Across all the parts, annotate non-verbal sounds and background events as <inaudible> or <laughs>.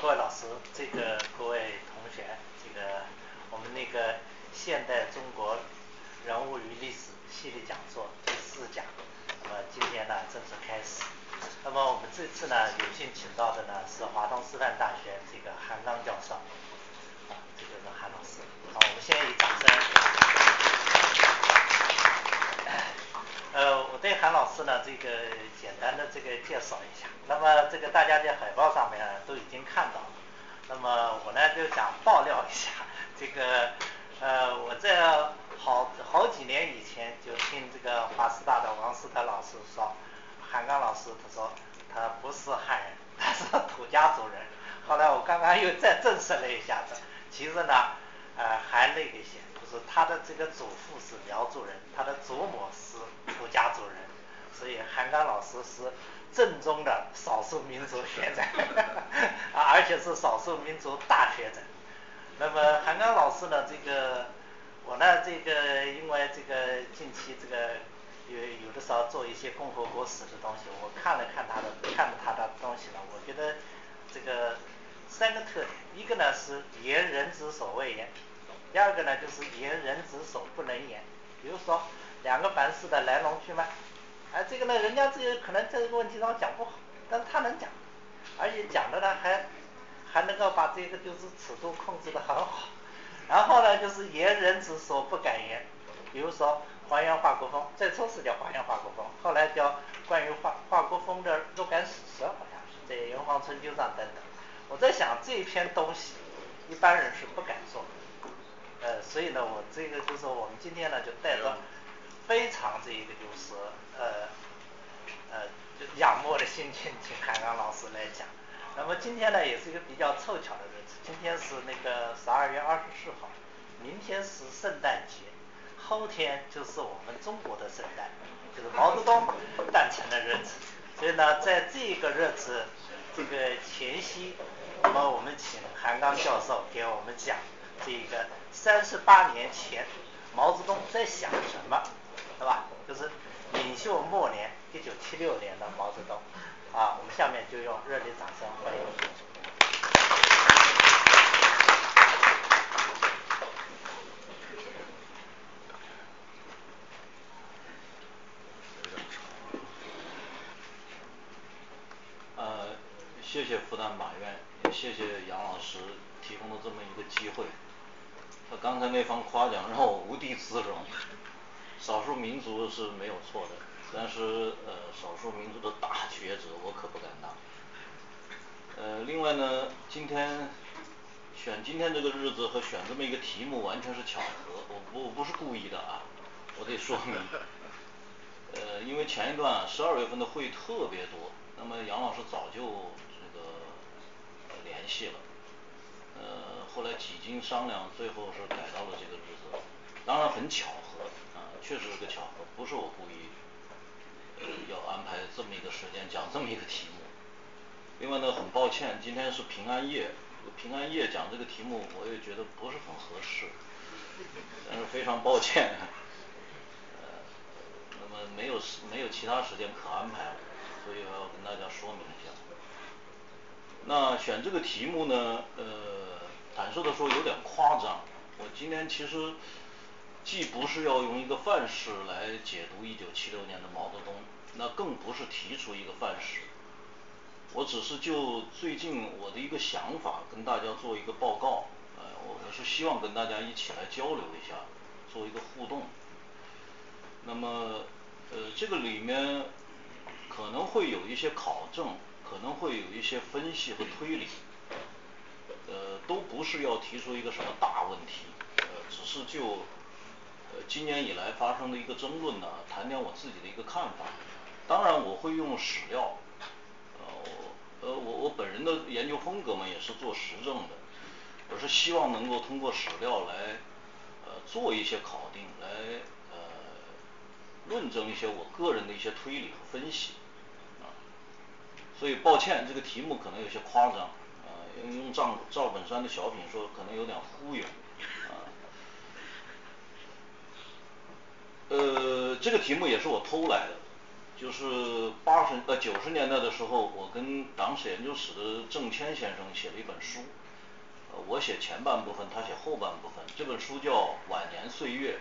各位老师，这个各位同学，这个我们那个现代中国人物与历史系列讲座第四讲，那么今天呢正式开始。那么我们这次呢有幸请到的呢是华东师范大学这个韩刚教授，啊，这个是韩老师。好，我们先以掌声。呃，我对韩老师呢这个简单的这个介绍一下。那么这个大家在海报上面都已经看到了。那么我呢就想爆料一下，这个呃我在好好几年以前就听这个华师大的王思德老师说，韩刚老师他说他不是汉人，他是土家族人。后来我刚刚又再证实了一下子，其实呢呃还那个些，是他的这个祖父是苗族人，他的祖母是土家族人，所以韩刚老师是。正宗的少数民族学者，<laughs> 啊，而且是少数民族大学者。那么韩刚老师呢？这个我呢，这个因为这个近期这个有有的时候做一些共和国史的东西，我看了看他的看了他的东西呢，我觉得这个三个特点，一个呢是言人之所未言，第二个呢就是言人之所不能言。比如说两个凡事的来龙去脉。哎，这个呢，人家这个可能在这个问题上讲不好，但他能讲，而且讲的呢还还能够把这个就是尺度控制的很好。然后呢，就是言人之所不敢言，比如说还原华国锋，最初是叫还原华国锋，后来叫关于华华国锋的若干史实，好像是在《炎黄春秋》上等等。我在想这篇东西，一般人是不敢做的，呃，所以呢，我这个就是我们今天呢就带着。非常这一个就是呃呃就仰慕的心情，请韩刚老师来讲。那么今天呢也是一个比较凑巧的日子，今天是那个十二月二十四号，明天是圣诞节，后天就是我们中国的圣诞，就是毛泽东诞辰的日子。所以呢，在这个日子这个前夕，那么我们请韩刚教授给我们讲这个三十八年前毛泽东在想什么。对吧？就是领袖末年，一九七六年的毛泽东啊，我们下面就用热烈掌声欢迎。呃，谢谢复旦马院，也谢谢杨老师提供的这么一个机会。他刚才那番夸奖让我无地自容。少数民族是没有错的，但是呃，少数民族的大学者我可不敢当。呃，另外呢，今天选今天这个日子和选这么一个题目完全是巧合，我不我不是故意的啊，我得说明。呃，因为前一段十二月份的会特别多，那么杨老师早就这个联系了，呃，后来几经商量，最后是改到了这个日子，当然很巧合啊。确实是个巧合，不是我故意要安排这么一个时间讲这么一个题目。另外呢，很抱歉，今天是平安夜，平安夜讲这个题目，我也觉得不是很合适。但是非常抱歉，呃，那么没有没有其他时间可安排了，所以我要跟大家说明一下。那选这个题目呢，呃，坦率的说有点夸张。我今天其实。既不是要用一个范式来解读一九七六年的毛泽东，那更不是提出一个范式。我只是就最近我的一个想法跟大家做一个报告，呃，我我是希望跟大家一起来交流一下，做一个互动。那么，呃，这个里面可能会有一些考证，可能会有一些分析和推理，都不是要提出一个什么大问题，呃，只是就呃。今年以来发生的一个争论呢，谈点我自己的一个看法。当然，我会用史料，呃，我呃我我本人的研究风格嘛，也是做实证的。我是希望能够通过史料来呃做一些考定，来呃论证一些我个人的一些推理和分析啊。所以抱歉，这个题目可能有些夸张啊，用赵赵本山的小品说，可能有点忽悠啊。呃，这个题目也是我偷来的，就是八十呃九十年代的时候，我跟党史研究室的郑谦先生写了一本书，呃我写前半部分，他写后半部分，这本书叫《晚年岁月》，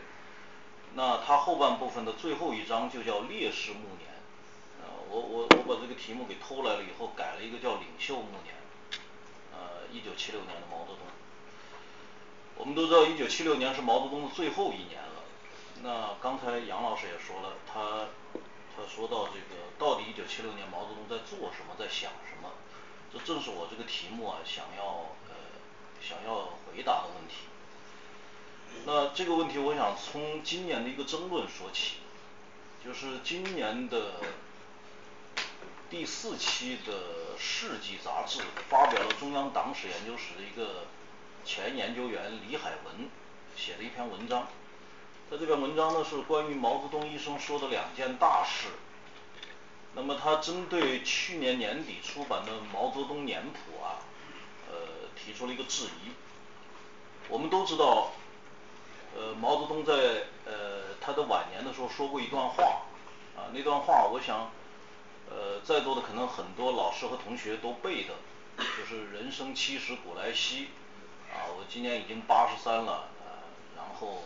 那他后半部分的最后一章就叫《烈士暮年》，我我我把这个题目给偷来了以后，改了一个叫《领袖暮年》，一九七六年的毛泽东。我们都知道一九七六年是毛泽东的最后一年了，那刚才杨老师也说了，他他说到这个到底一九七六年毛泽东在做什么，在想什么，这正是我这个题目啊想要呃想要回答的问题。那这个问题我想从今年的一个争论说起，就是今年的第四期的《世纪》杂志发表了中央党史研究室的一个。前研究员李海文写的一篇文章，他这篇文章呢是关于毛泽东一生说的两件大事。那么他针对去年年底出版的《毛泽东年谱》啊，呃提出了一个质疑。我们都知道，呃毛泽东在呃他的晚年的时候说过一段话，啊那段话我想，呃在座的可能很多老师和同学都背的，就是人生七十古来稀。啊，我今年已经八十三了，呃，然后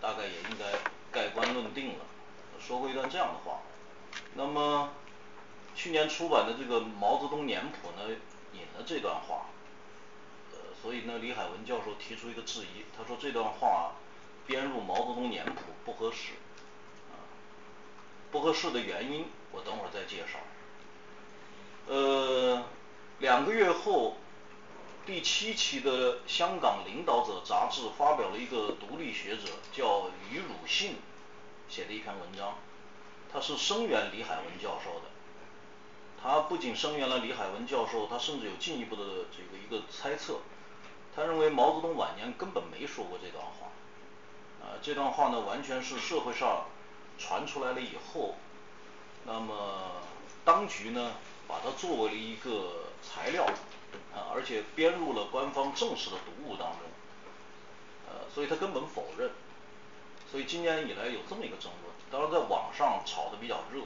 大概也应该盖棺论定了。说过一段这样的话，那么去年出版的这个《毛泽东年谱》呢，引了这段话，呃，所以呢，李海文教授提出一个质疑，他说这段话编入《毛泽东年谱》不合适，啊，不合适的原因我等会儿再介绍。呃，两个月后。第七期的《香港领导者》杂志发表了一个独立学者叫余汝信写的一篇文章，他是声援李海文教授的。他不仅声援了李海文教授，他甚至有进一步的这个一个猜测。他认为毛泽东晚年根本没说过这段话，啊，这段话呢完全是社会上传出来了以后，那么当局呢把它作为了一个材料。啊，而且编入了官方正式的读物当中，呃，所以他根本否认，所以今年以来有这么一个争论，当然在网上炒得比较热，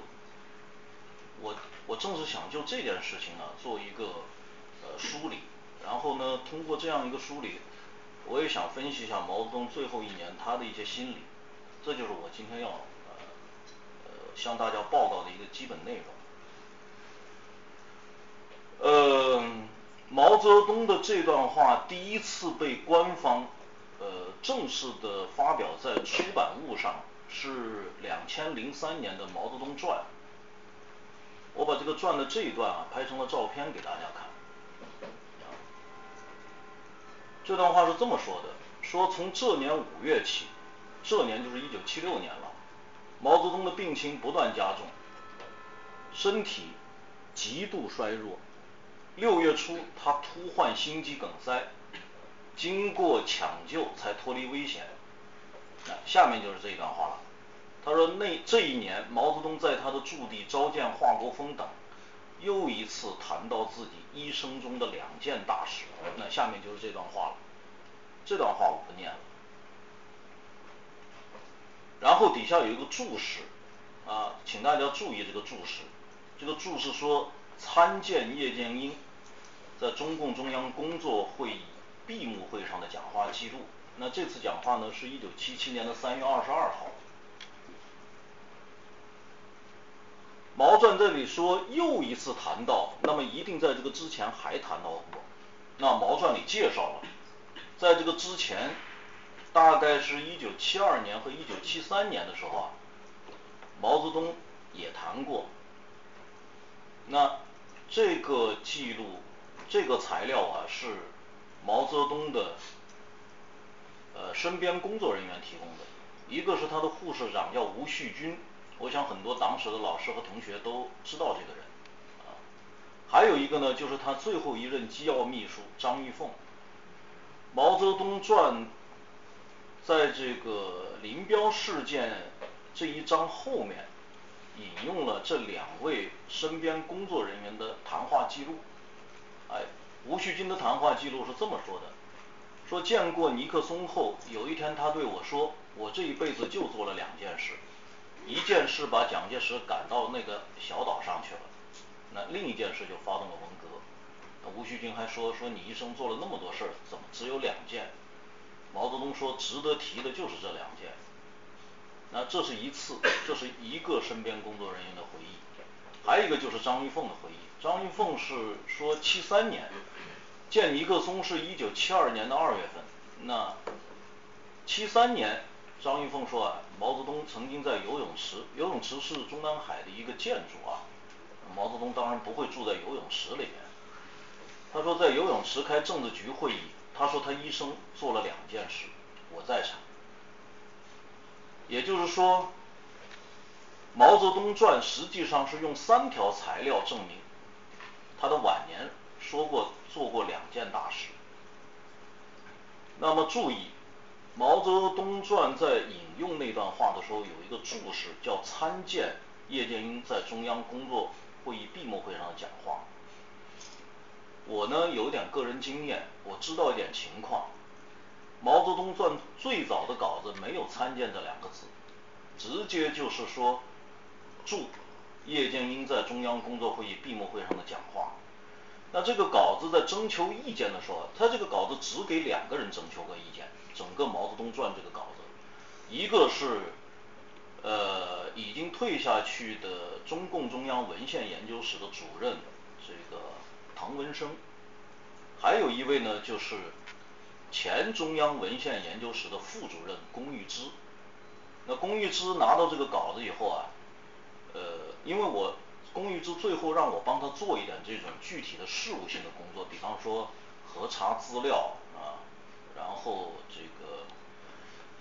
我我正是想就这件事情呢做一个呃梳理，然后呢通过这样一个梳理，我也想分析一下毛泽东最后一年他的一些心理，这就是我今天要向大家报告的一个基本内容，呃。毛泽东的这段话第一次被官方呃正式的发表在出版物上，是两千零三年的《毛泽东传》。我把这个传的这一段啊拍成了照片给大家看。这段话是这么说的：说从这年五月起，这年就是一九七六年了，毛泽东的病情不断加重，身体极度衰弱。六月初，他突患心肌梗塞，经过抢救才脱离危险。那下面就是这一段话了。他说：“那这一年，毛泽东在他的驻地召见华国锋等，又一次谈到自己一生中的两件大事。那下面就是这段话了。这段话我不念了。然后底下有一个注释，啊，请大家注意这个注释。这个注释说。参见叶剑英在中共中央工作会议闭幕会上的讲话记录。那这次讲话呢，是一九七七年的三月二十二号。毛传这里说又一次谈到，那么一定在这个之前还谈到过。那毛传里介绍了，在这个之前，大概是一九七二年和一九七三年的时候啊，毛泽东也谈过。那这个记录，这个材料啊，是毛泽东的呃身边工作人员提供的。一个是他的护士长叫吴旭军，我想很多党史的老师和同学都知道这个人啊。还有一个呢，就是他最后一任机要秘书张玉凤。毛泽东传在这个林彪事件这一章后面。引用了这两位身边工作人员的谈话记录，哎，吴旭军的谈话记录是这么说的：说见过尼克松后，有一天他对我说，我这一辈子就做了两件事，一件事把蒋介石赶到那个小岛上去了，那另一件事就发动了文革。那吴旭君还说说你一生做了那么多事儿，怎么只有两件？毛泽东说值得提的就是这两件。那这是一次，这是一个身边工作人员的回忆。还有一个就是张玉凤的回忆，张玉凤是说七三年见尼克松是一九七二年的二月份，那七三年张玉凤说啊，毛泽东曾经在游泳池，游泳池是中南海的一个建筑啊，毛泽东当然不会住在游泳池里面。他说在游泳池开政治局会议，他说他一生做了两件事，我在场。也就是说。毛泽东传实际上是用三条材料证明他的晚年说过做过两件大事。那么注意，毛泽东传在引用那段话的时候有一个注释，叫参见叶剑英在中央工作会议闭幕会上的讲话。我呢有点个人经验，我知道一点情况。毛泽东传最早的稿子没有参见这两个字，直接就是说。注叶剑英在中央工作会议闭幕会上的讲话。那这个稿子在征求意见的时候，他这个稿子只给两个人征求过意见。整个《毛泽东传》这个稿子，一个是呃已经退下去的中共中央文献研究室的主任这个唐文生，还有一位呢就是前中央文献研究室的副主任龚玉芝。那龚玉芝拿到这个稿子以后啊。呃，因为我龚玉芝最后让我帮他做一点这种具体的事务性的工作，比方说核查资料啊，然后这个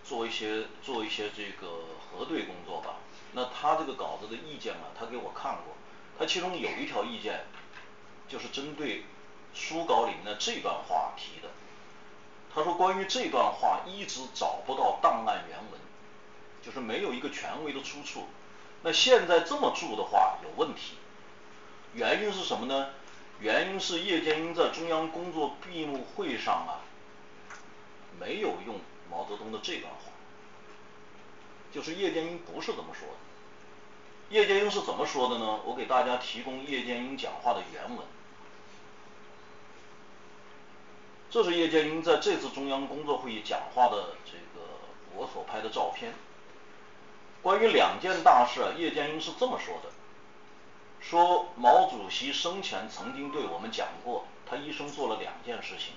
做一些做一些这个核对工作吧。那他这个稿子的意见啊，他给我看过，他其中有一条意见就是针对书稿里面的这段话提的。他说关于这段话一直找不到档案原文，就是没有一个权威的出处。那现在这么注的话有问题，原因是什么呢？原因是叶剑英在中央工作闭幕会上啊，没有用毛泽东的这段话，就是叶剑英不是这么说的。叶剑英是怎么说的呢？我给大家提供叶剑英讲话的原文，这是叶剑英在这次中央工作会议讲话的这个我所拍的照片。关于两件大事啊，叶剑英是这么说的：说毛主席生前曾经对我们讲过，他一生做了两件事情，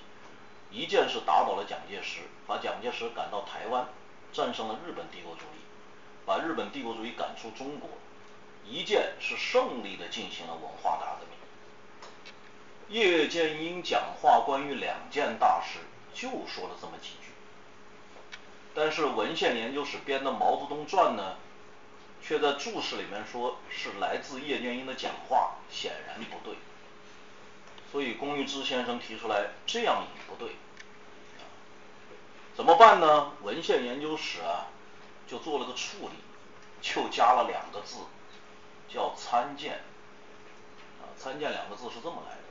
一件是打倒了蒋介石，把蒋介石赶到台湾，战胜了日本帝国主义，把日本帝国主义赶出中国；一件是胜利的进行了文化大革命。叶剑英讲话关于两件大事，就说了这么几句。但是文献研究室编的《毛泽东传》呢，却在注释里面说是来自叶剑英的讲话，显然不对。所以龚玉芝先生提出来这样也不对，怎么办呢？文献研究室啊，就做了个处理，就加了两个字，叫参见。啊，参见两个字是这么来的。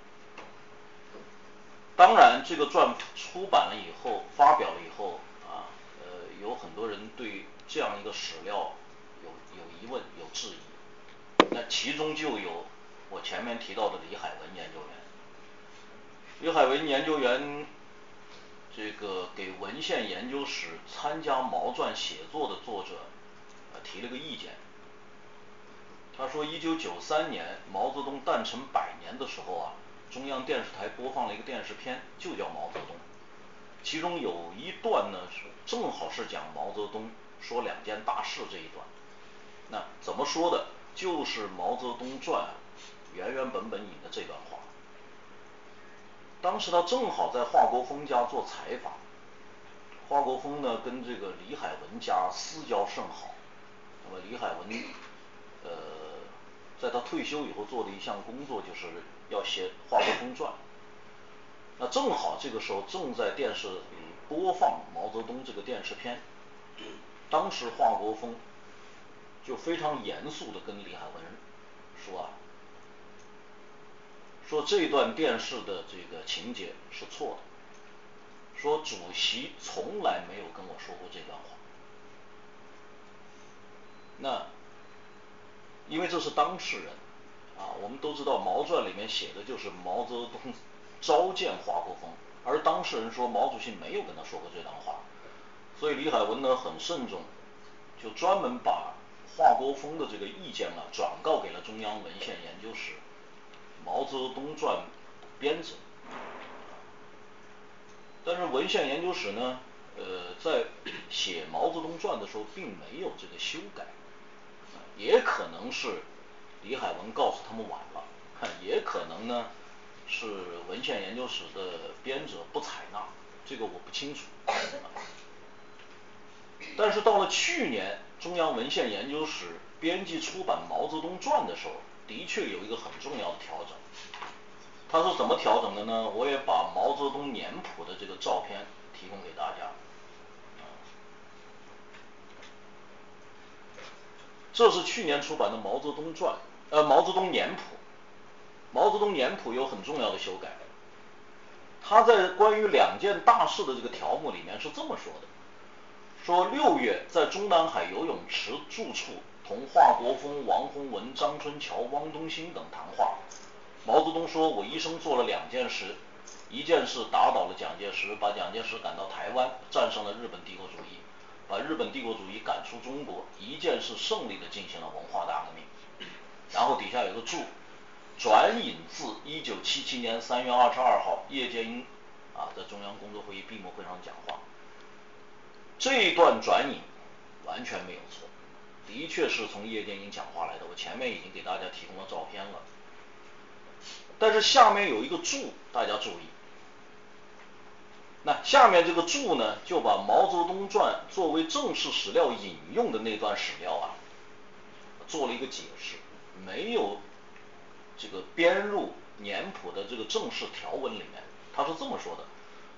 当然，这个传出版了以后，发表了以后啊，呃。有很多人对这样一个史料有有疑问、有质疑，那其中就有我前面提到的李海文研究员。李海文研究员这个给文献研究室参加毛传写作的作者啊提了个意见，他说一九九三年毛泽东诞辰百年的时候啊，中央电视台播放了一个电视片，就叫毛泽东。其中有一段呢，是正好是讲毛泽东说两件大事这一段。那怎么说的？就是《毛泽东传》原原本本引的这段话。当时他正好在华国锋家做采访，华国锋呢跟这个李海文家私交甚好。那么李海文，呃，在他退休以后做的一项工作，就是要写《华国锋传》。那正好这个时候正在电视里播放毛泽东这个电视片，当时华国锋就非常严肃的跟李海文说啊，说这段电视的这个情节是错的，说主席从来没有跟我说过这段话。那因为这是当事人，啊，我们都知道《毛传》里面写的就是毛泽东召见华国锋，而当事人说毛主席没有跟他说过这段话，所以李海文呢很慎重，就专门把华国锋的这个意见啊转告给了中央文献研究室《毛泽东传》编者。但是文献研究室呢，呃，在写毛泽东传的时候，并没有这个修改，也可能是李海文告诉他们晚了，也可能呢是文献研究室的编者不采纳，这个我不清楚。但是到了去年，中央文献研究室编辑出版《毛泽东传》的时候，的确有一个很重要的调整。他是怎么调整的呢？我也把毛泽东年谱的这个照片提供给大家。这是去年出版的《毛泽东传》，呃，《毛泽东年谱》。毛泽东年谱有很重要的修改。他在关于两件大事的这个条目里面是这么说的：说六月在中南海游泳池住处同华国锋、王洪文、张春桥、汪东兴等谈话。毛泽东说：“我一生做了两件事，一件事打倒了蒋介石，把蒋介石赶到台湾，战胜了日本帝国主义，把日本帝国主义赶出中国；一件事胜利的进行了文化大革命。”然后底下有个注，转引自一九七七年三月二十二号叶剑英啊在中央工作会议闭幕会上讲话。这一段转引完全没有错，的确是从叶剑英讲话来的。我前面已经给大家提供了照片了。但是下面有一个注，大家注意。那下面这个注呢，就把《毛泽东传》作为正式史料引用的那段史料啊，做了一个解释，没有这个编入年谱的这个正式条文里面。他是这么说的：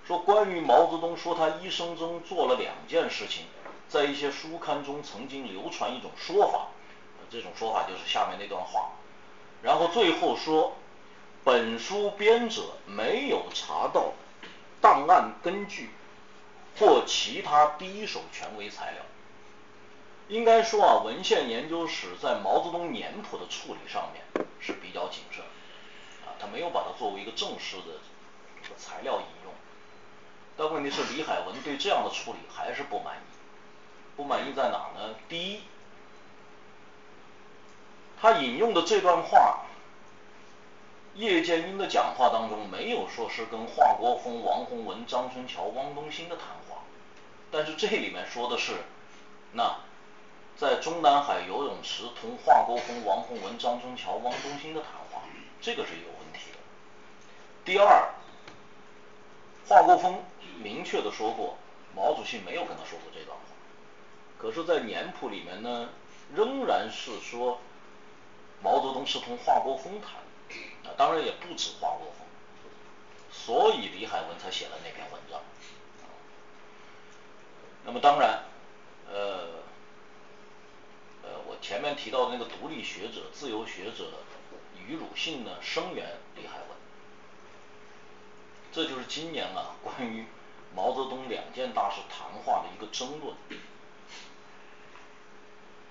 说关于毛泽东说他一生中做了两件事情，在一些书刊中曾经流传一种说法，这种说法就是下面那段话。然后最后说。本书编者没有查到档案根据或其他第一手权威材料。应该说啊，文献研究室在毛泽东年谱的处理上面是比较谨慎，啊，他没有把它作为一个正式的材料引用。但问题是，李海文对这样的处理还是不满意。不满意在哪呢？第一，他引用的这段话。叶剑英的讲话当中没有说是跟华国锋、王洪文、张春桥、汪东兴的谈话，但是这里面说的是，那在中南海游泳池同华国锋、王洪文、张春桥、汪东兴的谈话，这个是有问题的。第二，华国锋明确的说过，毛主席没有跟他说过这段话，可是，在年谱里面呢，仍然是说毛泽东是同华国锋谈。啊，当然也不止华国锋，所以李海文才写了那篇文章。那么当然，呃，呃，我前面提到的那个独立学者、自由学者余汝信呢，声援李海文。这就是今年啊，关于毛泽东两件大事谈话的一个争论。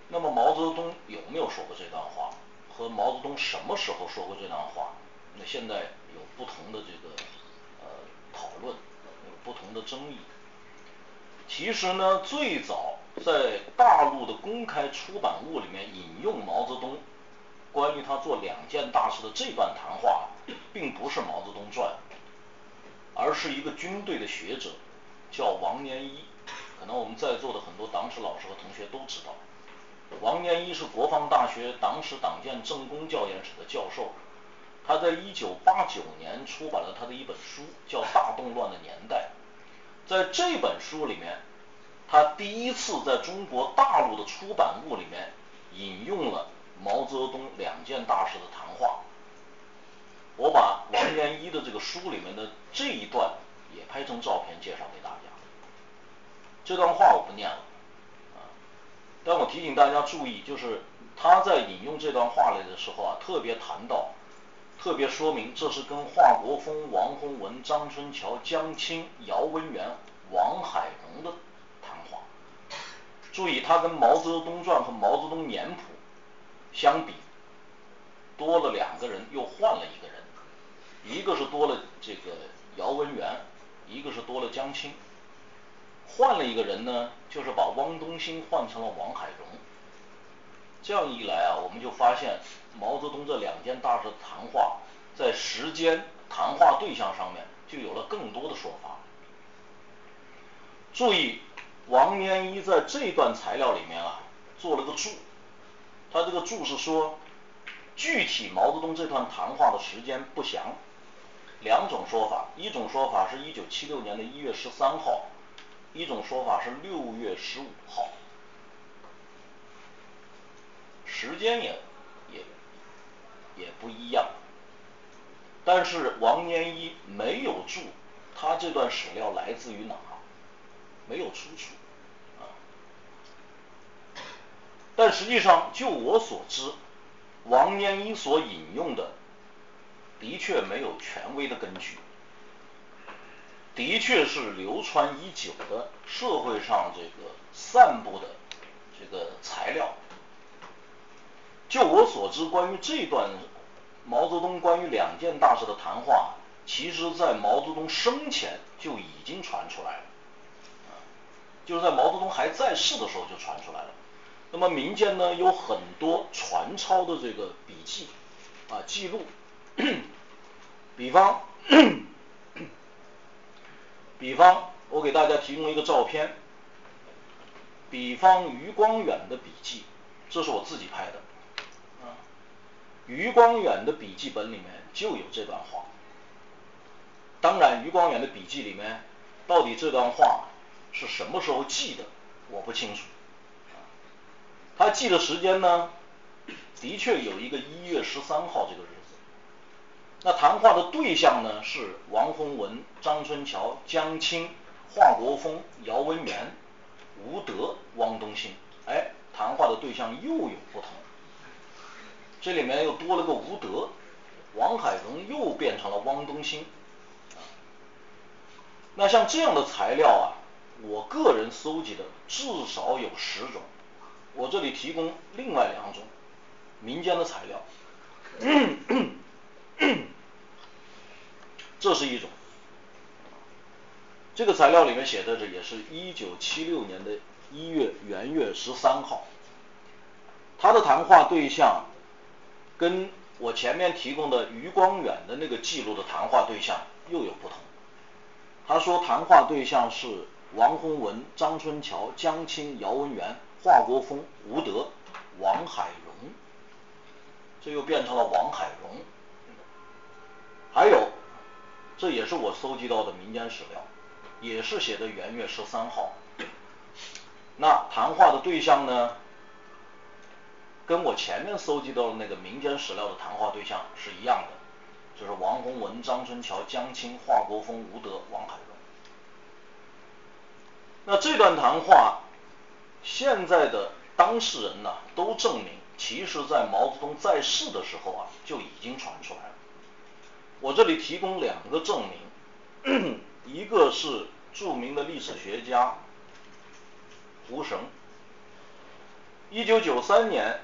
那么毛泽东有没有说过这段话？和毛泽东什么时候说过这段话？那现在有不同的这个呃讨论，有不同的争议。其实呢，最早在大陆的公开出版物里面引用毛泽东关于他做两件大事的这段谈话，并不是《毛泽东传》，而是一个军队的学者叫王年一，可能我们在座的很多党史老师和同学都知道。王年一是国防大学党史党建政工教研室的教授，他在一九八九年出版了他的一本书，叫《大动乱的年代》。在这本书里面，他第一次在中国大陆的出版物里面引用了毛泽东两件大事的谈话。我把王元一的这个书里面的这一段也拍成照片介绍给大家。这段话我不念了。但我提醒大家注意，就是他在引用这段话来的时候啊，特别谈到，特别说明这是跟华国锋、王洪文、张春桥、江青、姚文元、王海荣的。注意，他跟《毛泽东传》和《毛泽东年谱》相比多了两个人，又换了一个人，一个是多了这个姚文元，一个是多了江青。换了一个人呢，就是把汪东兴换成了王海荣。这样一来啊，我们就发现毛泽东这两件大事谈话，在时间、谈话对象上面就有了更多的说法。注意，王年一在这段材料里面啊，做了个注，他这个注是说，具体毛泽东这段谈话的时间不详，两种说法，一种说法是一九七六年的一月十三号。一种说法是六月十五号，时间也也也不一样，但是王年一没有注他这段史料来自于哪，没有出处啊。但实际上，就我所知，王年一所引用的的确没有权威的根据。的确是流传已久的社会上这个散布的这个材料。就我所知，关于这段毛泽东关于两件大事的谈话，其实在毛泽东生前就已经传出来了，就是在毛泽东还在世的时候就传出来了。那么民间呢有很多传抄的这个笔记啊记录，比方。比方，我给大家提供一个照片。比方余光远的笔记，这是我自己拍的。啊，余光远的笔记本里面就有这段话。当然，余光远的笔记里面到底这段话是什么时候记的，我不清楚。他记的时间呢，的确有一个一月十三号这个日子。那谈话的对象呢是王洪文、张春桥、江青、华国锋、姚文元、吴德、汪东兴。哎，谈话的对象又有不同，这里面又多了个吴德，王海荣又变成了汪东兴。那像这样的材料啊，我个人搜集的至少有十种，我这里提供另外两种民间的材料。<coughs> 这是一种，这个材料里面写的这也是一九七六年的一月元月十三号，他的谈话对象跟我前面提供的余光远的那个记录的谈话对象又有不同。他说谈话对象是王洪文、张春桥、江青、姚文元、华国锋、吴德、王海荣，这又变成了王海荣，还有。这也是我搜集到的民间史料，也是写的元月十三号。那谈话的对象呢，跟我前面搜集到的那个民间史料的谈话对象是一样的，就是王洪文、张春桥、江青、华国锋、吴德、王海。那这段谈话，现在的当事人呢，都证明，其实在毛泽东在世的时候啊，就已经传出来了。我这里提供两个证明，一个是著名的历史学家胡绳。一九九三年，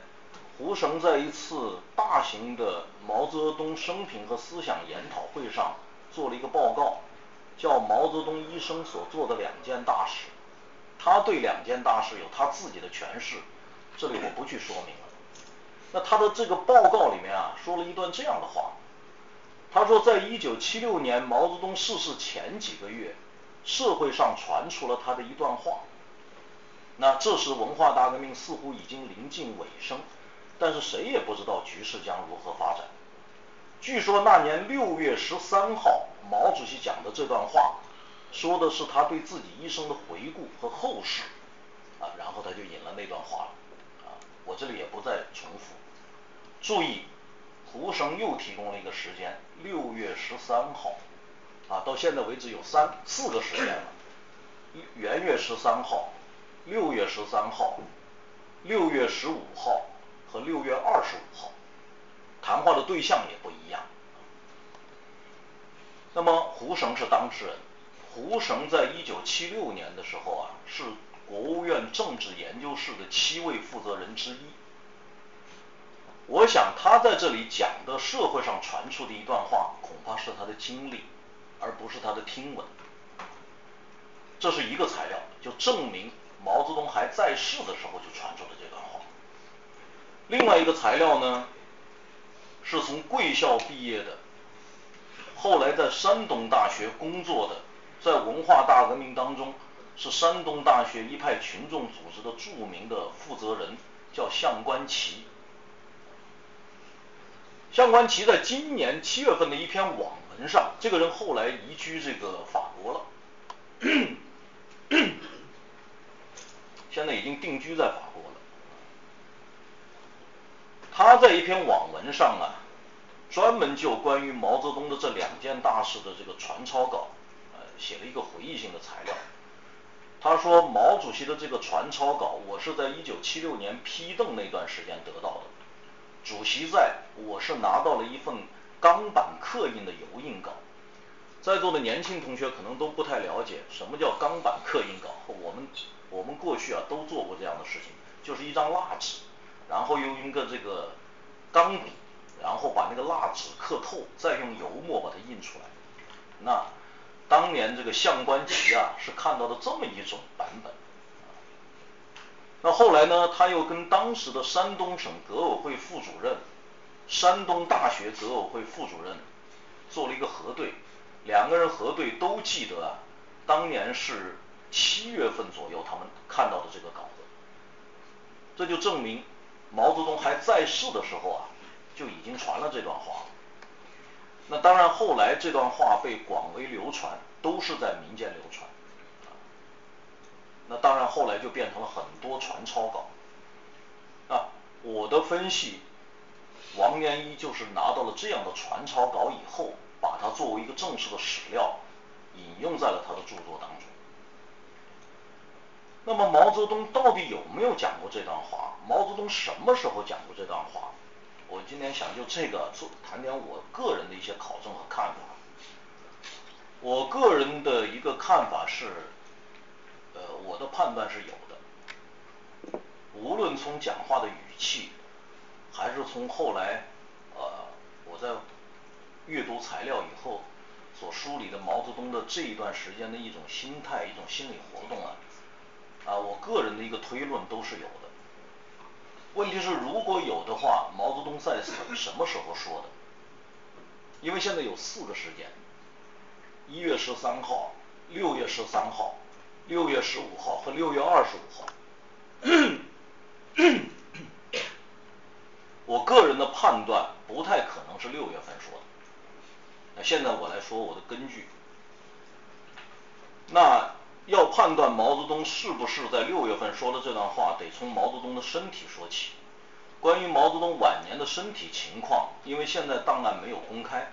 胡绳在一次大型的毛泽东生平和思想研讨会上做了一个报告，叫《毛泽东一生所做的两件大事》。他对两件大事有他自己的诠释，这里我不去说明了。那他的这个报告里面啊，说了一段这样的话。他说，在一九七六年毛泽东逝世前几个月，社会上传出了他的一段话。那这时文化大革命似乎已经临近尾声，但是谁也不知道局势将如何发展。据说那年六月十三号，毛主席讲的这段话，说的是他对自己一生的回顾和后事。啊，然后他就引了那段话了。啊，我这里也不再重复。注意。胡绳又提供了一个时间，六月十三号，啊，到现在为止有三四个时间了，元月十三号、六月十三号、六月十五号和六月二十五号，谈话的对象也不一样。那么胡绳是当事人，胡绳在一九七六年的时候啊，是国务院政治研究室的七位负责人之一。我想他在这里讲的社会上传出的一段话，恐怕是他的经历，而不是他的听闻。这是一个材料，就证明毛泽东还在世的时候就传出了这段话。另外一个材料呢，是从贵校毕业的，后来在山东大学工作的，在文化大革命当中是山东大学一派群众组织的著名的负责人，叫向观齐。向观齐在今年七月份的一篇网文上，这个人后来移居这个法国了，<coughs> 现在已经定居在法国了。他在一篇网文上啊，专门就关于毛泽东的这两件大事的这个传抄稿，呃，写了一个回忆性的材料。他说，毛主席的这个传抄稿，我是在一九七六年批邓那段时间得到的。主席在，我是拿到了一份钢板刻印的油印稿。在座的年轻同学可能都不太了解什么叫钢板刻印稿。我们我们过去啊都做过这样的事情，就是一张蜡纸，然后用一个这个钢笔，然后把那个蜡纸刻透，再用油墨把它印出来。那当年这个相关齐啊是看到的这么一种版本。那后来呢？他又跟当时的山东省革委会副主任、山东大学革委会副主任做了一个核对，两个人核对都记得啊，当年是七月份左右他们看到的这个稿子，这就证明毛泽东还在世的时候啊，就已经传了这段话。那当然后来这段话被广为流传，都是在民间流传。那当然，后来就变成了很多传抄稿。啊，我的分析，王元一就是拿到了这样的传抄稿以后，把它作为一个正式的史料引用在了他的著作当中。那么毛泽东到底有没有讲过这段话？毛泽东什么时候讲过这段话？我今天想就这个做谈点我个人的一些考证和看法。我个人的一个看法是。呃，我的判断是有的。无论从讲话的语气，还是从后来呃我在阅读材料以后所梳理的毛泽东的这一段时间的一种心态、一种心理活动啊，啊，我个人的一个推论都是有的。问题是如果有的话，毛泽东在什什么时候说的？因为现在有四个时间：一月十三号、六月十三号。六月十五号和六月二十五号，我个人的判断不太可能是六月份说的。那现在我来说我的根据，那要判断毛泽东是不是在六月份说的这段话，得从毛泽东的身体说起。关于毛泽东晚年的身体情况，因为现在档案没有公开，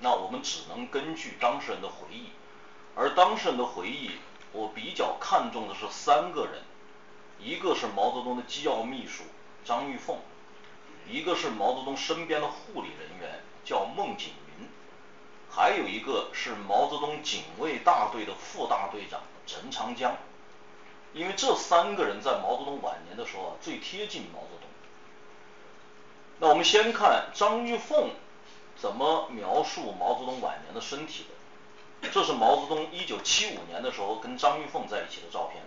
那我们只能根据当事人的回忆，而当事人的回忆。我比较看重的是三个人，一个是毛泽东的机要秘书张玉凤，一个是毛泽东身边的护理人员叫孟锦，还有一个是毛泽东警卫大队的副大队长陈长江。因为这三个人在毛泽东晚年的时候啊，最贴近毛泽东。那我们先看张玉凤怎么描述毛泽东晚年的身体的。这是毛泽东一九七五年的时候跟张玉凤在一起的照片。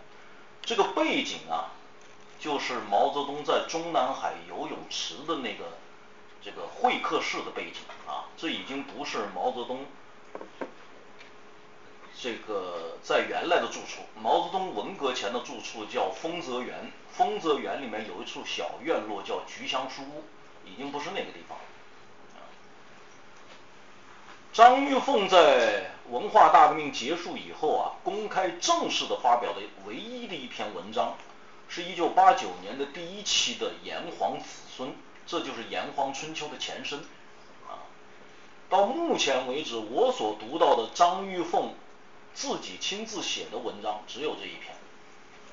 这个背景啊，就是毛泽东在中南海游泳池的那个这个会客室的背景啊。这已经不是毛泽东这个在原来的住处。毛泽东文革前的住处叫丰泽园，丰泽园里面有一处小院落叫菊香书屋，已经不是那个地方了。张玉凤在文化大革命结束以后啊，公开正式的发表的唯一的一篇文章，是一九八九年的第一期的《炎黄子孙》，这就是《炎黄春秋》的前身。啊，到目前为止，我所读到的张玉凤自己亲自写的文章只有这一篇，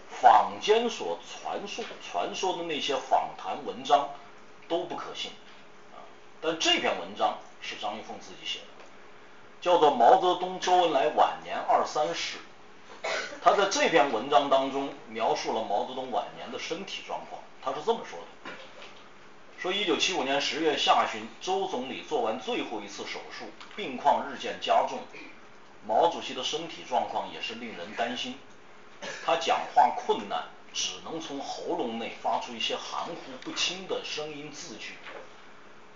坊间所传述传说的那些访谈文章都不可信。啊，但这篇文章是张玉凤自己写的。叫做毛泽东周恩来晚年二三事，他在这篇文章当中描述了毛泽东晚年的身体状况。他是这么说的：说一九七五年十月下旬，周总理做完最后一次手术，病况日渐加重，毛主席的身体状况也是令人担心。他讲话困难，只能从喉咙内发出一些含糊不清的声音字句。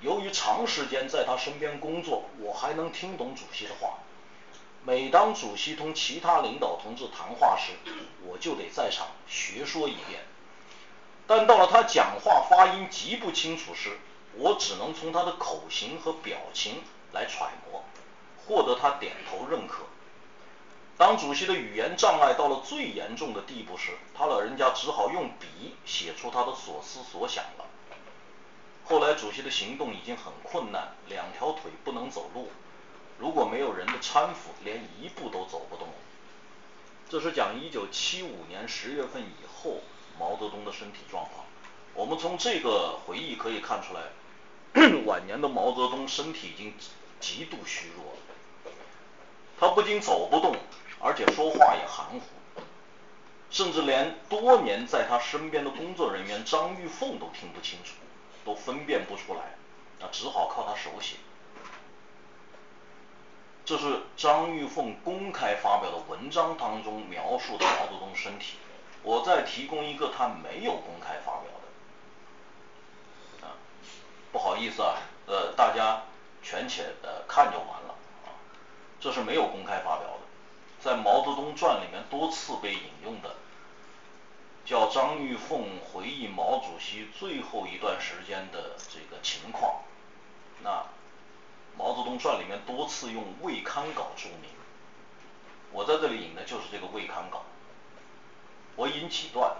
由于长时间在他身边工作，我还能听懂主席的话。每当主席同其他领导同志谈话时，我就得在场学说一遍。但到了他讲话发音极不清楚时，我只能从他的口型和表情来揣摩，获得他点头认可。当主席的语言障碍到了最严重的地步时，他老人家只好用笔写出他的所思所想了。后来主席的行动已经很困难，两条腿不能走路，如果没有人的搀扶，连一步都走不动。这是讲一九七五年十月份以后毛泽东的身体状况。我们从这个回忆可以看出来，<coughs> 晚年的毛泽东身体已经极度虚弱了。他不仅走不动，而且说话也含糊，甚至连多年在他身边的工作人员张玉凤都听不清楚。都分辨不出来，那只好靠他手写。这是张玉凤公开发表的文章当中描述的毛泽东身体。我再提供一个他没有公开发表的，啊，不好意思啊，呃，大家权且呃看就完了啊。这是没有公开发表的，在《毛泽东传》里面多次被引用的。叫张玉凤回忆毛主席最后一段时间的这个情况。那《毛泽东传》里面多次用未刊稿注明，我在这里引的就是这个未刊稿。我引几段，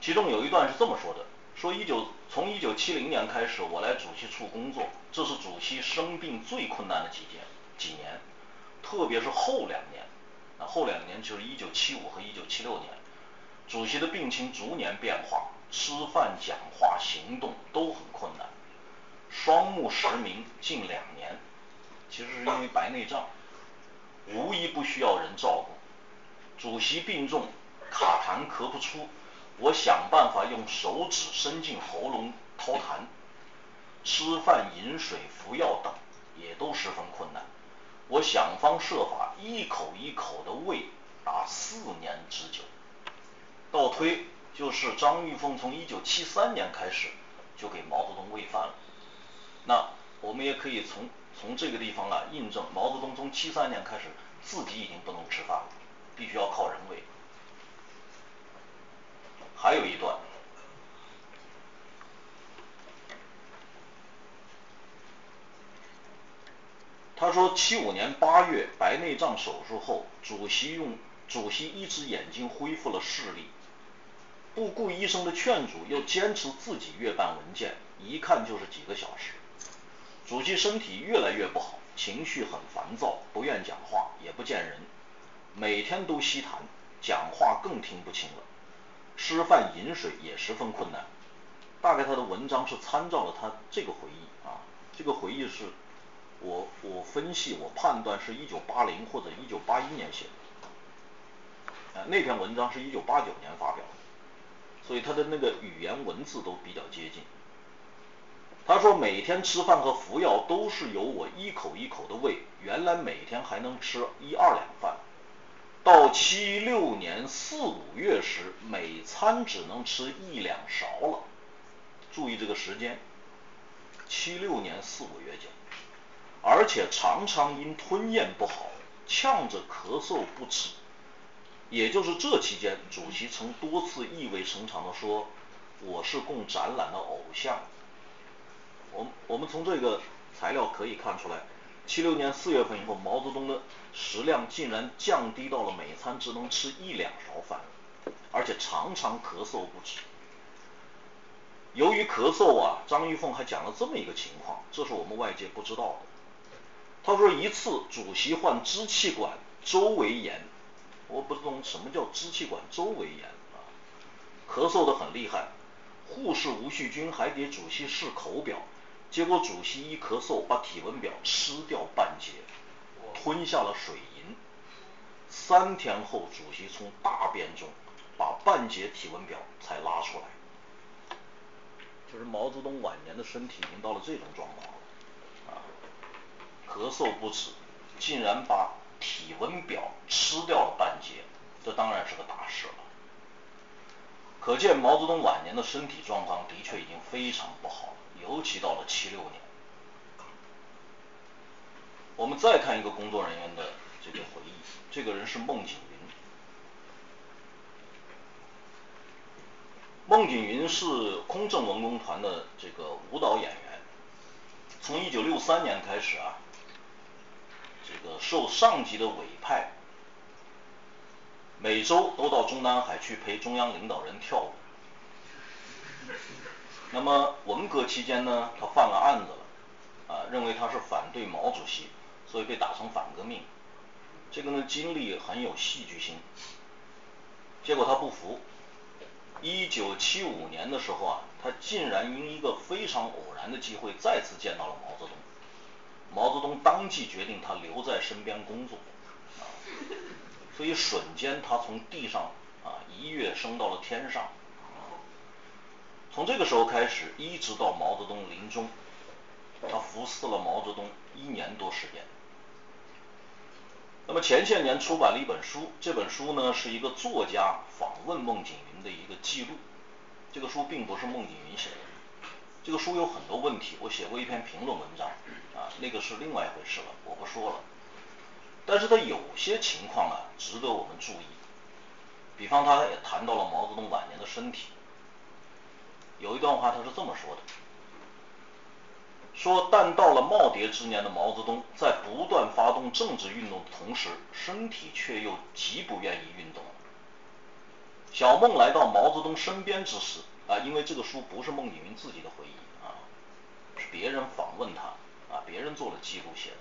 其中有一段是这么说的：说一九从一九七零年开始，我来主席处工作，这是主席生病最困难的几年几年，特别是后两年。那后两年就是一九七五和一九七六年。主席的病情逐年变化，吃饭、讲话、行动都很困难，双目失明近两年，其实是因为白内障，无一不需要人照顾。主席病重，卡痰咳不出，我想办法用手指伸进喉咙掏痰，吃饭、饮水、服药等也都十分困难。我想方设法一口一口的喂，达四年之久。倒推就是张玉凤从一九七三年开始就给毛泽东喂饭了，那我们也可以从从这个地方啊印证毛泽东从七三年开始自己已经不能吃饭了，必须要靠人为。还有一段，他说七五年八月白内障手术后，主席用主席一只眼睛恢复了视力。不顾医生的劝阻，又坚持自己阅办文件，一看就是几个小时。主席身体越来越不好，情绪很烦躁，不愿讲话，也不见人，每天都吸痰，讲话更听不清了，吃饭饮水也十分困难。大概他的文章是参照了他这个回忆啊，这个回忆是我我分析我判断是一九八零或者一九八一年写的，啊那篇文章是一九八九年发表的。所以他的那个语言文字都比较接近。他说每天吃饭和服药都是由我一口一口的喂，原来每天还能吃一二两饭，到七六年四五月时，每餐只能吃一两勺了。注意这个时间，七六年四五月间，而且常常因吞咽不好，呛着咳嗽不止。也就是这期间，主席曾多次意味深长地说：“我是供展览的偶像。”我我们从这个材料可以看出来，七六年四月份以后，毛泽东的食量竟然降低到了每餐只能吃一两勺饭，而且常常咳嗽不止。由于咳嗽啊，张玉凤还讲了这么一个情况，这是我们外界不知道的。他说一次主席患支气管周围炎。我不懂什么叫支气管周围炎啊，咳嗽的很厉害，护士吴旭军还给主席试口表，结果主席一咳嗽把体温表吃掉半截，吞下了水银，三天后主席从大便中把半截体温表才拉出来，就是毛泽东晚年的身体已经到了这种状况了，啊，咳嗽不止，竟然把体温表吃掉了半截，这当然是个大事了。可见毛泽东晚年的身体状况的确已经非常不好了，尤其到了七六年。我们再看一个工作人员的这个回忆，这个人是孟景云。孟景云是空政文工团的这个舞蹈演员，从一九六三年开始啊，这个受上级的委派，每周都到中南海去陪中央领导人跳舞。那么文革期间呢，他犯了案子了，啊，认为他是反对毛主席，所以被打成反革命。这个呢经历很有戏剧性，结果他不服。一九七五年的时候啊，他竟然因一个非常偶然的机会再次见到了毛泽东。毛泽东当即决定他留在身边工作，啊，所以瞬间他从地上啊一跃升到了天上。从这个时候开始，一直到毛泽东临终，他服侍了毛泽东一年多时间。那么前些年出版了一本书，这本书呢是一个作家访问孟景云的一个记录。这个书并不是孟景云写的，这个书有很多问题，我写过一篇评论文章，啊，那个是另外一回事了，我不说了。但是他有些情况啊值得我们注意，比方他也谈到了毛泽东晚年的身体。有一段话他是这么说的。说，但到了耄耋之年的毛泽东，在不断发动政治运动的同时，身体却又极不愿意运动。小孟来到毛泽东身边之时，啊，因为这个书不是孟景云自己的回忆啊，是别人访问他，啊，别人做了记录写的，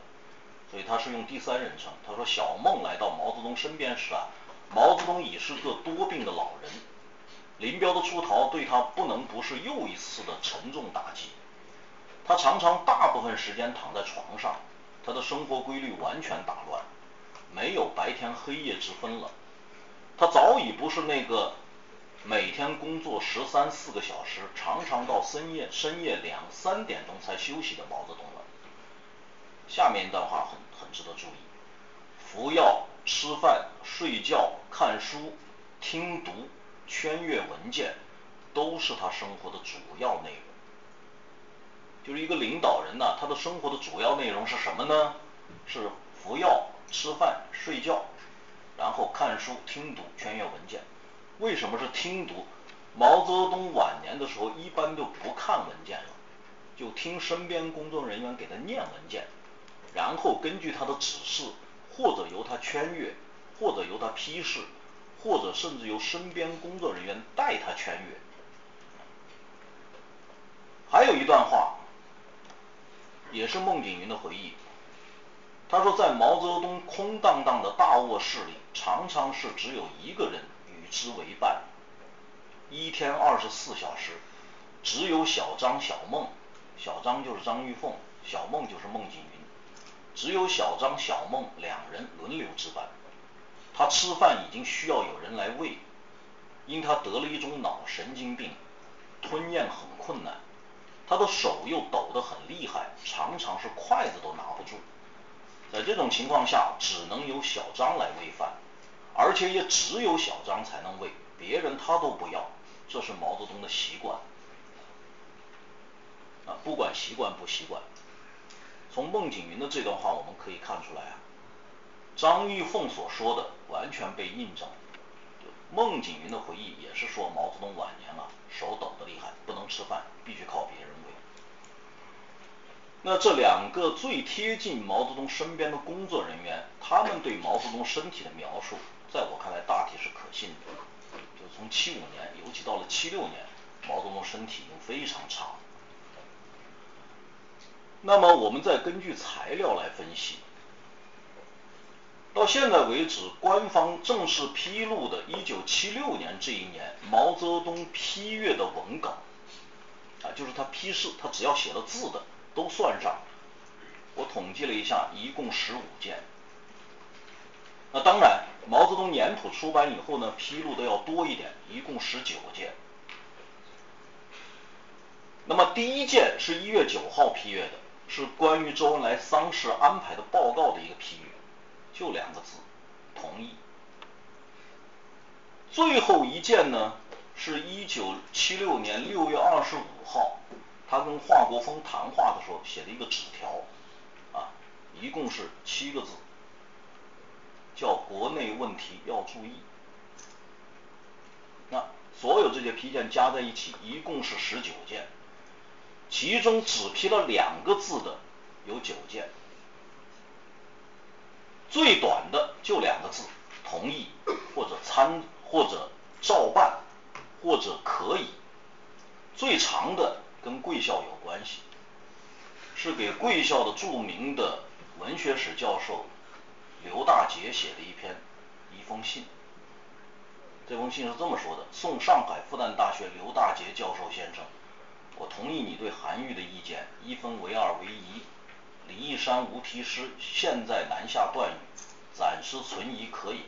所以他是用第三人称。他说，小孟来到毛泽东身边时啊，毛泽东已是个多病的老人，林彪的出逃对他不能不是又一次的沉重打击。他常常大部分时间躺在床上，他的生活规律完全打乱，没有白天黑夜之分了。他早已不是那个每天工作十三四个小时，常常到深夜深夜两三点钟才休息的毛泽东了。下面一段话很很值得注意：服药、吃饭、睡觉、看书、听读、圈阅文件，都是他生活的主要内容。就是一个领导人呢，他的生活的主要内容是什么呢？是服药、吃饭、睡觉，然后看书、听读、圈阅文件。为什么是听读？毛泽东晚年的时候一般都不看文件了，就听身边工作人员给他念文件，然后根据他的指示，或者由他圈阅，或者由他批示，或者甚至由身边工作人员代他圈阅。还有一段话。也是孟景云的回忆。他说，在毛泽东空荡荡的大卧室里，常常是只有一个人与之为伴。一天二十四小时，只有小张、小孟，小张就是张玉凤，小孟就是孟景云，只有小张、小孟两人轮流值班。他吃饭已经需要有人来喂，因他得了一种脑神经病，吞咽很困难。他的手又抖得很厉害，常常是筷子都拿不住。在这种情况下，只能由小张来喂饭，而且也只有小张才能喂，别人他都不要。这是毛泽东的习惯。啊，不管习惯不习惯，从孟景云的这段话我们可以看出来啊，张玉凤所说的完全被印证。孟景云的回忆也是说毛泽东晚年了，手抖得厉害，不能吃饭，必须靠别人喂。那这两个最贴近毛泽东身边的工作人员，他们对毛泽东身体的描述，在我看来大体是可信的。就从七五年，尤其到了七六年，毛泽东身体已经非常差。那么我们再根据材料来分析，到现在为止，官方正式披露的1976年这一年毛泽东批阅的文稿，啊，就是他批示，他只要写了字的。都算上，我统计了一下，一共十五件。那当然，毛泽东年谱出版以后呢，披露的要多一点，一共十九件。那么第一件是一月九号批阅的，是关于周恩来丧事安排的报告的一个批阅，就两个字，同意。最后一件呢，是一九七六年六月二十五号，他跟华国锋谈话的时候写的一个纸条，啊，一共是七个字，叫国内问题要注意。那所有这些批件加在一起，一共是十九件，其中只批了两个字的有九件，最短的就两个字，同意或者参或者照办或者可以，最长的跟贵校有关系，是给贵校的著名的文学史教授刘大杰写的一篇一封信。这封信是这么说的：送上海复旦大学刘大杰教授先生，我同意你对韩愈的意见，一分为二为一。山无题诗，现在南下断语，暂时存疑可以。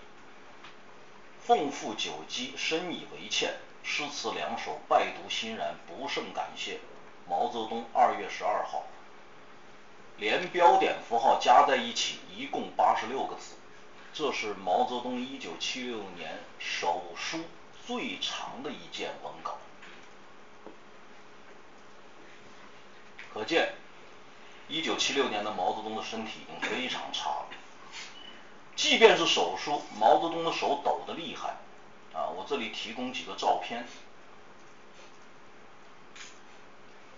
奉父久积，深以为歉。诗词两首，拜读欣然，不胜感谢。毛泽东二月十二号，连标点符号加在一起，一共八十六个字。这是毛泽东一九七六年手书最长的一件文稿，可见一九七六年的毛泽东的身体已经非常差了。即便是手书，毛泽东的手抖得厉害啊！我这里提供几个照片，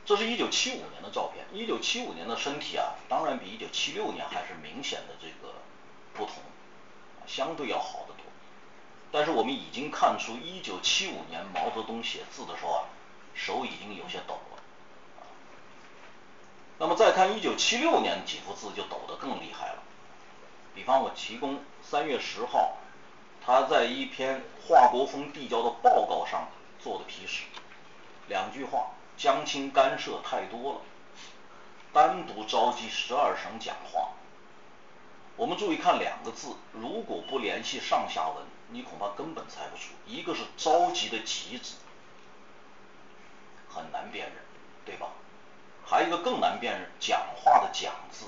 这是一九七五年的照片。一九七五年的身体啊，当然比一九七六年还是明显的这个不同。相对要好得多，但是我们已经看出，一九七五年毛泽东写字的时候啊，手已经有些抖了。那么再看一九七六年几幅字就抖得更厉害了。比方我提供三月十号，他在一篇华国锋递交的报告上做的批示，两句话：江青干涉太多了，单独召集十二省讲话。我们注意看两个字，如果不联系上下文，你恐怕根本猜不出。一个是召集的集字，很难辨认，对吧？还有一个更难辨认，讲话的讲字，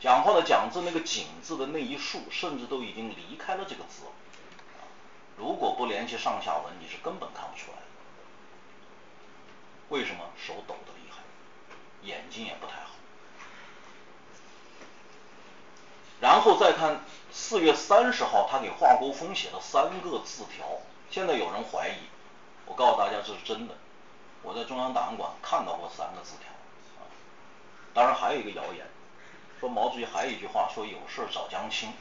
讲话的讲字那个井字的那一竖，甚至都已经离开了这个字。如果不联系上下文，你是根本看不出来的。为什么？手抖得厉害，眼睛也不太好。然后再看四月三十号，他给华国锋写的三个字条。现在有人怀疑，我告诉大家这是真的。我在中央档案馆看到过三个字条。啊，当然还有一个谣言，说毛主席还有一句话，说有事找江青。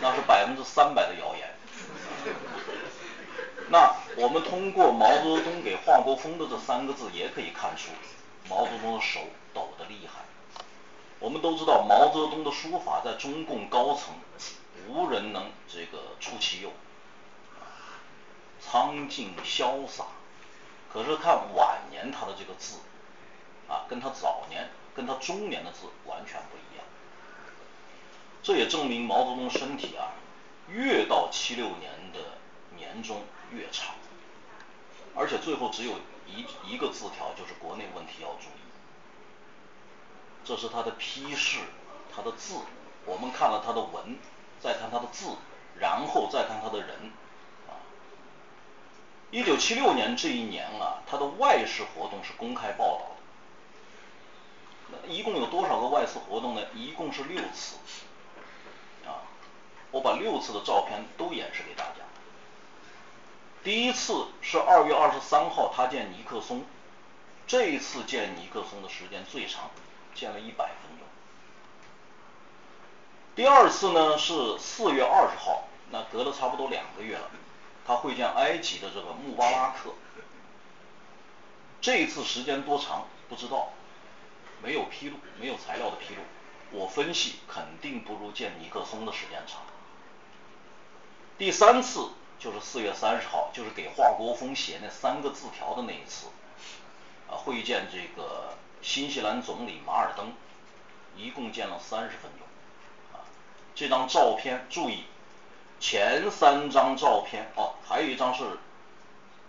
那是百分之三百的谣言。那我们通过毛泽东给华国锋的这三个字，也可以看出毛泽东的手抖得厉害。我们都知道毛泽东的书法在中共高层无人能这个出其右，苍劲潇洒。可是看晚年他的这个字，啊，跟他早年、跟他中年的字完全不一样。这也证明毛泽东身体啊，越到七六年的年中越差，而且最后只有一一个字条，就是国内问题要注意。这是他的批示，他的字，我们看了他的文，再看他的字，然后再看他的人，一九七六年这一年啊，他的外事活动是公开报道的，那一共有多少个外事活动呢？一共是六次，啊，我把六次的照片都演示给大家。第一次是二月二十三号，他见尼克松，这一次见尼克松的时间最长。见了一百分钟。第二次呢是四月二十号，那隔了差不多两个月了，他会见埃及的这个穆巴拉克。这次时间多长不知道，没有披露，没有材料的披露。我分析肯定不如见尼克松的时间长。第三次就是四月三十号，就是给华国锋写那三个字条的那一次，啊，会见这个。新西兰总理马尔登一共见了三十分钟，这张照片注意，前三张照片哦，还有一张是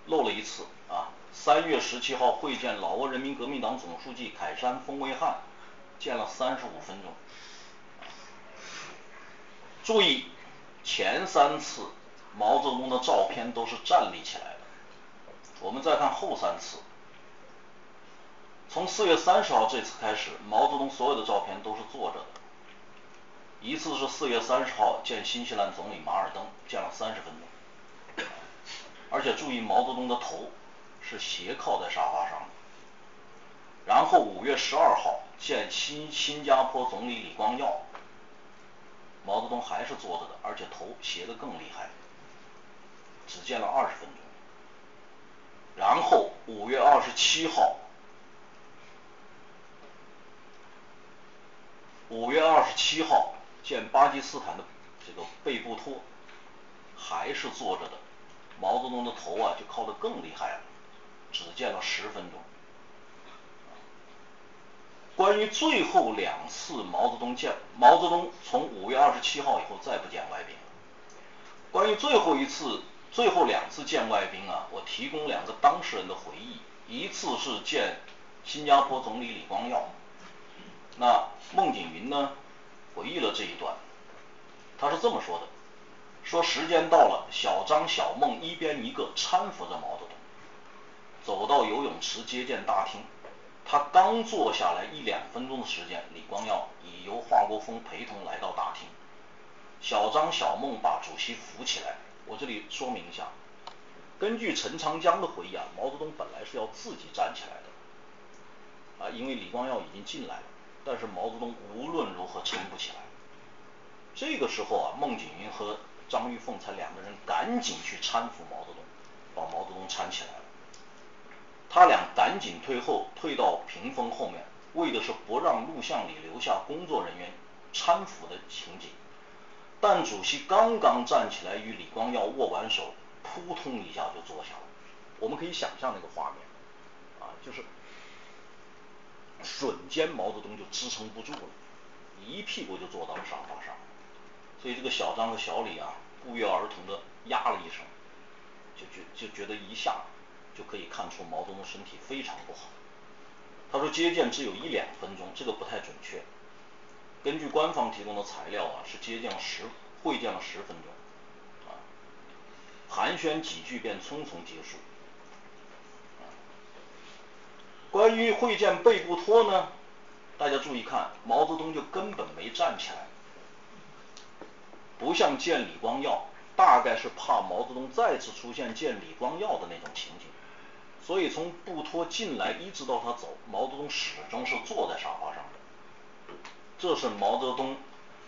漏了一次啊，三月十七号会见老挝人民革命党总书记凯山丰威汉，见了三十五分钟。注意，前三次毛泽东的照片都是站立起来的。我们再看后三次，从四月三十号这次开始，毛泽东所有的照片都是坐着的。一次是四月三十号见新西兰总理马尔登，见了三十分钟，而且注意毛泽东的头是斜靠在沙发上的。然后五月十二号见新新加坡总理李光耀。毛泽东还是坐着的，而且头斜得更厉害，只见了二十分钟。然后五月二十七号，五月二十七号见巴基斯坦的这个贝布托，还是坐着的，毛泽东的头啊就靠得更厉害了，只见了十分钟。关于最后两次毛泽东见毛泽东从五月二十七号以后再不见外宾。关于最后一次、最后两次见外宾啊，我提供两个当事人的回忆。一次是见新加坡总理李光耀，那孟景云呢回忆了这一段，他是这么说的：说时间到了，小张、小孟一边一个搀扶着毛泽东，走到游泳池接见大厅。他刚坐下来一两分钟的时间，李光耀已由华国锋陪同来到大厅。小张、小孟把主席扶起来。我这里说明一下，根据陈长江的回忆啊，毛泽东本来是要自己站起来的，啊，因为李光耀已经进来了，但是毛泽东无论如何撑不起来。这个时候啊，孟景云和张玉凤才两个人赶紧去搀扶毛泽东，把毛泽东搀起来了。他俩赶紧退后，退到屏风后面，为的是不让录像里留下工作人员搀扶的情景。但主席刚刚站起来与李光耀握完手，扑通一下就坐下了。我们可以想象那个画面，啊，就是瞬间毛泽东就支撑不住了，一屁股就坐到了沙发上。所以这个小张和小李啊，不约而同的呀了一声，就觉就觉得一下。就可以看出毛泽东身体非常不好。他说接见只有一两分钟，这个不太准确。根据官方提供的材料啊，是接见十会见了十分钟，啊，寒暄几句便匆匆结束。关于会见贝布托呢，大家注意看，毛泽东就根本没站起来，不像见李光耀，大概是怕毛泽东再次出现见李光耀的那种情景。所以从布托进来一直到他走，毛泽东始终是坐在沙发上的。这是毛泽东，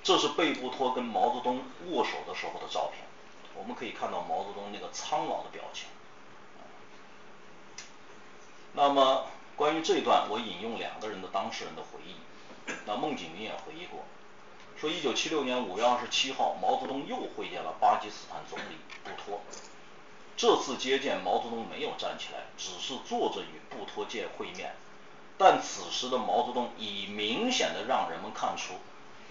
这是贝布托跟毛泽东握手的时候的照片。我们可以看到毛泽东那个苍老的表情。那么关于这段，我引用两个人的当事人的回忆。那孟景云也回忆过，说一九七六年五月二十七号，毛泽东又会见了巴基斯坦总理布托。这次接见，毛泽东没有站起来，只是坐着与布托见会面。但此时的毛泽东已明显的让人们看出，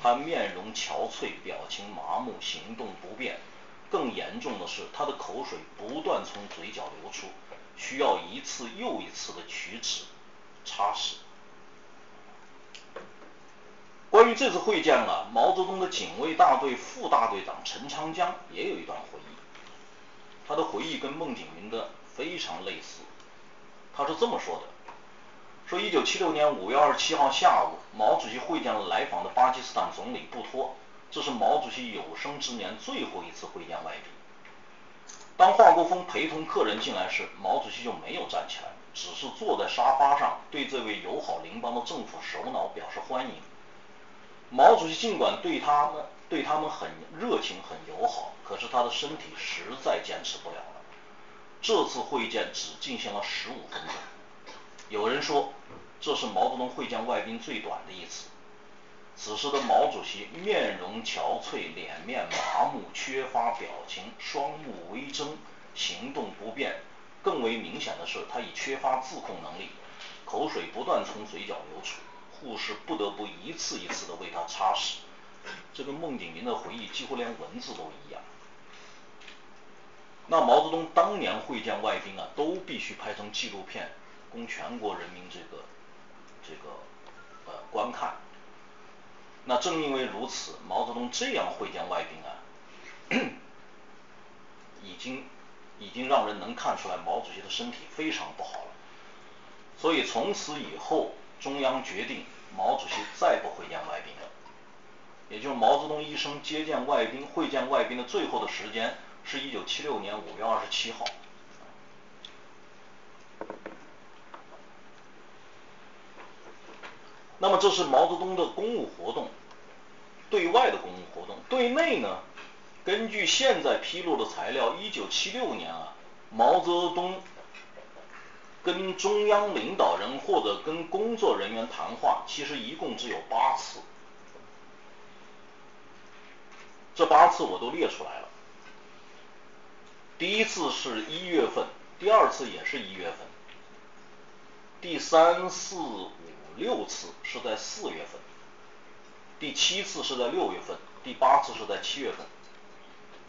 他面容憔悴，表情麻木，行动不便。更严重的是，他的口水不断从嘴角流出，需要一次又一次的取纸擦拭。关于这次会见啊，毛泽东的警卫大队副大队长陈长江也有一段回忆。他的回忆跟孟景云的非常类似，他是这么说的：说一九七六年五月二十七号下午，毛主席会见了来访的巴基斯坦总理布托，这是毛主席有生之年最后一次会见外宾。当华国锋陪同客人进来时，毛主席就没有站，只是坐在沙发上，对这位友好邻邦的政府首脑表示欢迎。毛主席尽管对他们对他们很热情、很友好，可是他的身体实在坚持不了了。这次会见只进行了十五分钟。有人说，这是毛泽东会见外宾最短的一次。此时的毛主席面容憔悴，脸面麻木，缺乏表情，双目微睁，行动不便。更为明显的是，他已缺乏自控能力，口水不断从嘴角流出。护士不得不一次一次的为他擦拭，这跟孟景云的回忆几乎连文字都一样。那毛泽东当年会见外宾啊，都必须拍成纪录片，供全国人民这个这个呃观看。那正因为如此，毛泽东这样会见外宾啊，<coughs> 已经已经让人能看出来毛主席的身体非常不好了。所以从此以后，中央决定毛主席再不会见外宾了。也就是毛泽东一生接见外宾、会见外宾的最后的时间，是一九七六年五月二十七号。那么这是毛泽东的公务活动，对外的公务活动。对内呢，根据现在披露的材料，一九七六年啊，毛泽东。跟中央领导人或者跟工作人员谈话，其实一共只有八次。这八次我都列出来了。第一次是一月份，第二次也是一月份，第三、四、五、六次是在四月份，第七次是在六月份，第八次是在七月份。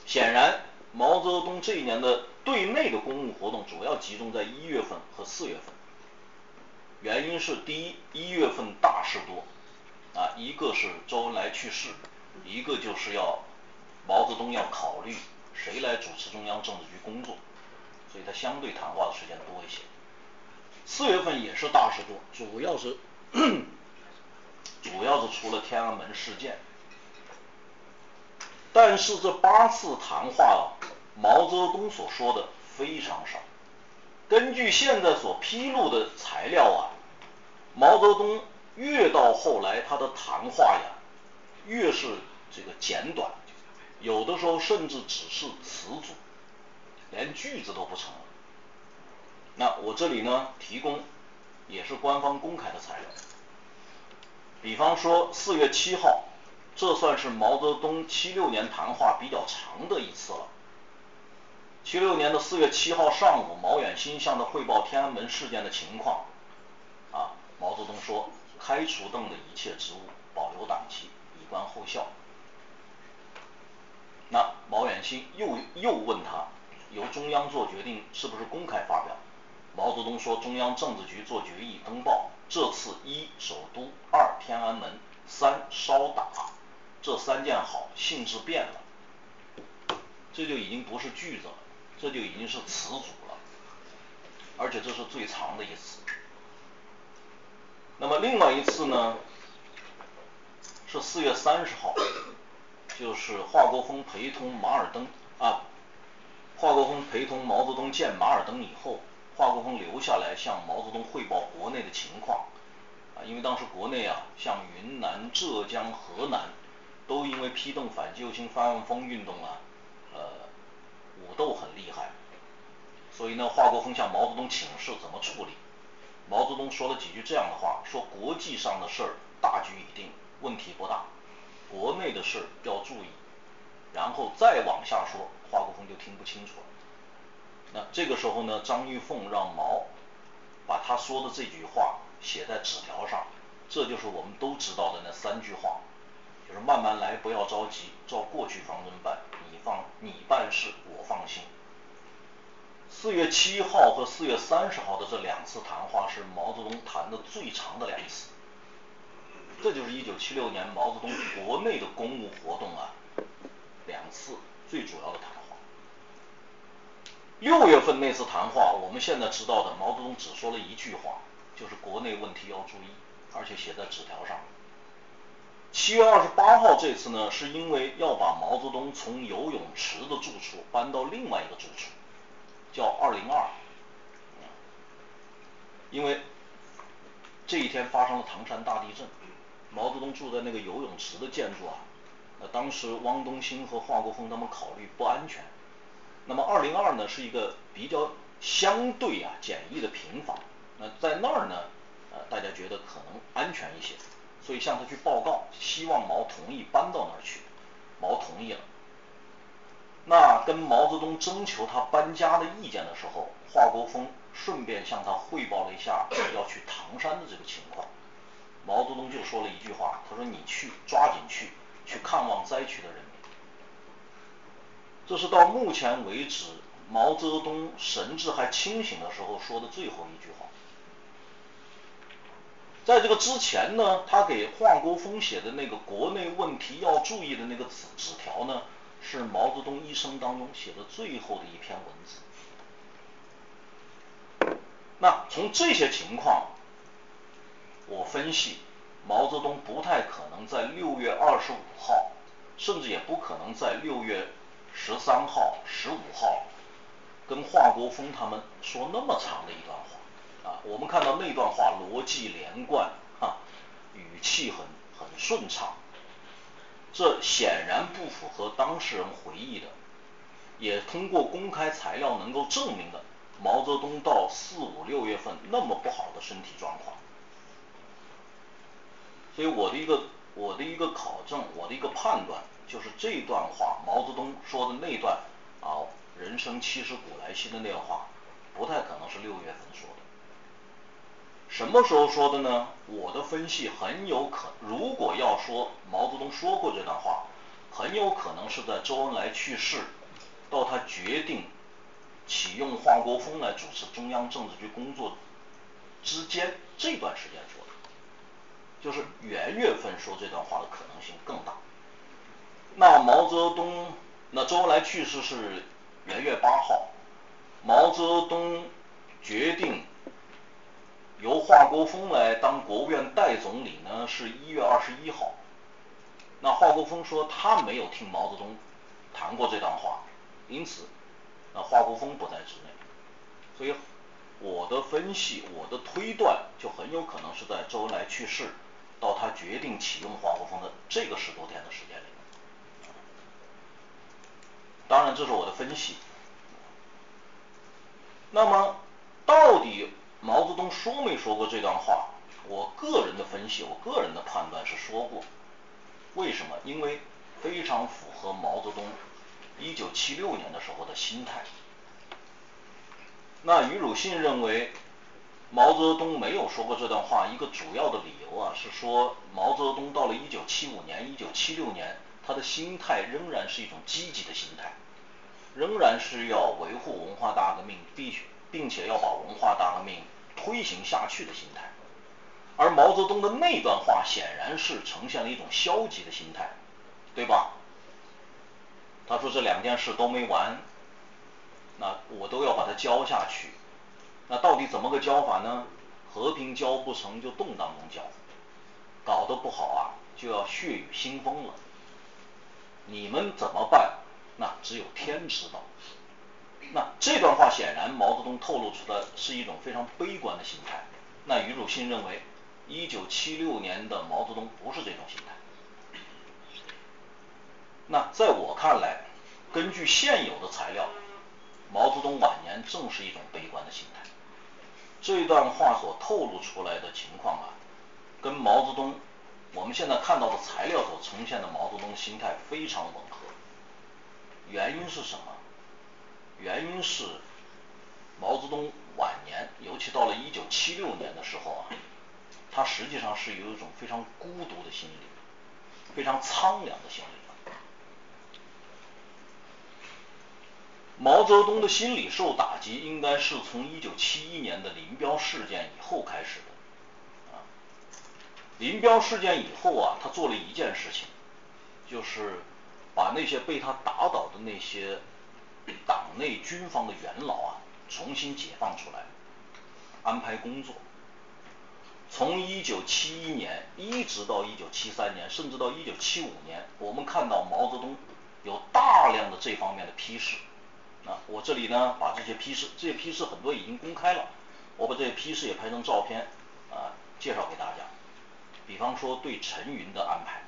显然。毛泽东这一年的对内的公务活动主要集中在一月份和四月份，原因是第一，一月份大事多，啊，一个是周恩来去世，一个就是要毛泽东要考虑谁来主持中央政治局工作，所以他相对谈话的时间多一些。四月份也是大事多，主要是 <coughs> 主要是除了天安门事件。但是这八次谈话啊，毛泽东所说的非常少。根据现在所披露的材料啊，毛泽东越到后来他的谈话呀，越是这个简短，有的时候甚至只是词组，连句子都不成。那我这里呢，提供也是官方公开的材料，比方说四月七号。这算是毛泽东七六年谈话比较长的一次了。七六年的四月七号上午，毛远新向他汇报天安门事件的情况。啊，毛泽东说：“开除邓的一切职务，保留党籍，以观后效。”那毛远新又又问他：“由中央做决定，是不是公开发表？”毛泽东说：“中央政治局做决议，登报。这次一首都，二天安门，三稍打。”这三件好，性质变了，这就已经不是句子了，这就已经是词组了，而且这是最长的一次。那么另外一次呢，是四月三十号，就是华国锋陪同马尔登啊，华国锋陪同毛泽东见马尔登以后，华国锋留下来向毛泽东汇报国内的情况啊，因为当时国内啊，像云南、浙江、河南。都因为批动反救星翻案风运动啊，呃，武斗很厉害，所以呢，华国锋向毛泽东请示怎么处理。毛泽东说了几句这样的话，说国际上的事儿大局已定，问题不大，国内的事要注意。然后再往下说，华国锋就听不清楚了。那这个时候呢，张玉凤让毛把他说的这句话写在纸条上，这就是我们都知道的那三句话。就是慢慢来，不要着急，照过去方针办。你放，你办事，我放心。四月七号和四月三十号的这两次谈话是毛泽东谈的最长的两次。这就是一九七六年毛泽东国内的公务活动啊，两次最主要的谈话。六月份那次谈话，我们现在知道的，毛泽东只说了一句话，就是国内问题要注意，而且写在纸条上。七月二十八号这次呢，是因为要把毛泽东从游泳池的住处搬到另外一个住处，叫二零二。因为这一天发生了唐山大地震，毛泽东住在那个游泳池的建筑啊，那当时汪东兴和华国锋他们考虑不安全。那么二零二呢，是一个比较相对啊简易的平房，那在那儿呢，呃，大家觉得可能安全一些。所以向他去报告，希望毛同意搬到那儿去。毛同意了。那跟毛泽东征求他搬家的意见的时候，华国锋顺便向他汇报了一下要去唐山的这个情况。毛泽东就说了一句话，他说：“你去，抓紧去，去看望灾区的人民。”这是到目前为止毛泽东神志还清醒的时候说的最后一句话。在这个之前呢，他给华国锋写的那个国内问题要注意的那个纸纸条呢，是毛泽东一生当中写的最后的一篇文字。那从这些情况，我分析，毛泽东不太可能在六月二十五号，甚至也不可能在六月十三号、十五号，跟华国锋他们说那么长的一段话。啊，我们看到那段话逻辑连贯，啊，语气很很顺畅，这显然不符合当事人回忆的，也通过公开材料能够证明的毛泽东到四五六月份那么不好的身体状况。所以我的一个我的一个考证，我的一个判断，就是这段话毛泽东说的那段啊，人生七十古来稀的那段话，不太可能是六月份说。什么时候说的呢？我的分析很有可，如果要说毛泽东说过这段话，很有可能是在周恩来去世到他决定启用华国锋来主持中央政治局工作之间这段时间说的，就是元月份说这段话的可能性更大。那毛泽东，那周恩来去世是元月八号，毛泽东决定。由华国锋来当国务院代总理呢，是一月二十一号。那华国锋说他没有听毛泽东谈过这段话，因此，那华国锋不在之内。所以我的分析，我的推断就很有可能是在周恩来去世到他决定启用华国锋的这个十多天的时间里。当然，这是我的分析。那么，到底？毛泽东说没说过这段话？我个人的分析，我个人的判断是说过。为什么？因为非常符合毛泽东一九七六年的时候的心态。那余汝信认为毛泽东没有说过这段话，一个主要的理由啊，是说毛泽东到了一九七五年、一九七六年，他的心态仍然是一种积极的心态，仍然是要维护文化大革命，必须并且要把文化大革命。推行下去的心态，而毛泽东的那段话显然是呈现了一种消极的心态，对吧？他说这两件事都没完，那我都要把它交下去，那到底怎么个交法呢？和平交不成就动荡中交，搞得不好啊就要血雨腥风了。你们怎么办？那只有天知道。那这段话显然毛泽东透露出的是一种非常悲观的心态。那余汝信认为，一九七六年的毛泽东不是这种心态。那在我看来，根据现有的材料，毛泽东晚年正是一种悲观的心态。这段话所透露出来的情况啊，跟毛泽东我们现在看到的材料所呈现的毛泽东心态非常吻合。原因是什么？原因是毛泽东晚年，尤其到了一九七六年的时候啊，他实际上是有一种非常孤独的心理，非常苍凉的心理。毛泽东的心理受打击，应该是从一九七一年的林彪事件以后开始的。啊，林彪事件以后啊，他做了一件事情，就是把那些被他打倒的那些。党内军方的元老啊，重新解放出来，安排工作。从一九七一年一直到一九七三年，甚至到一九七五年，我们看到毛泽东有大量的这方面的批示。啊，我这里呢把这些批示，这些批示很多已经公开了，我把这些批示也拍成照片啊，介绍给大家。比方说对陈云的安排，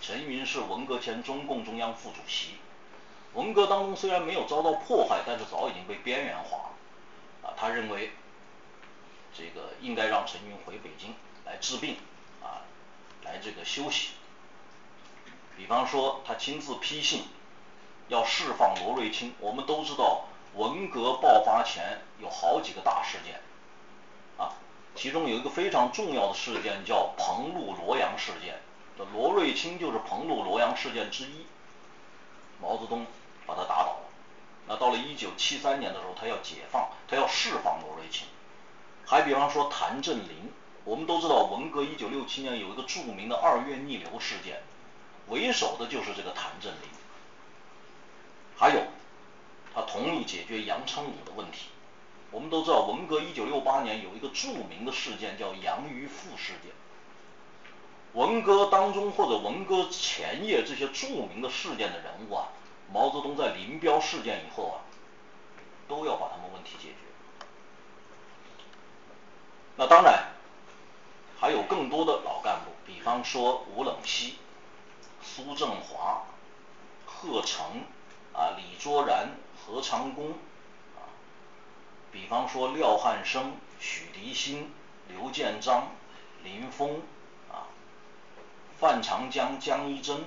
陈云是文革前中共中央副主席。文革当中虽然没有遭到破坏，但是早已经被边缘化了。啊，他认为这个应该让陈云回北京来治病，啊，来这个休息。比方说，他亲自批信要释放罗瑞卿。我们都知道，文革爆发前有好几个大事件，啊，其中有一个非常重要的事件叫彭路罗阳事件，这罗瑞卿就是彭路罗阳事件之一。毛泽东。把他打倒了，那到了一九七三年的时候，他要解放，他要释放罗瑞卿。还比方说谭震林，我们都知道文革一九六七年有一个著名的二月逆流事件，为首的就是这个谭震林。还有，他同意解决杨成武的问题。我们都知道文革一九六八年有一个著名的事件叫杨玉富事件。文革当中或者文革前夜这些著名的事件的人物啊，毛泽东在林彪事件以后啊，都要把他们问题解决。那当然，还有更多的老干部，比方说吴冷西、苏振华、贺成、啊李卓然、何长工，啊，比方说廖汉生、许涤新、刘建章、林峰，啊，范长江、江一真，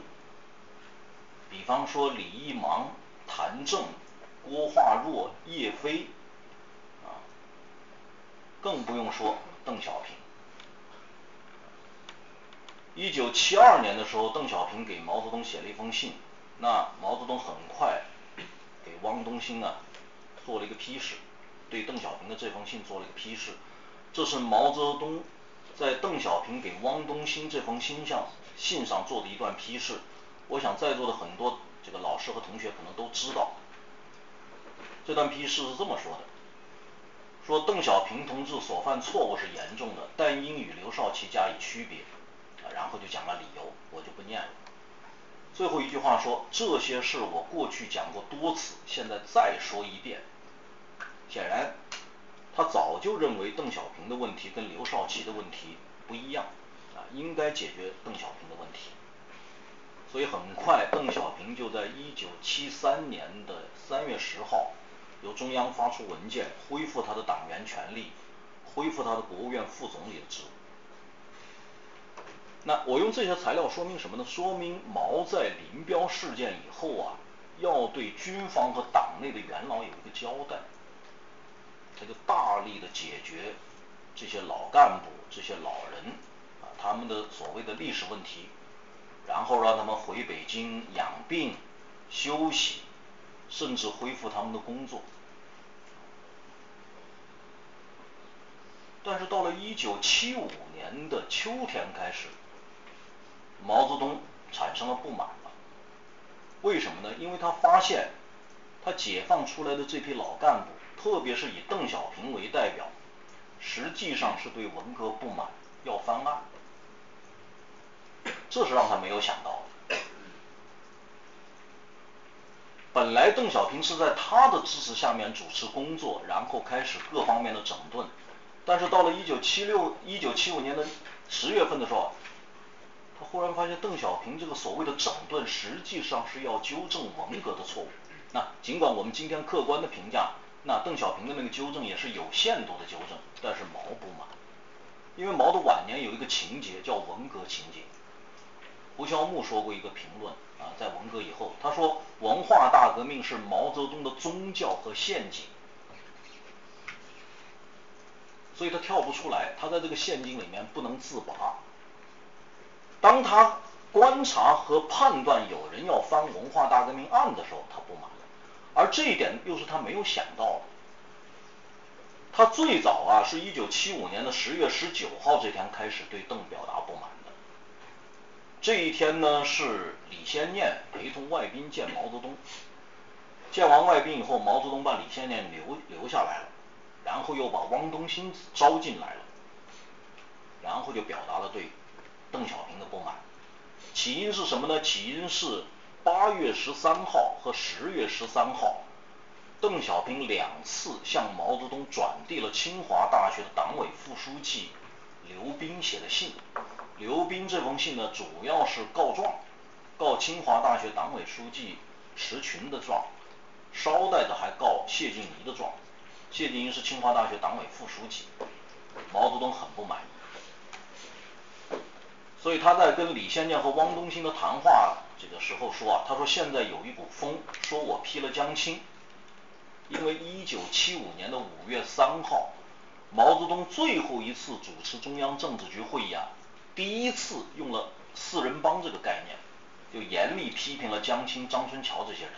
比方说李一芒、谭政、郭化若、叶飞。啊更不用说邓小平。一九七二年的时候，邓小平给毛泽东写了一封信，那毛泽东很快给汪东兴啊做了一个批示，对邓小平的这封信做了一个批示。这是毛泽东在邓小平给汪东兴这封信上信上做的一段批示。我想在座的很多这个老师和同学可能都知道，这段批示是这么说的。说邓小平同志所犯错误是严重的，但应与刘少奇加以区别，啊，然后就讲了理由，我就不念了。最后一句话说，这些事我过去讲过多次，现在再说一遍。显然，他早就认为邓小平的问题跟刘少奇的问题不一样，啊，应该解决邓小平的问题。所以很快，邓小平就在一九七三年的三月十号。由中央发出文件，恢复他的党员权利，恢复他的国务院副总理的职务。那我用这些材料说明什么呢？说明毛在林彪事件以后啊，要对军方和党内的元老有一个交代，他就大力的解决这些老干部、这些老人啊他们的所谓的历史问题，然后让他们回北京养病休息。甚至恢复他们的工作，但是到了一九七五年的秋天开始，毛泽东产生了不满了。为什么呢？因为他发现，他解放出来的这批老干部，特别是以邓小平为代表，实际上是对文革不满，要翻案。这是让他没有想到的。本来邓小平是在他的支持下面主持工作，然后开始各方面的整顿，但是到了一九七六、一九七五年的十月份的时候，他忽然发现邓小平这个所谓的整顿，实际上是要纠正文革的错误。那尽管我们今天客观的评价，那邓小平的那个纠正也是有限度的纠正，但是毛不满，因为毛的晚年有一个情节叫文革情节。胡乔木说过一个评论。啊，在文革以后，他说文化大革命是毛泽东的宗教和陷阱，所以他跳不出来，他在这个陷阱里面不能自拔。当他观察和判断有人要翻文化大革命案的时候，他不满了，而这一点又是他没有想到的。他最早啊，是一九七五年的十月十九号这天开始对邓表达不满。这一天呢，是李先念陪同外宾见毛泽东。见完外宾以后，毛泽东把李先念留留下来了，然后又把汪东兴招进来了，然后就表达了对邓小平的不满。起因是什么呢？起因是八月十三号和十月十三号，邓小平两次向毛泽东转递了清华大学的党委副书记刘斌写的信。刘斌这封信呢，主要是告状，告清华大学党委书记石群的状，捎带着还告谢晋仪的状。谢晋仪是清华大学党委副书记，毛泽东很不满意，所以他在跟李先念和汪东兴的谈话这个时候说啊，他说现在有一股风，说我批了江青，因为一九七五年的五月三号，毛泽东最后一次主持中央政治局会议啊。第一次用了四人帮这个概念，就严厉批评了江青、张春桥这些人。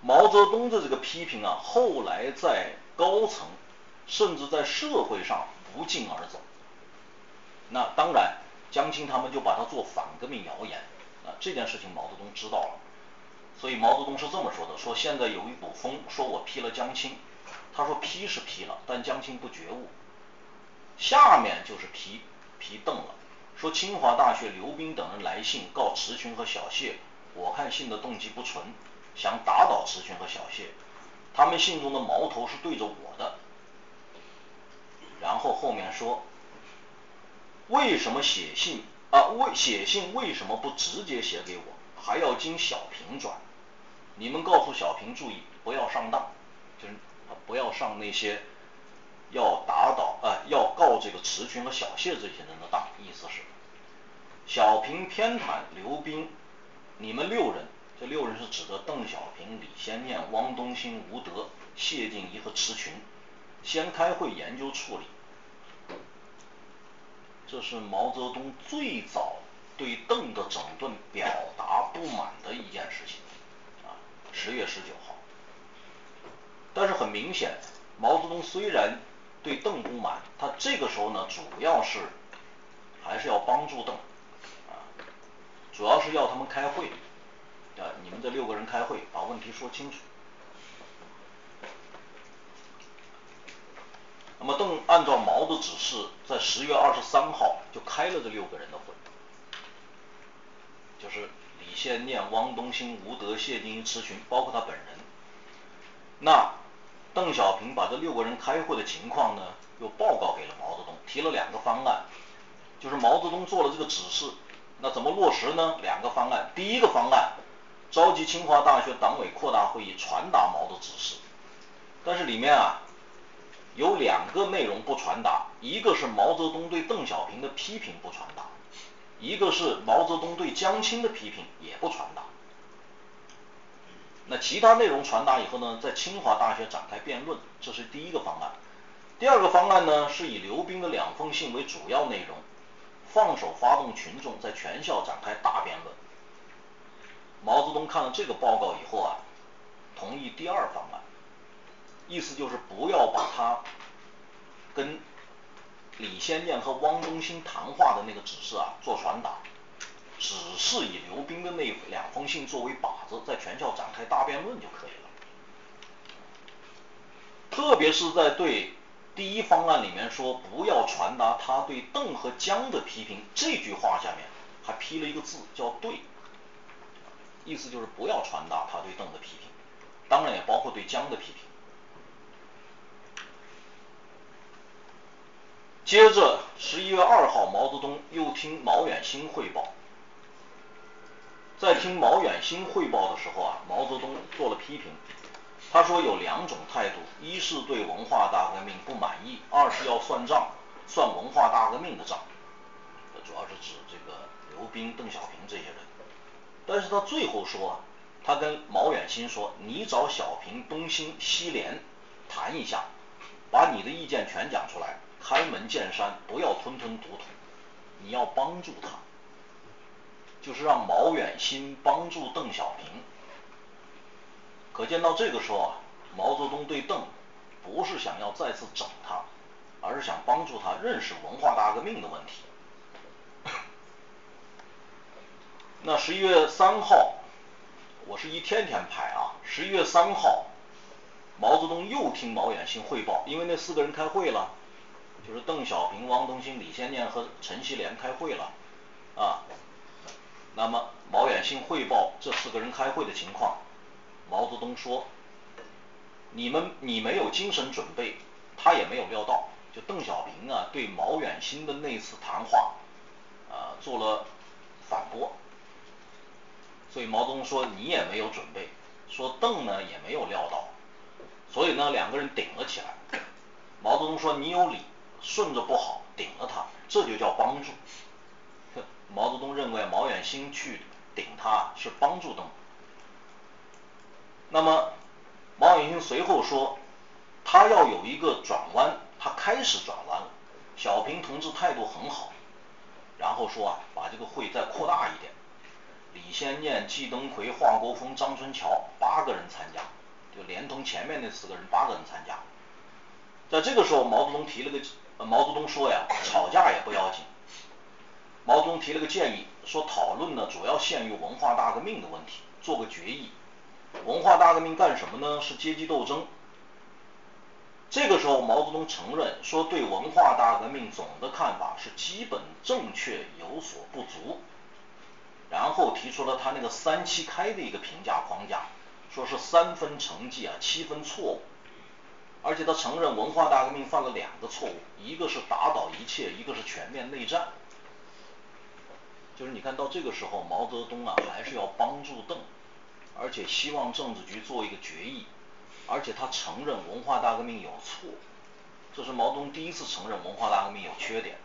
毛泽东的这个批评啊，后来在高层，甚至在社会上不胫而走。那当然，江青他们就把它做反革命谣言啊，这件事情毛泽东知道了。所以毛泽东是这么说的：说现在有一股风，说我批了江青。他说批是批了，但江青不觉悟。下面就是批批邓了。说清华大学刘斌等人来信告池群和小谢，我看信的动机不纯，想打倒池群和小谢。他们信中的矛头是对着我的。然后后面说，为什么写信啊？为写信为什么不直接写给我，还要经小平转？你们告诉小平注意，不要上当，就是不要上那些。要打倒啊，要告这个池群和小谢这些人的当，意思是小平偏袒刘斌，你们六人，这六人是指的邓小平、李先念、汪东兴、吴德、谢晋仪和池群，先开会研究处理。这是毛泽东最早对邓的整顿表达不满的一件事情啊，十月十九号。但是很明显，毛泽东虽然。对邓不满，他这个时候呢，主要是还是要帮助邓，啊，主要是要他们开会，啊，你们这六个人开会，把问题说清楚。那么邓按照毛的指示，在十月二十三号就开了这六个人的会，就是李先念、汪东兴、吴德、谢晋、池群，包括他本人。那邓小平把这六个人开会的情况呢，又报告给了毛泽东，提了两个方案，就是毛泽东做了这个指示，那怎么落实呢？两个方案，第一个方案，召集清华大学党委扩大会议传达毛的指示，但是里面啊有两个内容不传达，一个是毛泽东对邓小平的批评不传达，一个是毛泽东对江青的批评也不传达。那其他内容传达以后呢，在清华大学展开辩论，这是第一个方案。第二个方案呢，是以刘斌的两封信为主要内容，放手发动群众，在全校展开大辩论。毛泽东看了这个报告以后啊，同意第二方案，意思就是不要把他跟李先念和汪东兴谈话的那个指示啊做传达。只是以刘斌的那两封信作为靶子，在全校展开大辩论就可以了。特别是在对第一方案里面说不要传达他对邓和江的批评这句话下面，还批了一个字叫“对”，意思就是不要传达他对邓的批评，当然也包括对江的批评。接着十一月二号，毛泽东又听毛远新汇报。在听毛远新汇报的时候啊，毛泽东做了批评。他说有两种态度：一是对文化大革命不满意；二是要算账，算文化大革命的账。主要是指这个刘斌、邓小平这些人。但是他最后说啊，他跟毛远新说：“你找小平、东兴、西联谈一下，把你的意见全讲出来，开门见山，不要吞吞吐吐，你要帮助他。”就是让毛远新帮助邓小平，可见到这个时候啊，毛泽东对邓不是想要再次整他，而是想帮助他认识文化大革命的问题。<laughs> 那十一月三号，我是一天天拍啊。十一月三号，毛泽东又听毛远新汇报，因为那四个人开会了，就是邓小平、汪东兴、李先念和陈锡联开会了啊。那么毛远新汇报这四个人开会的情况，毛泽东说：“你们你没有精神准备，他也没有料到。就邓小平啊，对毛远新的那次谈话，啊做了反驳。所以毛泽东说你也没有准备，说邓呢也没有料到，所以呢两个人顶了起来。毛泽东说你有理，顺着不好，顶了他，这就叫帮助。”毛泽东认为毛远新去顶他是帮助邓。那么毛远新随后说，他要有一个转弯，他开始转弯了。小平同志态度很好，然后说啊，把这个会再扩大一点，李先念、季登奎、华国锋、张春桥八个人参加，就连同前面那四个人八个人参加。在这个时候，毛泽东提了个，毛泽东说呀，吵架也不要紧。毛泽东提了个建议，说讨论呢主要限于文化大革命的问题，做个决议。文化大革命干什么呢？是阶级斗争。这个时候，毛泽东承认说，对文化大革命总的看法是基本正确，有所不足。然后提出了他那个三七开的一个评价框架，说是三分成绩啊，七分错误。而且他承认文化大革命犯了两个错误，一个是打倒一切，一个是全面内战。就是你看到这个时候，毛泽东啊还是要帮助邓，而且希望政治局做一个决议。而且他承认文化大革命有错，这是毛泽东第一次承认文化大革命有缺点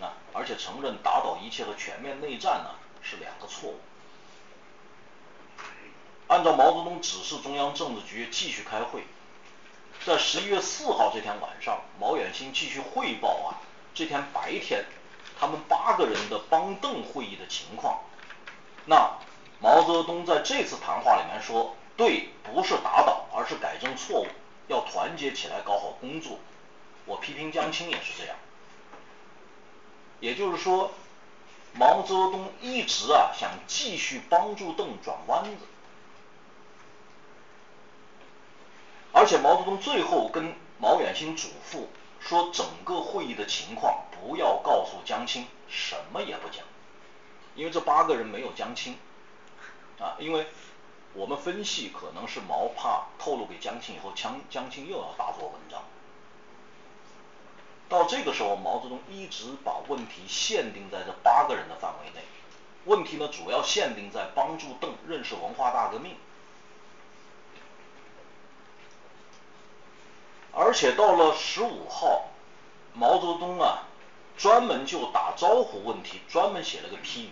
啊，而且承认打倒一切和全面内战呢是两个错误。按照毛泽东指示，中央政治局继续开会，在十一月四号这天晚上，毛远新继续汇报啊，这天白天他们八个人的帮邓会议的情况。那毛泽东在这次谈话里面说。对，不是打倒，而是改正错误，要团结起来搞好工作。我批评江青也是这样。也就是说，毛泽东一直啊想继续帮助邓转弯子，而且毛泽东最后跟毛远新嘱咐说，整个会议的情况不要告诉江青，什么也不讲，因为这八个人没有江青啊，因为。我们分析，可能是毛怕透露给江青以后，江江青又要大做文章。到这个时候，毛泽东一直把问题限定在这八个人的范围内。问题呢，主要限定在帮助邓认识文化大革命。而且到了十五号，毛泽东啊，专门就打招呼问题，专门写了个批语。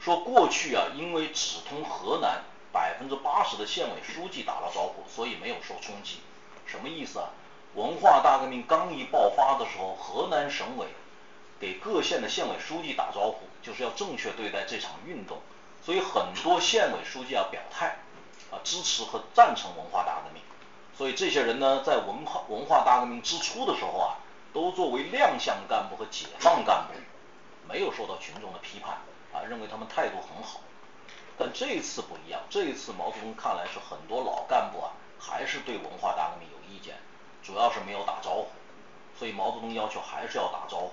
说过去啊，因为只通河南，百分之八十的县委书记打了招呼，所以没有受冲击。什么意思啊？文化大革命刚一爆发的时候，河南省委给各县的县委书记打招呼，就是要正确对待这场运动。所以很多县委书记啊表态啊支持和赞成文化大革命。所以这些人呢，在文化文化大革命之初的时候啊，都作为亮相干部和解放干部，没有受到群众的批判。啊，认为他们态度很好，但这一次不一样。这一次毛泽东看来是很多老干部啊，还是对文化大革命有意见，主要是没有打招呼。所以毛泽东要求还是要打招呼。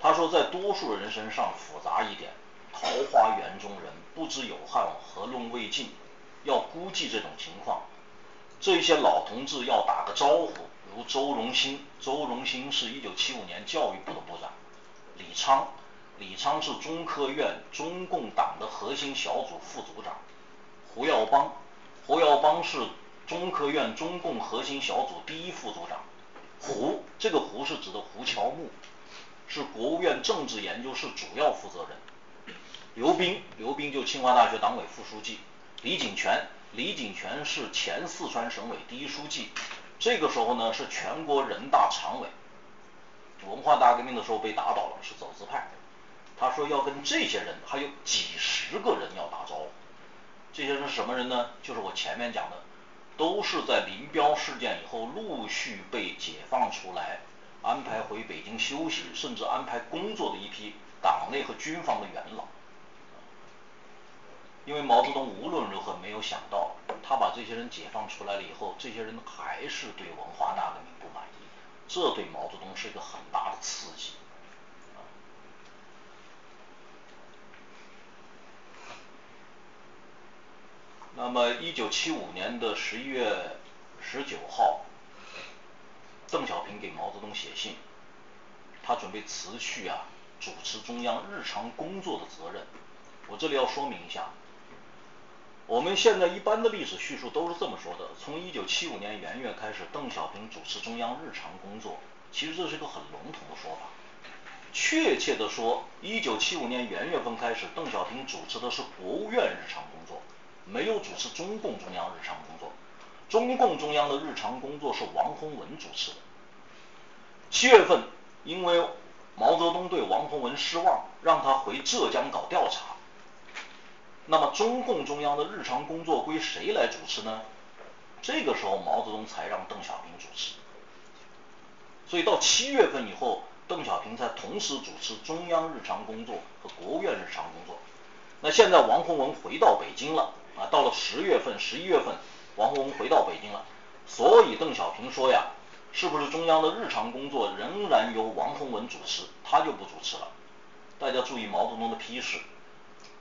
他说，在多数人身上复杂一点，桃花源中人，不知有汉，何论未尽？要估计这种情况，这些老同志要打个招呼，如周荣新。周荣新是一九七五年教育部的部长，李昌。李昌是中科院中共党的核心小组副组长，胡耀邦，胡耀邦是中科院中共核心小组第一副组长，胡这个胡是指的胡乔木，是国务院政治研究室主要负责人，刘斌，刘斌就清华大学党委副书记，李井泉，李井泉是前四川省委第一书记，这个时候呢是全国人大常委，文化大革命的时候被打倒了，是走资派。他说要跟这些人，还有几十个人要打招呼。这些人是什么人呢？就是我前面讲的，都是在林彪事件以后陆续被解放出来，安排回北京休息，甚至安排工作的一批党内和军方的元老。因为毛泽东无论如何没有想到，他把这些人解放出来了以后，这些人还是对文化大革命不满意，这对毛泽东是一个很大的刺激。那么，一九七五年的十一月十九号，邓小平给毛泽东写信，他准备辞去啊主持中央日常工作的责任。我这里要说明一下，我们现在一般的历史叙述都是这么说的：从一九七五年元月开始，邓小平主持中央日常工作。其实这是一个很笼统的说法。确切的说，一九七五年元月份开始，邓小平主持的是国务院日常工作。没有主持中共中央日常工作，中共中央的日常工作是王洪文主持的。七月份，因为毛泽东对王洪文失望，让他回浙江搞调查。那么中共中央的日常工作归谁来主持呢？这个时候毛泽东才让邓小平主持。所以到七月份以后，邓小平才同时主持中央日常工作和国务院日常工作。那现在王洪文回到北京了啊，到了十月份、十一月份，王洪文回到北京了，所以邓小平说呀，是不是中央的日常工作仍然由王洪文主持，他就不主持了？大家注意毛泽东的批示，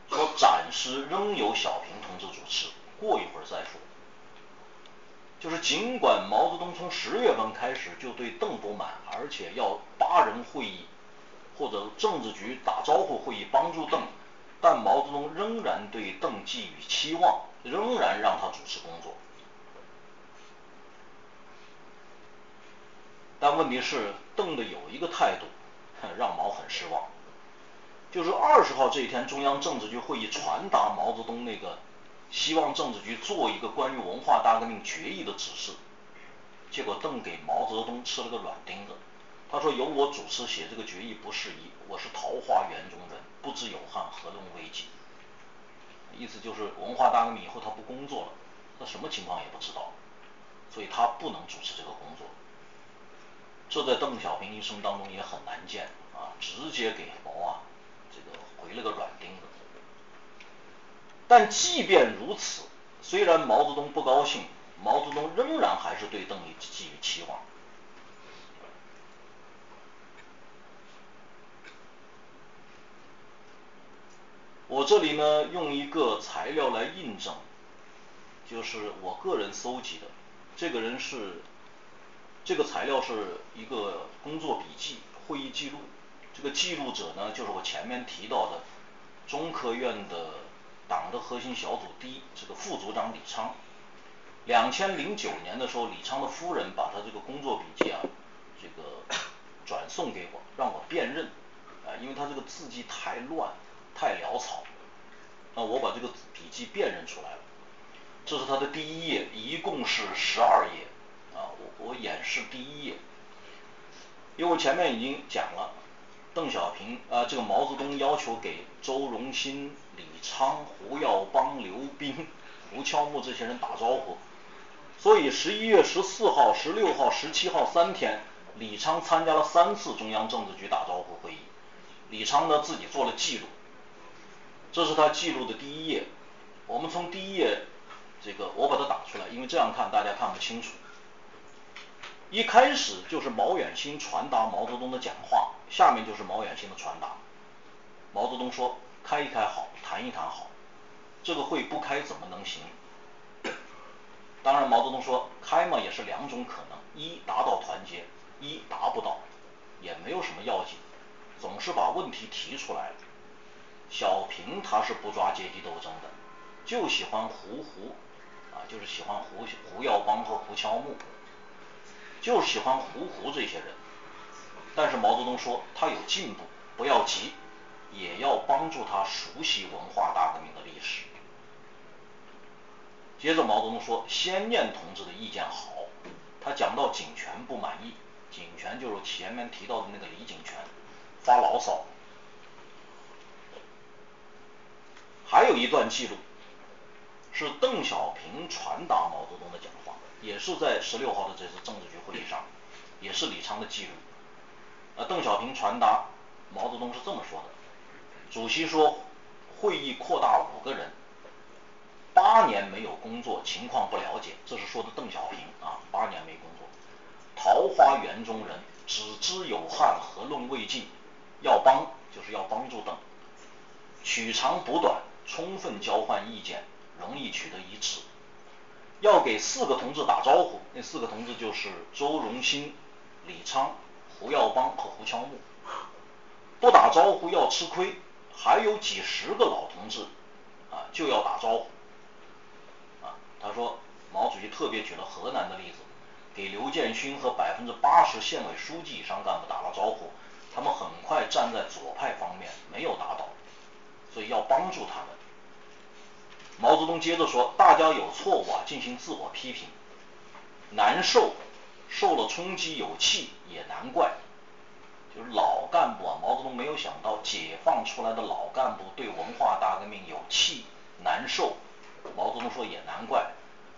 说暂时仍由小平同志主持，过一会儿再说。就是尽管毛泽东从十月份开始就对邓不满，而且要八人会议或者政治局打招呼会议帮助邓，但毛泽东仍然对邓寄予期望，仍然让他主持工作。但问题是，邓的有一个态度让毛很失望，就是二十号这一天，中央政治局会议传达毛泽东那个。希望政治局做一个关于文化大革命决议的指示，结果邓给毛泽东吃了个软钉子。他说：“由我主持写这个决议不适宜，我是桃花源中人，不知有汉，何论危急。”意思就是文化大革命以后他不工作了，他什么情况也不知道，所以他不能主持这个工作。这在邓小平一生当中也很难见啊，直接给毛啊这个回了个软钉子。但即便如此，虽然毛泽东不高兴，毛泽东仍然还是对邓丽寄予期望。我这里呢用一个材料来印证，就是我个人搜集的，这个人是，这个材料是一个工作笔记、会议记录，这个记录者呢就是我前面提到的中科院的。党的核心小组第一这个副组长李昌，两千零九年的时候，李昌的夫人把他这个工作笔记啊，这个转送给我，让我辨认，啊，因为他这个字迹太乱，太潦草，那我把这个笔记辨认出来了。这是他的第一页，一共是十二页，啊，我我演示第一页，因为我前面已经讲了。邓小平啊，这个毛泽东要求给周荣新、李昌、胡耀邦、刘斌、胡乔木这些人打招呼，所以十一月十四号、十六号、十七号三天，李昌参加了三次中央政治局打招呼会议。李昌呢自己做了记录，这是他记录的第一页。我们从第一页这个我把它打出来，因为这样看大家看不清楚。一开始就是毛远新传达毛泽东的讲话，下面就是毛远新的传达。毛泽东说：“开一开好，谈一谈好，这个会不开怎么能行？”当然，毛泽东说：“开嘛也是两种可能，一达到团结，一达不到，也没有什么要紧，总是把问题提出来。”小平他是不抓阶级斗争的，就喜欢胡胡，啊，就是喜欢胡胡耀邦和胡乔木。就喜欢胡胡这些人，但是毛泽东说他有进步，不要急，也要帮助他熟悉文化大革命的历史。接着毛泽东说，先念同志的意见好，他讲到景泉不满意，景泉就是前面提到的那个李景泉，发牢骚。还有一段记录，是邓小平传达毛泽东的讲话。也是在十六号的这次政治局会议上，也是李昌的记录。呃，邓小平传达毛泽东是这么说的：主席说，会议扩大五个人，八年没有工作，情况不了解。这是说的邓小平啊，八年没工作。桃花源中人，只知有汉，何论魏晋？要帮就是要帮助邓，取长补短，充分交换意见，容易取得一致。要给四个同志打招呼，那四个同志就是周荣新、李昌、胡耀邦和胡乔木。不打招呼要吃亏，还有几十个老同志啊就要打招呼。啊，他说毛主席特别举了河南的例子，给刘建勋和百分之八十县委书记以上干部打了招呼，他们很快站在左派方面，没有打倒，所以要帮助他们。毛泽东接着说：“大家有错误啊，进行自我批评，难受，受了冲击有气也难怪。就是老干部啊，毛泽东没有想到解放出来的老干部对文化大革命有气难受。毛泽东说也难怪，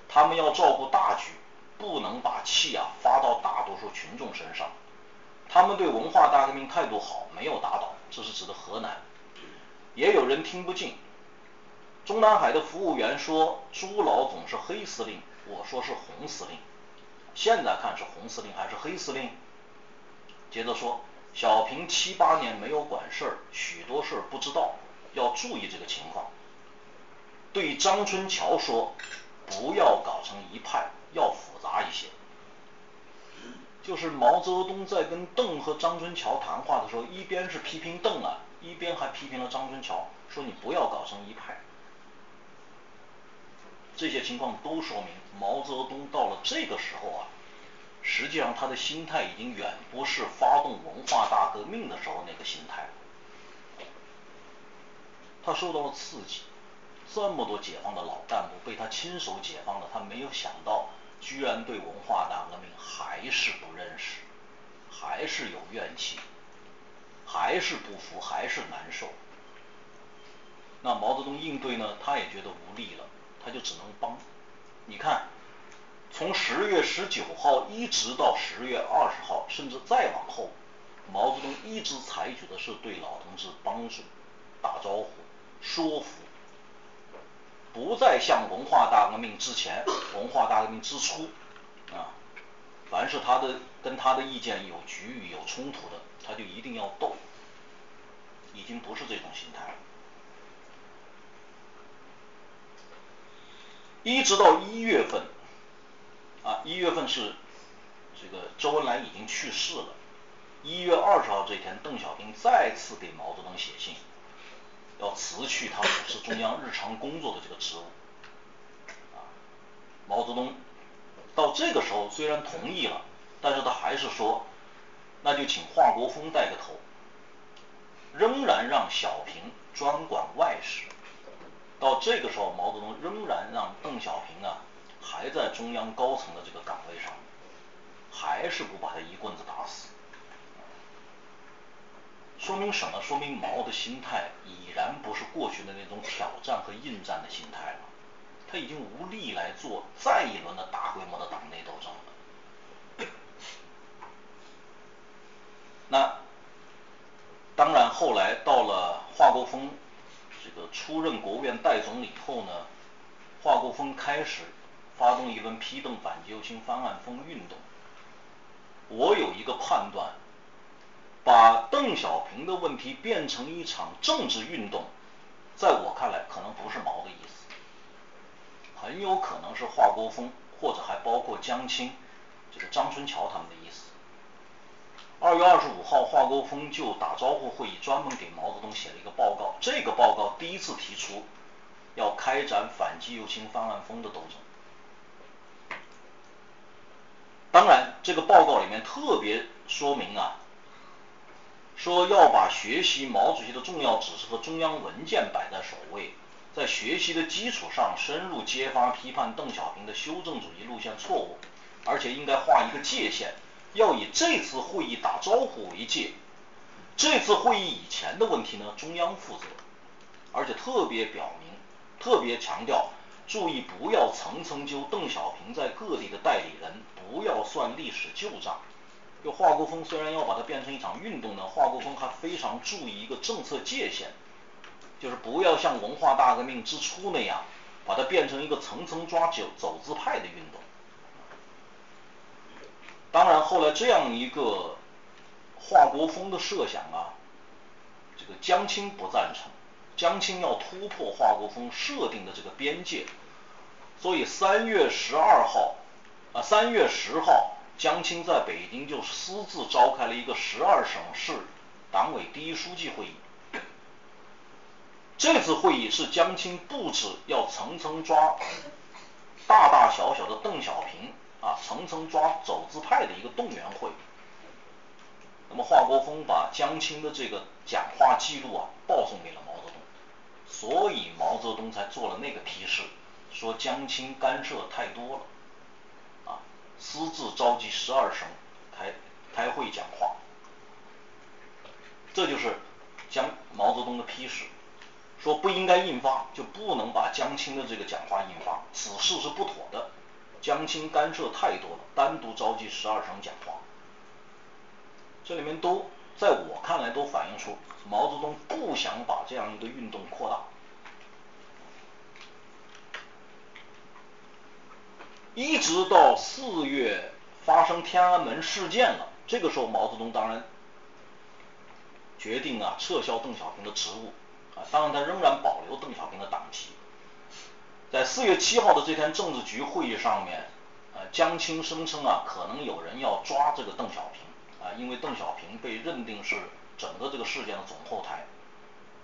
他们要照顾大局，不能把气啊发到大多数群众身上。他们对文化大革命态度好，没有打倒，这是指的河南。也有人听不进。中南海的服务员说朱老总是黑司令，我说是红司令。现在看是红司令还是黑司令？接着说，小平七八年没有管事儿，许多事儿不知道，要注意这个情况。对张春桥说，不要搞成一派，要复杂一些。就是毛泽东在跟邓和张春桥谈话的时候，一边是批评邓啊，一边还批评了张春桥，说你不要搞成一派。这些情况都说明毛泽东到了这个时候啊。实际上，他的心态已经远不是发动文化大革命的时候那个心态了。他受到了刺激，这么多解放的老干部被他亲手解放了，他没有想到，居然对文化大革命还是不认识，还是有怨气，还是不服，还是难受。那毛泽东应对呢？他也觉得无力了，他就只能帮。你看。从十月十九号一直到十月二十号，甚至再往后，毛泽东一直采取的是对老同志帮助、打招呼、说服，不再像文化大革命之前、文化大革命之初啊，凡是他的跟他的意见有局域、有冲突的，他就一定要斗，已经不是这种心态了。一直到一月份。啊，一月份是这个周恩来已经去世了。一月二十号这天，邓小平再次给毛泽东写信，要辞去他主持中央日常工作的这个职务。啊，毛泽东到这个时候虽然同意了，但是他还是说，那就请华国锋带个头，仍然让小平专管外事。到这个时候，毛泽东仍然让邓小平啊。还在中央高层的这个岗位上，还是不把他一棍子打死，说明什么？说明毛的心态已然不是过去的那种挑战和应战的心态了，他已经无力来做再一轮的大规模的党内斗争了。那当然，后来到了华国锋这个出任国务院代总理后呢，华国锋开始。发动一轮批邓反击右倾翻案风运动，我有一个判断，把邓小平的问题变成一场政治运动，在我看来可能不是毛的意思，很有可能是华国锋或者还包括江青、这个张春桥他们的意思。二月二十五号，华国锋就打招呼会议专门给毛泽东写了一个报告，这个报告第一次提出要开展反击右倾翻案风的斗争。当然，这个报告里面特别说明啊，说要把学习毛主席的重要指示和中央文件摆在首位，在学习的基础上深入揭发批判邓小平的修正主义路线错误，而且应该画一个界限，要以这次会议打招呼为界。这次会议以前的问题呢，中央负责，而且特别表明，特别强调。注意不要层层揪邓小平在各地的代理人，不要算历史旧账。就华国锋虽然要把它变成一场运动呢，华国锋还非常注意一个政策界限，就是不要像文化大革命之初那样，把它变成一个层层抓走走资派的运动。当然后来这样一个华国锋的设想啊，这个江青不赞成。江青要突破华国锋设定的这个边界，所以三月十二号，啊三月十号，江青在北京就私自召开了一个十二省市党委第一书记会议。这次会议是江青布置要层层抓大大小小的邓小平啊，层层抓走资派的一个动员会。那么华国锋把江青的这个讲话记录啊报送给了毛泽东。所以毛泽东才做了那个批示，说江青干涉太多了，啊，私自召集十二省开开会讲话，这就是江毛泽东的批示。说不应该印发，就不能把江青的这个讲话印发，此事是不妥的。江青干涉太多了，单独召集十二省讲话，这里面都在我看来都反映出毛泽东不想把这样一个运动扩大。一直到四月发生天安门事件了，这个时候毛泽东当然决定啊撤销邓小平的职务啊，当然他仍然保留邓小平的党旗。在四月七号的这天政治局会议上面，呃，江青声称啊可能有人要抓这个邓小平啊，因为邓小平被认定是整个这个事件的总后台。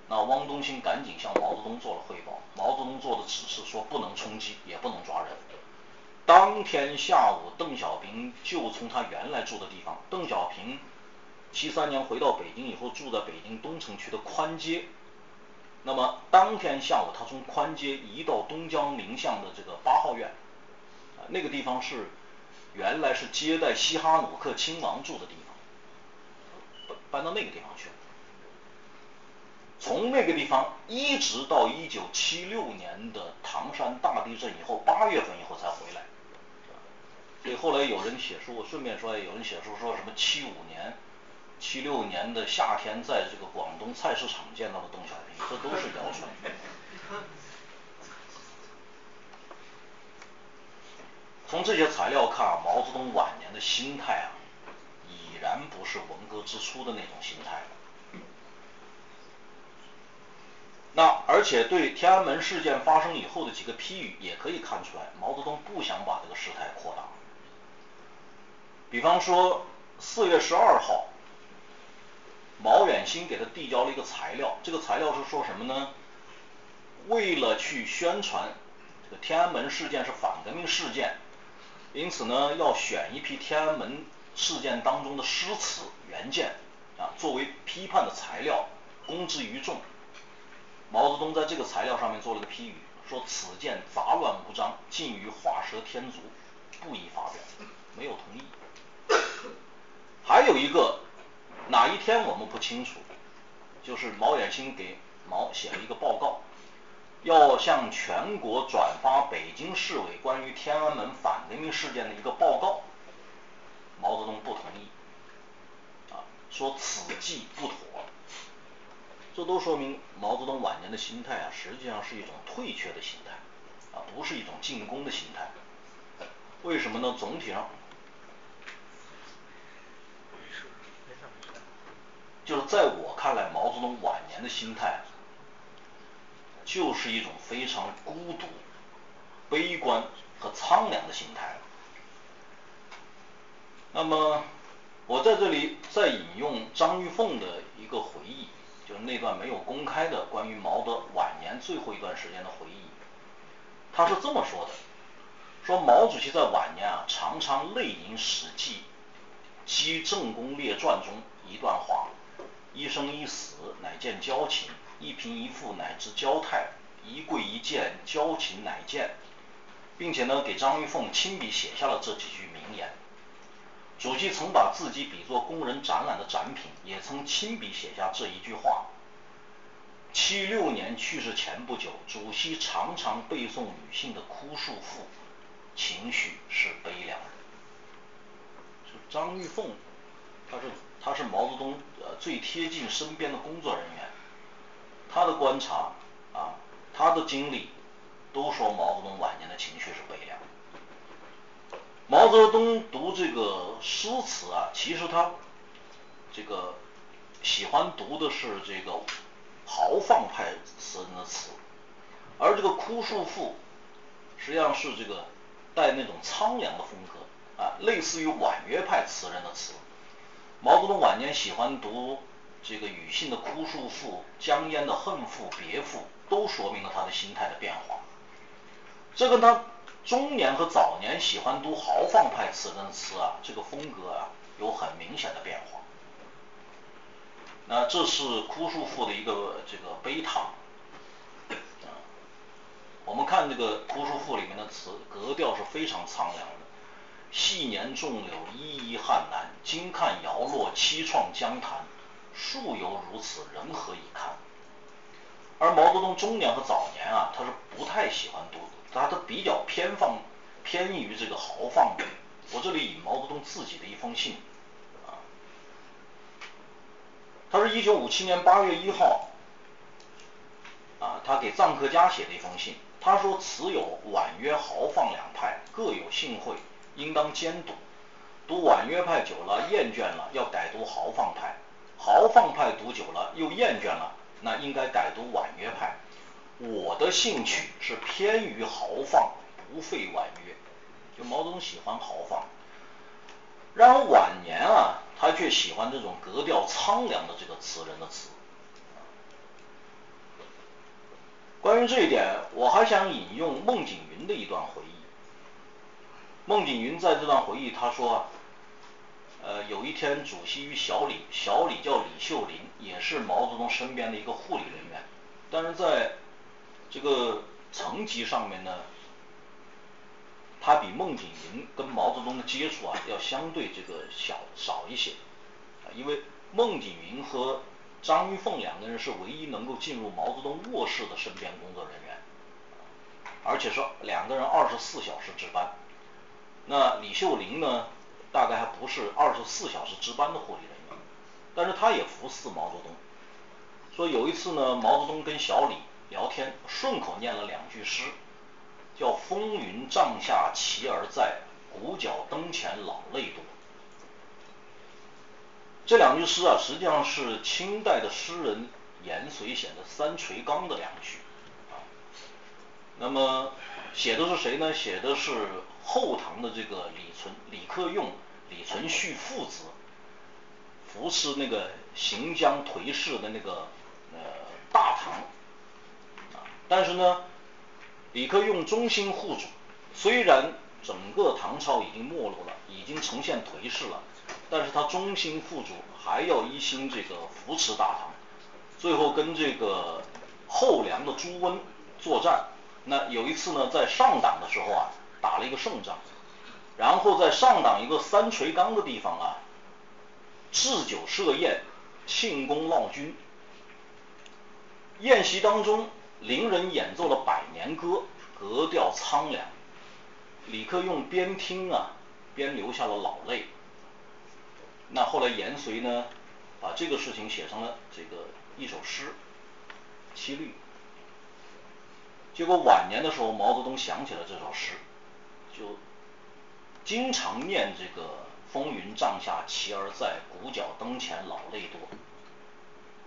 那汪东兴赶紧向毛泽东做了汇报，毛泽东做的指示说不能冲击，也不能抓人。当天下午，邓小平就从他原来住的地方。邓小平七三年回到北京以后，住在北京东城区的宽街。那么当天下午，他从宽街移到东郊民巷的这个八号院，啊，那个地方是原来是接待西哈努克亲王住的地方，搬到那个地方去了。从那个地方一直到一九七六年的唐山大地震以后，八月份以后才回来。所以后来有人写书，我顺便说，有人写书说什么七五年、七六年的夏天，在这个广东菜市场见到了邓小平，这都是谣传。从这些材料看，毛泽东晚年的心态啊，已然不是文革之初的那种心态了。那而且对天安门事件发生以后的几个批语，也可以看出来，毛泽东不想把这个事态扩大。比方说，四月十二号，毛远新给他递交了一个材料，这个材料是说什么呢？为了去宣传这个天安门事件是反革命事件，因此呢，要选一批天安门事件当中的诗词原件啊，作为批判的材料，公之于众。毛泽东在这个材料上面做了个批语，说此件杂乱无章，近于画蛇添足，不宜发表，没有同意。还有一个哪一天我们不清楚，就是毛远新给毛写了一个报告，要向全国转发北京市委关于天安门反革命事件的一个报告，毛泽东不同意，啊，说此计不妥，这都说明毛泽东晚年的心态啊，实际上是一种退却的心态，啊，不是一种进攻的心态，为什么呢？总体上。就是在我看来，毛泽东晚年的心态，就是一种非常孤独、悲观和苍凉的心态。那么，我在这里再引用张玉凤的一个回忆，就是那段没有公开的关于毛的晚年最后一段时间的回忆。他是这么说的：说毛主席在晚年啊，常常泪吟《史记》《击正公列传》中一段话。一生一死，乃见交情；一贫一富，乃知交态；一贵一贱，交情乃见。并且呢，给张玉凤亲笔写下了这几句名言。主席曾把自己比作工人展览的展品，也曾亲笔写下这一句话。七六年去世前不久，主席常常背诵女性的哭诉赋，情绪是悲凉的。就张玉凤，他是。他是毛泽东呃最贴近身边的工作人员，他的观察啊，他的经历，都说毛泽东晚年的情绪是悲凉。毛泽东读这个诗词啊，其实他这个喜欢读的是这个豪放派词人的词，而这个枯树赋实际上是这个带那种苍凉的风格啊，类似于婉约派词人的词。毛泽东晚年喜欢读这个庾信的哭诉赋、江淹的恨赋、别赋，都说明了他的心态的变化。这跟他中年和早年喜欢读豪放派词人的词啊，这个风格啊，有很明显的变化。那这是枯树赋的一个这个悲叹。我们看这个枯树赋里面的词，格调是非常苍凉的。昔年种柳依依汉南，今看摇落凄怆江潭。树犹如此，人何以堪？而毛泽东中年和早年啊，他是不太喜欢读，他都比较偏放偏于这个豪放的。我这里引毛泽东自己的一封信，啊，他是一九五七年八月一号，啊，他给臧克家写的一封信。他说：“此有婉约豪放两派，各有幸会，应当兼读。读婉约派久了，厌倦了，要改读豪放派；豪放派读久了，又厌倦了，那应该改读婉约派。我的兴趣是偏于豪放，不费婉约。就毛泽东喜欢豪放，然而晚年啊，他却喜欢这种格调苍凉的这个词人的词。”关于这一点，我还想引用孟景云的一段回忆。孟景云在这段回忆，他说：“呃，有一天，主席与小李，小李叫李秀林，也是毛泽东身边的一个护理人员，但是在这个层级上面呢，他比孟景云跟毛泽东的接触啊，要相对这个小少一些，啊，因为孟景云和张玉凤两个人是唯一能够进入毛泽东卧室的身边工作人员，而且是两个人二十四小时值班。那李秀玲呢，大概还不是二十四小时值班的护理人员，但是他也服侍毛泽东。说有一次呢，毛泽东跟小李聊天，顺口念了两句诗，叫“风云帐下旗儿在，鼓角灯前老泪多”。这两句诗啊，实际上是清代的诗人严遂写的《三垂纲》的两句啊。那么写的是谁呢？写的是后唐的这个李存、李克用、李存勖父子扶持那个行将颓势的那个呃大唐啊。但是呢，李克用忠心护主，虽然整个唐朝已经没落了，已经呈现颓势了。但是他忠心护主，还要一心这个扶持大唐，最后跟这个后梁的朱温作战。那有一次呢，在上党的时候啊，打了一个胜仗，然后在上党一个三垂纲的地方啊，置酒设宴，庆功闹军。宴席当中，伶人演奏了《百年歌》，格调苍凉。李克用边听啊，边流下了老泪。那后来阎绥呢，把这个事情写成了这个一首诗《七律》。结果晚年的时候，毛泽东想起了这首诗，就经常念这个“风云帐下旗儿在，鼓角灯前老泪多”。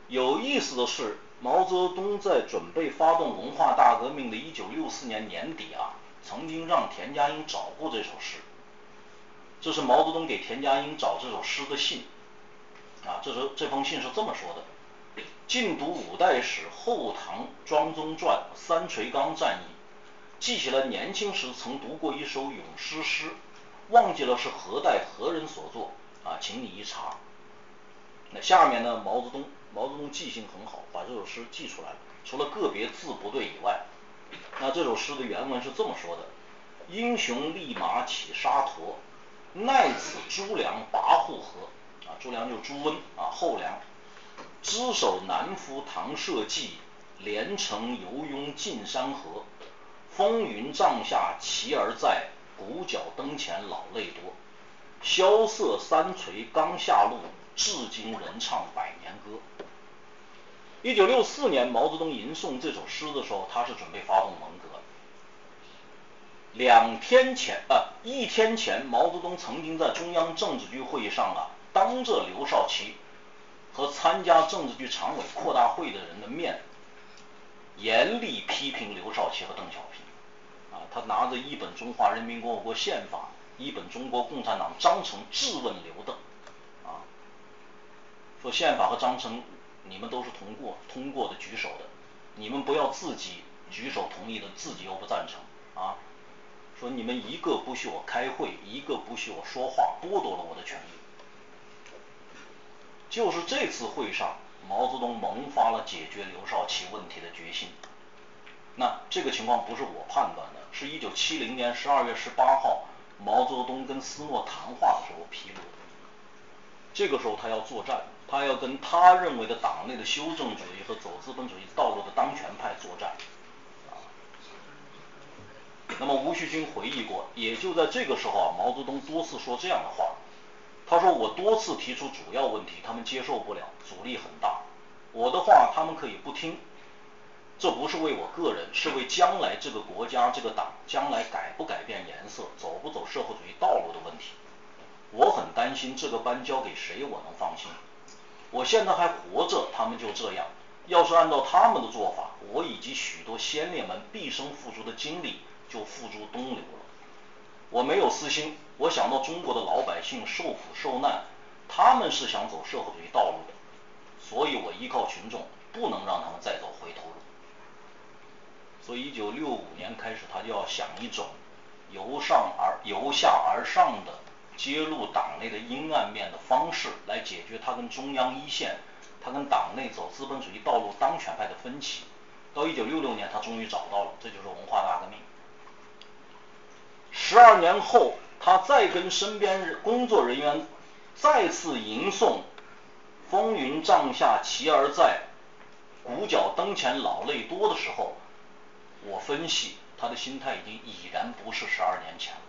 有意思的是，毛泽东在准备发动文化大革命的一九六四年年底啊，曾经让田家英找过这首诗。这是毛泽东给田家英找这首诗的信，啊，这是这封信是这么说的：尽读五代史、后唐庄宗传、三垂纲战役，记起了年轻时曾读过一首咏诗诗，忘记了是何代何人所作，啊，请你一查。那下面呢，毛泽东毛泽东记性很好，把这首诗记出来了，除了个别字不对以外，那这首诗的原文是这么说的：英雄立马起沙陀。奈此朱梁跋扈何？啊，朱梁就朱温啊，后梁。只手难扶唐社稷，连城游拥尽山河。风云帐下旗儿在，鼓角灯前老泪多。萧瑟三垂纲下路，至今人唱百年歌。一九六四年，毛泽东吟诵这首诗的时候，他是准备发动文革。两天前啊，一天前，毛泽东曾经在中央政治局会议上啊，当着刘少奇和参加政治局常委扩大会的人的面，严厉批评刘少奇和邓小平。他拿着一本《中华人民共和国宪法》，一本《中国共产党章程》质问刘邓，啊，说宪法和章程你们都是通过通过的举手的，你们不要自己举手同意的，自己又不赞成啊。说你们一个不许我开会，一个不许我说话，剥夺了我的权利。就是这次会上，毛泽东萌发了解决刘少奇问题的决心。那这个情况不是我判断的，是一九七零年十二月十八号毛泽东跟斯诺谈话的时候披露的。这个时候他要作战，他要跟他认为的党内的修正主义和走资本主义道路的当权派作战。那么吴旭军回忆过，也就在这个时候啊，毛泽东多次说这样的话。他说：“我多次提出主要问题，他们接受不了，阻力很大。我的话他们可以不听，这不是为我个人，是为将来这个国家、这个党将来改不改变颜色、走不走社会主义道路的问题。我很担心这个班交给谁我能放心。我现在还活着，他们就这样。要是按照他们的做法，我以及许多先烈们毕生付出的精力就付诸东流了。我没有私心。”我想到中国的老百姓受苦受难，他们是想走社会主义道路的，所以我依靠群众，不能让他们再走回头路。所以，一九六五年开始，他就要想一种由上而由下而上的揭露党内的阴暗面的方式，来解决他跟中央一线、他跟党内走资本主义道路当权派的分歧。到一九六六年，他终于找到了，这就是文化大革命。十二年后。他再跟身边工作人员再次吟诵“风云帐下旗儿在，鼓角灯前老泪多”的时候，我分析他的心态已经已然不是十二年前了，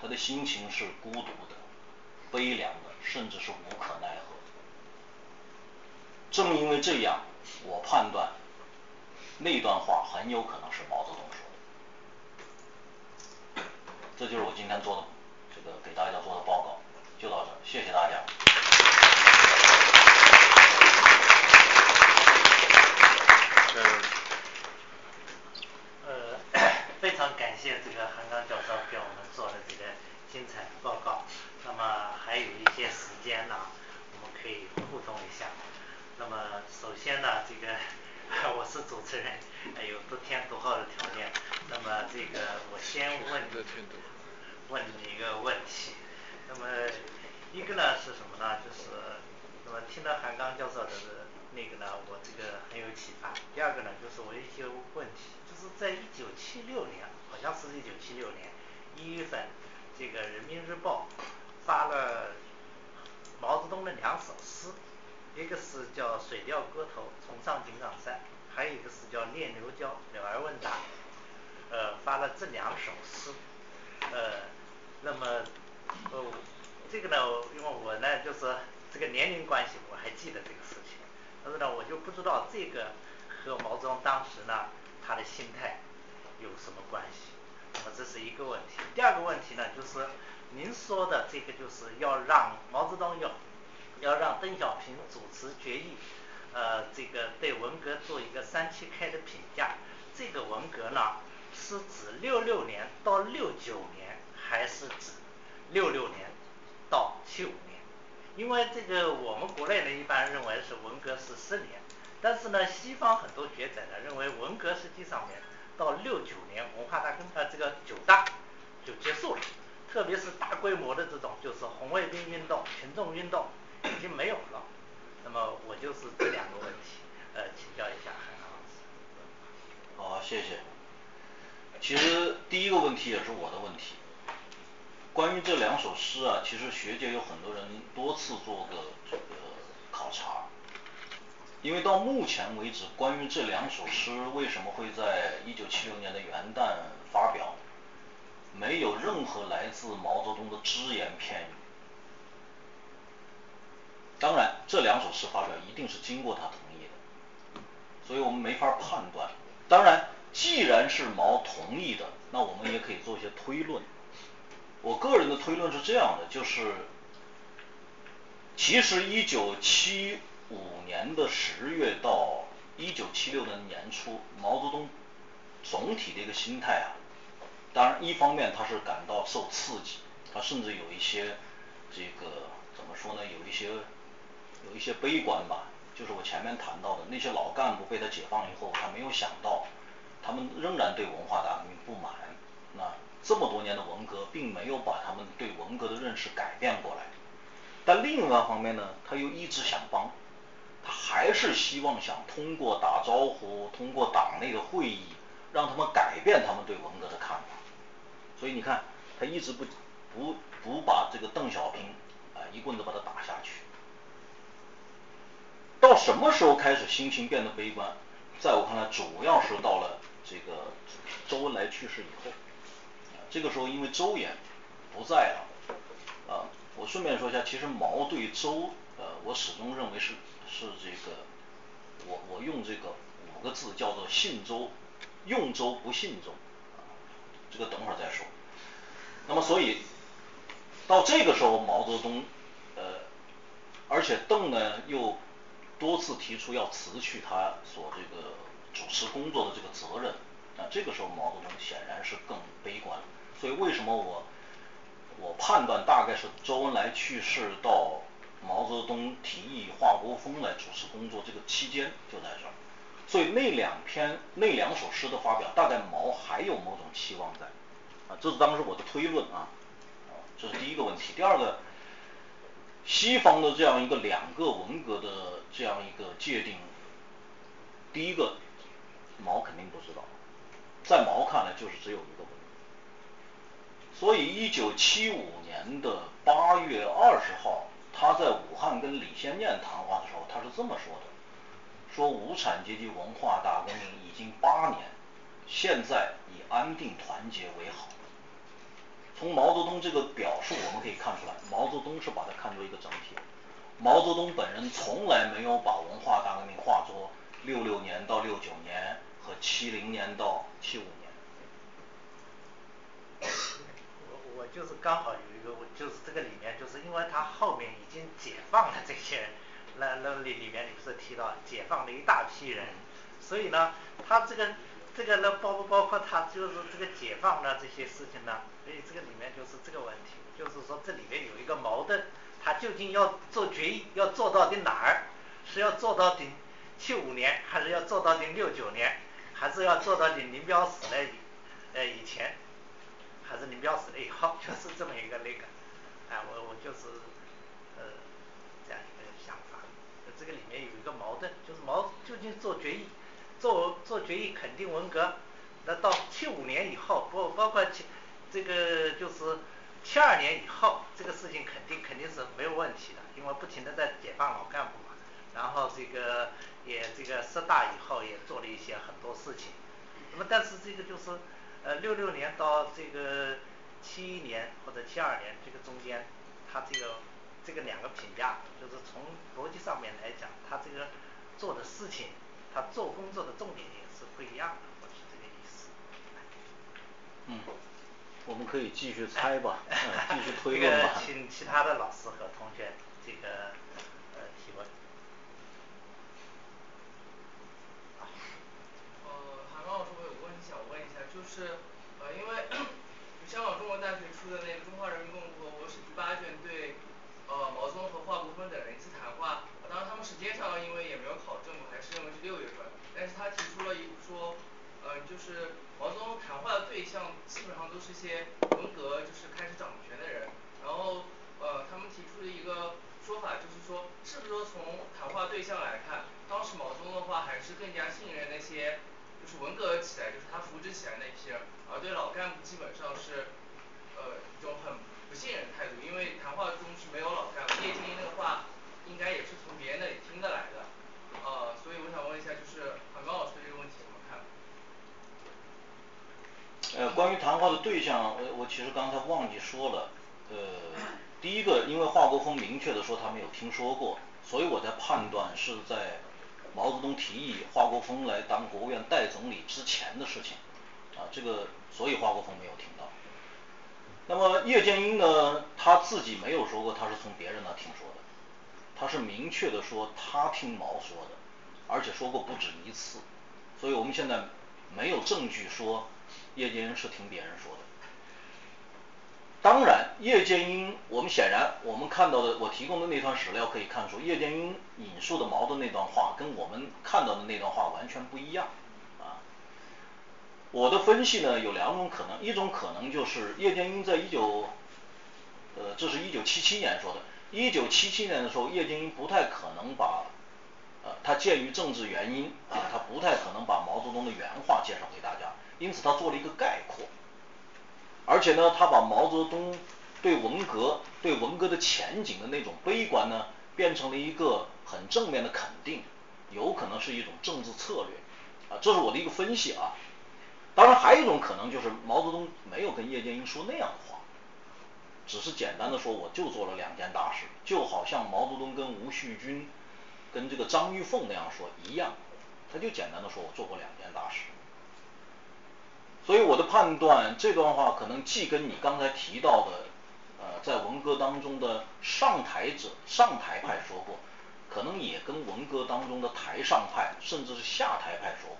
他的心情是孤独的、悲凉的，甚至是无可奈何。正因为这样，我判断那段话很有可能是毛泽东说的。这就是我今天做的这个给大家做的报告，就到这，谢谢大家非常感谢这个韩刚教授给我们做的这个精彩的报告。那么还有一些时间呢，我们可以互动一下。那么首先呢，这个 <laughs> 我是主持人，有得天独厚的条件。那么这个我先问。问你一个问题，那么一个呢是什么呢？就是那么听到韩刚教授的那个呢，我这个很有启发。第二个呢，就是我一些问题，就是在一九七六年，好像是一九七六年一月份，这个人民日报发了毛泽东的两首诗，一个是叫《水调歌头·重上井冈山》，还有一个是叫《念奴娇·鸟儿问答》，呃，发了这两首诗，呃。那么，呃，这个呢，因为我呢，就是这个年龄关系，我还记得这个事。但是呢，我就不知道这个和毛泽东当时呢，他的心态有什么关系。那么这是一个问题。第二个问题呢，就是您说的这个，就是要让毛泽东要要让邓小平主持决议，呃，这个对文革做一个三七开的评价。这个文革呢，是指六六年到六九年。还是指六六年到七五年，因为这个我们国内呢一般认为是文革是十年，但是呢西方很多学者呢认为文革实际上面到六九年文化大革呃这个九大就结束了，特别是大规模的这种就是红卫兵运动、群众运动已经没有了。那么我就是这两个问题呃请教一下韩老师。好，谢谢。其实第一个问题也是我的问题。关于这两首诗啊，其实学界有很多人多次做过这个考察，因为到目前为止，关于这两首诗为什么会在一九七六年的元旦发表，没有任何来自毛泽东的只言片语。当然，这两首诗发表一定是经过他同意的，所以我们没法判断。当然，既然是毛同意的，那我们也可以做一些推论。我个人的推论是这样的，就是其实一九七五年的十月到一九七六年年初，毛泽东总体的一个心态啊，当然一方面他是感到受刺激，他甚至有一些这个怎么说呢，有一些有一些悲观吧，就是我前面谈到的那些老干部被他解放以后，他没有想到他们仍然对文化大革命不满，那。这么多年的文革，并没有把他们对文革的认识改变过来。但另一方面呢，他又一直想帮，他还是希望想通过打招呼，通过党内的会议，让他们改变他们对文革的看法。所以你看，他一直不不不把这个邓小平啊一棍子把他打下去。到什么时候开始心情变得悲观？在我看来，主要是到了这个周恩来去世以后，这个时候因为周延不在了，啊，我顺便说一下，其实毛对周，呃，我始终认为是是这个，我我用这个五个字叫做信周，用周不信周，这个等会儿再说。那么所以到这个时候，毛泽东，呃，而且邓呢又多次提出要辞去他所这个主持工作的这个责任，啊，这个时候毛泽东显然是更悲观了。所以为什么我我判断大概是周恩来去世到毛泽东提议华国锋来主持工作这个期间就在这儿。所以那两篇那两首诗的发表，大概毛还有某种期望在，啊，这是当时我的推论啊，这是第一个问题。第二个，西方的这样一个两个文革的这样一个界定，第一个毛肯定不知道，在毛看来就是只有一个文。所以一九七五年的八月二十号，他在武汉跟李先念谈话的时候，他是这么说的。说无产阶级文化大革命已经八年，现在以安定团结为好。从毛泽东这个表述我们可以看出来，毛泽东是把它看作一个整体。毛泽东本人从来没有把文化大革命化作六六年到六九年和七零年到七五年。我就是刚好有一个，就是这个里面，就是因为他后面已经解放了这些。那那里里面你不是提到解放了一大批人，所以呢，他这个这个呢包不包括他就是这个解放的这些事情呢？所以这个里面就是这个问题，就是说这里面有一个矛盾，他究竟要做决议要做到的哪儿？是要做到顶七五年，还是要做到顶六九年，还是要做到顶林彪死了呃以前，还是林彪死了以后？<laughs> 就是这么一个那个，哎，我我就是呃。这样一个想法。这个里面有一个矛盾，就是毛究竟做决议，做做决议肯定文革，那到七五年以后，不包括七这个就是七二年以后，这个事情肯定肯定是没有问题的，因为不停的在解放老干部嘛，然后这个也这个十大以后也做了一些很多事情，那么但是这个就是呃六六年到这个七一年或者七二年这个中间，他这个。这个两个评价，就是从逻辑上面来讲，他这个做的事情，他做工作的重点也是不一样的，我是这个意思。嗯，我们可以继续 <laughs> 猜吧，继续推论吧。这个请其他的老师和同学这个呃提问。呃，韩刚老师，我有个问题想问一下，是呃，因为香港中文大学出的那个《中华人民共和国国史第八卷》对。呃，毛泽东和华国锋等人一次谈话，当然他们时间上因为也没有考证，还是认为是六月份。但是他提出了一说，呃，就是毛泽东谈话的对象基本上都是些文革就是开始掌权的人。然后呃，他们提出的一个说法就是说，是不是说从谈话对象来看，当时毛泽东的话还是更加信任那些就是文革起来，就是他扶植起来那批人，而对老干部基本上是呃一种很。不信任态度，因为谈话中是没有老干部，叶剑英的话应该也是从别人那里听得来的，呃，所以我想问一下，就是韩刚老师这个问题怎么看？呃，关于谈话的对象，我我其实刚才忘记说了，呃，第一个，因为华国锋明确的说他没有听说过，所以我在判断是在毛泽东提议华国锋来当国务院代总理之前的事情，啊，这个所以华国锋没有听到。那么叶剑英呢？他自己没有说过他是从别人那听说的，他是明确的说他听毛说的，而且说过不止一次，所以我们现在没有证据说叶剑英是听别人说的。当然，叶剑英，我们显然我们看到的，我提供的那段史料可以看出，叶剑英引述的毛的那段话跟我们看到的那段话完全不一样。啊我的分析呢有两种可能，一种可能就是叶剑英在一九，呃，这是一九七七年说的，一九七七年的时候，叶剑英不太可能把，呃，他鉴于政治原因啊，他不太可能把毛泽东的原话介绍给大家，因此他做了一个概括，而且呢，他把毛泽东对文革、对文革的前景的那种悲观呢，变成了一个很正面的肯定，有可能是一种政治策略，啊，这是我的一个分析啊。当然还有一种可能就是毛泽东没有跟叶剑英说那样的话，只是简单的说我就做了两件大事，就好像毛泽东跟吴旭军、跟这个张玉凤那样说一样，他就简单的说我做过两件大事。所以我的判断，这段话可能既跟你刚才提到的，呃，在文革当中的上台者、上台派说过，可能也跟文革当中的台上派，甚至是下台派说过，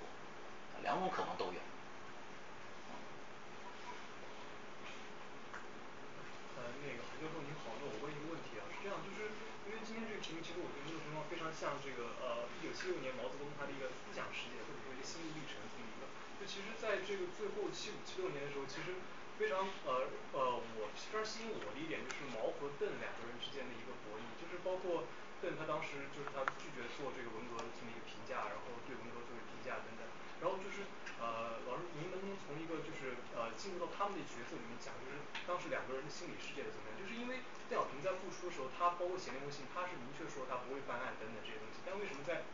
两种可能都有。那个韩教授您好，我问一个问题啊，是这样，就是因为今天这个题目，其实我觉得这个情况非常像这个呃一九七六年毛泽东他的一个思想世界，或者说一个心路历程这么一个。就其实在这个最后七五七六年的时候，其实非常呃呃我非常吸引我的一点就是毛和邓两个人之间的一个博弈，就是包括邓他当时就是他拒绝做这个文革的这么一个评价，然后对文革作为评价等等。然后就是呃老师您能不能从一个就是呃进入到他们的角色里面讲，就是当时两个人的心理世界是怎么样？就是因为邓小平在复出的时候，他包括写那封信，他是明确说他不会翻案等等这些东西，但为什么在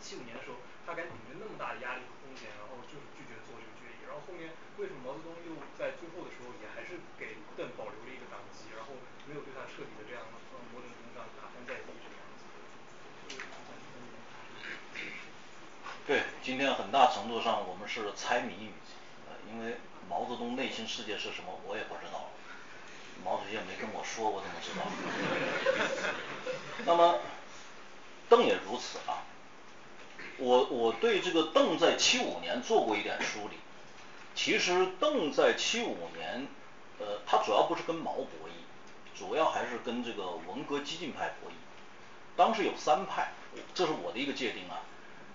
七五年的时候，他敢顶着那么大的压力和风险，然后就是拒绝做这个然后后面为什么毛泽东又在最后的时候也还是给邓保留了一个党籍，然后没有对他彻底的这样从某种程度上打翻在地。对，今天很大程度上我们是猜谜语，呃，因为毛泽东内心世界是什么，我也不知道，毛主席也没跟我说，我怎么知道？<laughs> 那么邓也如此啊。我我对这个邓在七五年做过一点梳理，其实邓在七五年，呃，他主要不是跟毛博弈，主要还是跟这个文革激进派博弈。当时有三派，这是我的一个界定啊。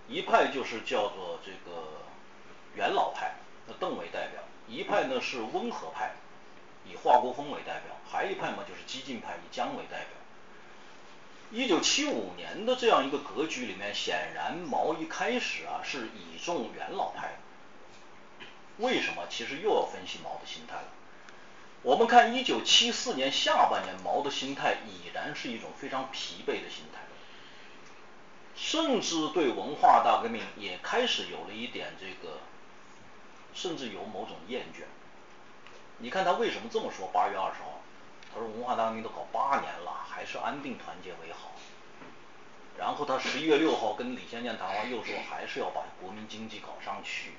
一派就是叫做这个元老派，那邓为代表；一派呢是温和派，以华国锋为代表；还一派嘛就是激进派，以江为代表。一九七五年的这样一个格局里面，显然毛一开始啊是倚重元老派的。为什么？其实又要分析毛的心态了。我们看一九七四年下半年，毛的心态已然是一种非常疲惫的心态。甚至对文化大革命也开始有了一点这个，甚至有某种厌倦。你看他为什么这么说？八月二十号，他说文化大革命都搞八年了，还是安定团结为好。然后他十一月六号跟李先念谈话，又说还是要把国民经济搞上去。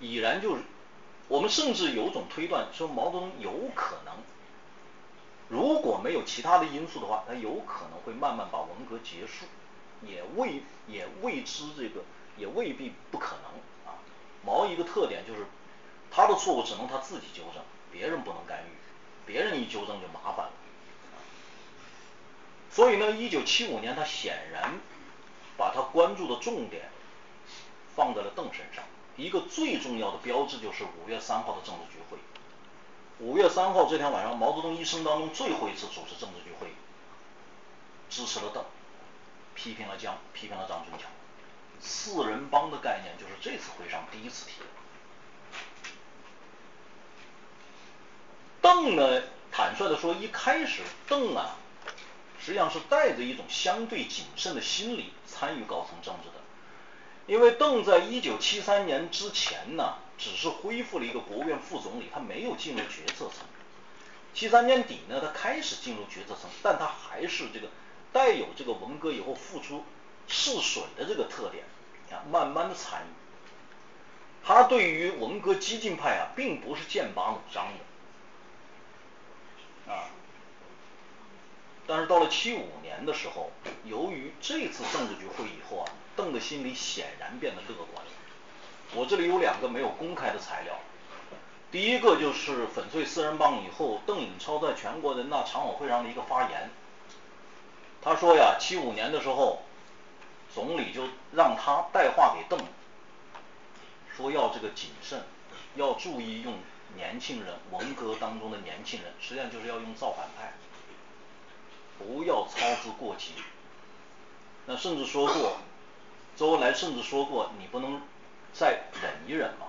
已然就是，我们甚至有种推断，说毛泽东有可能，如果没有其他的因素的话，他有可能会慢慢把文革结束。也未也未知这个也未必不可能啊。毛一个特点就是，他的错误只能他自己纠正，别人不能干预，别人一纠正就麻烦了。所以呢，一九七五年他显然把他关注的重点放在了邓身上。一个最重要的标志就是五月三号的政治局会议。五月三号这天晚上，毛泽东一生当中最后一次主持政治局会议，支持了邓。批评了江，批评了张春桥，四人帮的概念就是这次会上第一次提的。邓呢，坦率的说，一开始邓啊，实际上是带着一种相对谨慎的心理参与高层政治的，因为邓在一九七三年之前呢，只是恢复了一个国务院副总理，他没有进入决策层。七三年底呢，他开始进入决策层，但他还是这个。带有这个文革以后复出试水的这个特点啊，慢慢的参与。他对于文革激进派啊，并不是剑拔弩张的啊。但是到了七五年的时候，由于这次政治局会议以后啊，邓的心里显然变得乐观了。我这里有两个没有公开的材料，第一个就是粉碎四人帮以后，邓颖超在全国人大常委会上的一个发言。他说呀，七五年的时候，总理就让他带话给邓，说要这个谨慎，要注意用年轻人，文革当中的年轻人，实际上就是要用造反派，不要操之过急。那甚至说过，周恩来甚至说过，你不能再忍一忍吗？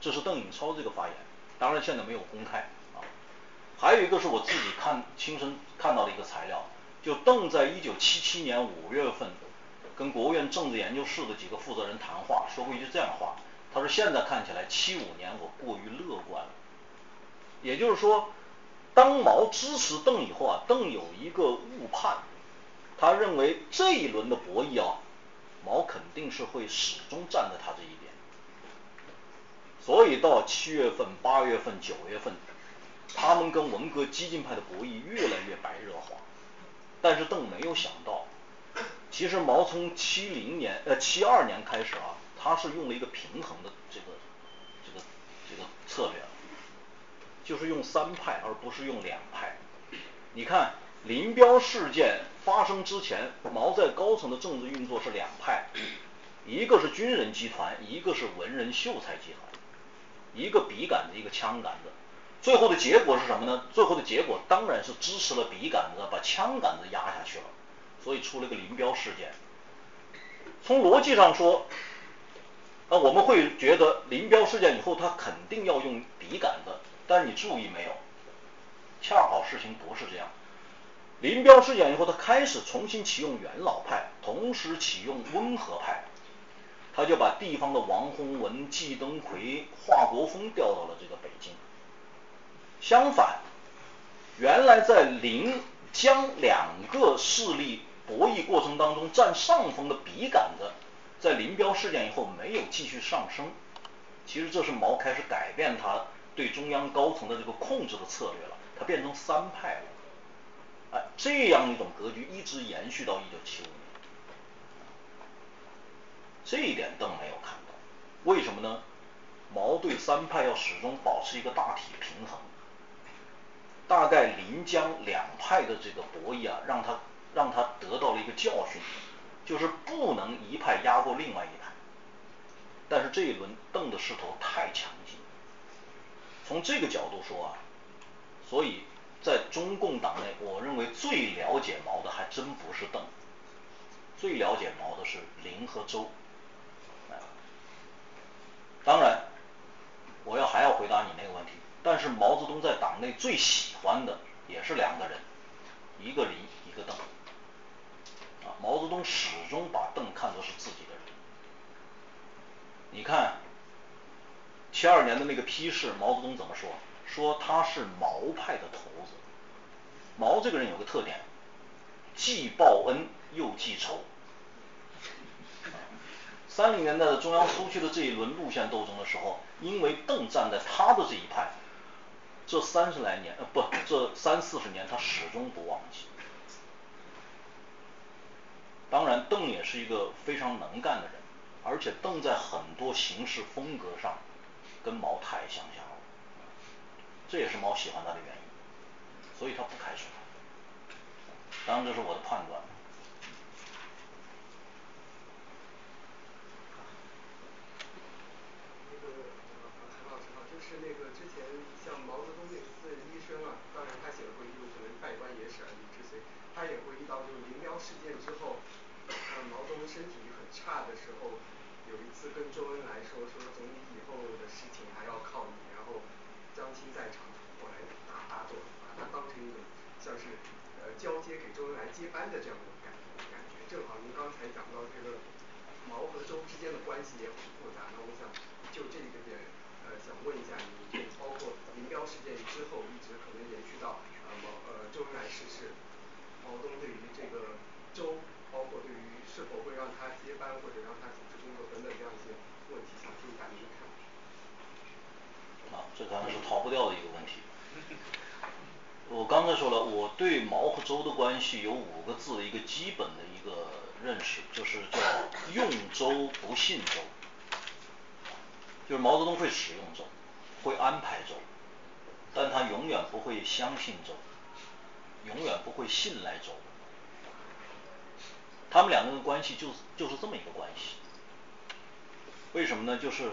这是邓颖超这个发言，当然现在没有公开啊。还有一个是我自己看亲身看到的一个材料，就邓在一九七七年五月份跟国务院政治研究室的几个负责人谈话，说过一句这样的话，他说现在看起来七五年我过于乐观了，也就是说，当毛支持邓以后啊，邓有一个误判，他认为这一轮的博弈啊，毛肯定是会始终站在他这一边。所以到七月份、八月份、九月份，他们跟文革激进派的博弈越来越白热化。但是邓没有想到，其实毛从七零年呃七二年开始啊，他是用了一个平衡的这个这个这个策略，就是用三派而不是用两派。你看林彪事件发生之前，毛在高层的政治运作是两派，一个是军人集团，一个是文人秀才集团。一个笔杆子，一个枪杆子，最后的结果是什么呢？最后的结果当然是支持了笔杆子，把枪杆子压下去了，所以出了个林彪事件。从逻辑上说，啊，我们会觉得林彪事件以后他肯定要用笔杆子，但你注意没有？恰好事情不是这样。林彪事件以后，他开始重新启用元老派，同时启用温和派。他就把地方的王洪文、季登奎、华国锋调到了这个北京。相反，原来在临江两个势力博弈过程当中占上风的笔杆子，在林彪事件以后没有继续上升。其实这是毛开始改变他对中央高层的这个控制的策略了，他变成三派了。哎，这样一种格局一直延续到一九七五年。这一点邓没有看到，为什么呢？毛对三派要始终保持一个大体平衡。大概临江两派的这个博弈啊，让他让他得到了一个教训，就是不能一派压过另外一派。但是这一轮邓的势头太强劲，从这个角度说啊，所以在中共党内，我认为最了解毛的还真不是邓，最了解毛的是林和周。当然，我要还要回答你那个问题。但是毛泽东在党内最喜欢的也是两个人，一个林，一个邓。啊，毛泽东始终把邓看作是自己的人。你看，七二年的那个批示，毛泽东怎么说？说他是毛派的头子。毛这个人有个特点，既报恩又记仇。三零年代的中央苏区的这一轮路线斗争的时候，因为邓站在他的这一派，这三十来年呃不，这三四十年他始终不忘记。当然，邓也是一个非常能干的人，而且邓在很多行事风格上跟毛太相像了，这也是毛喜欢他的原因，所以他不开除他。当然，这是我的判断。是那个之前像毛泽东那次医生啊，当然他写的回忆录可能拜官野史啊，李之随，他也回忆到就是林彪事件之后，毛泽东身体很差的时候，有一次跟周恩来说，说总理以后的事情还要靠你，然后江青在场，后来大发作，把他当成一种像是呃交接班的这样的感感觉，正好您刚才讲到这个毛和周之间的关系也很复杂，那我想就这个点。呃，想问一下你，包括林彪事件之后，一直可能延续到呃毛呃周恩来逝世，毛泽东对于这个周，包括对于是否会让他接班或者让他主持工作等等这样一些问题，想听一下您的看法。啊，这当然是逃不掉的一个问题。我刚才说了，我对毛和周的关系有五个字的一个基本的一个认识，就是叫用周不信周。就是毛泽东会使用周，会安排周，但他永远不会相信周，永远不会信赖周。他们两个人的关系就是就是这么一个关系。为什么呢？就是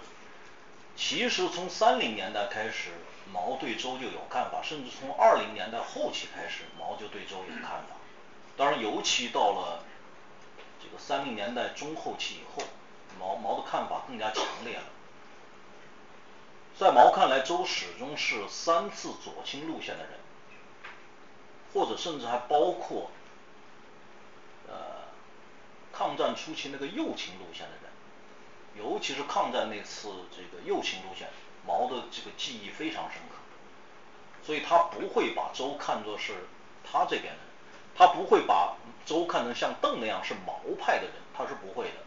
其实从三零年代开始，毛对周就有看法，甚至从二零年代后期开始，毛就对周有看法。当然，尤其到了这个三零年代中后期以后，毛毛的看法更加强烈了。在毛看来，周始终是三次左倾路线的人，或者甚至还包括呃抗战初期那个右倾路线的人，尤其是抗战那次这个右倾路线，毛的这个记忆非常深刻，所以他不会把周看作是他这边的人，他不会把周看成像邓那样是毛派的人，他是不会的。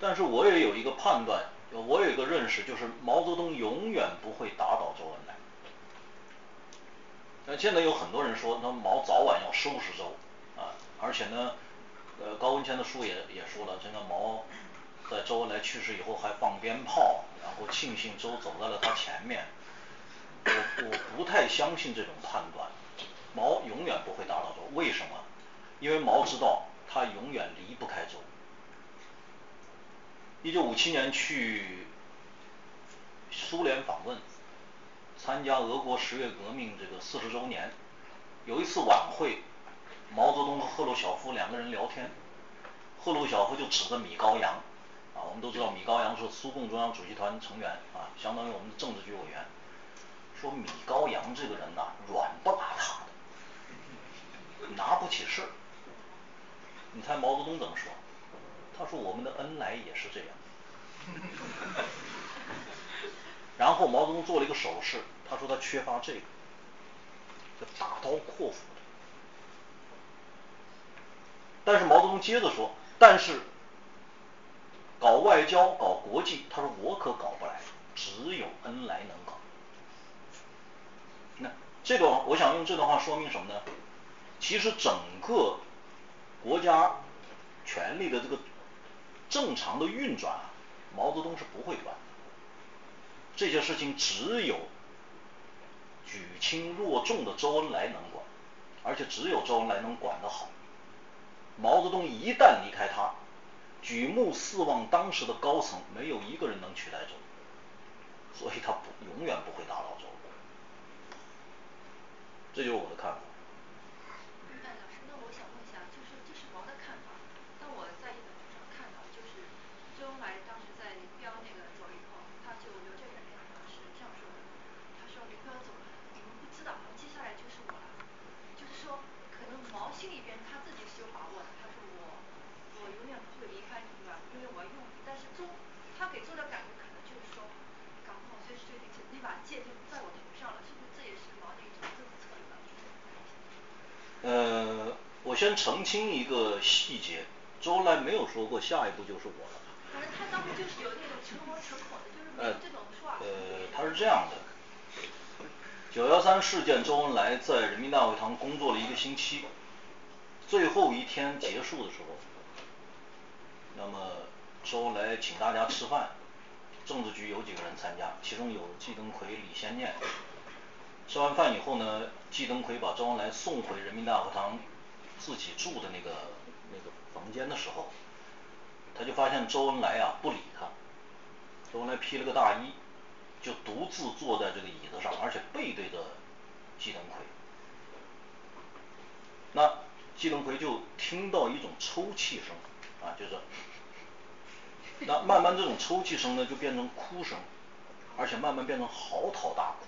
但是我也有一个判断，我有一个认识，就是毛泽东永远不会打倒周恩来。那现在有很多人说，那毛早晚要收拾周啊，而且呢，呃，高文谦的书也也说了，这个毛在周恩来去世以后还放鞭炮，然后庆幸周走在了他前面。我我不太相信这种判断，毛永远不会打倒周，为什么？因为毛知道他永远离不开周。一九五七年去苏联访问，参加俄国十月革命这个四十周年，有一次晚会，毛泽东和赫鲁晓夫两个人聊天，赫鲁晓夫就指着米高扬，我们都知道米高扬是苏共中央主席团成员啊，相当于我们的政治局委员，说米高扬这个人呐，软不拉塌的，拿不起事。你猜毛泽东怎么说？他说我们的恩来也是这样。然后毛泽东做了一个手势，他说他缺乏这个，叫大刀阔斧的。但是毛泽东接着说，但是搞外交、搞国际，他说我可搞不来，只有恩来能搞。那这个我想用这段话说明什么呢？其实整个国家权力的这个正常的运转啊，毛泽东是不会管。这些事情只有举轻若重的周恩来能管，而且只有周恩来能管得好。毛泽东一旦离开他，举目四望当时的高层，没有一个人能取代周，所以他不永远不会打倒周。这就是我的看法。哎，老师，那我想问一下，就是这是毛的看法，那我在一本书上看到，就是周恩来当时在标那个左以后，他就留这本上是这样说的，他说林彪走了，你们不知道，接下来就是我了，就是说可能毛心里边他自己是有把握的，他说我我永远不会离开你，对吧？因为我要用你，但是周他给周的感觉可能就是说，搞不好随时随地那把剑就在我头上了，是不是这也是毛的一种政治策略？呃，我先澄清一个细节，周恩来没有说过下一步就是我了。反正他当时就是有那种的，就是没有这种说法。呃，他是这样的，九幺三事件，周恩来在人民大会堂工作了一个星期，最后一天结束的时候，那么周恩来请大家吃饭，政治局有几个人参加，其中有季登奎、李先念。吃完饭以后呢，季登奎把周恩来送回人民大会堂自己住的那个那个房间的时候，他就发现周恩来啊不理他，周恩来披了个大衣，就独自坐在这个椅子上，而且背对着季登奎。那季登奎就听到一种抽泣声，啊，就是，那慢慢这种抽泣声呢就变成哭声，而且慢慢变成嚎啕大哭。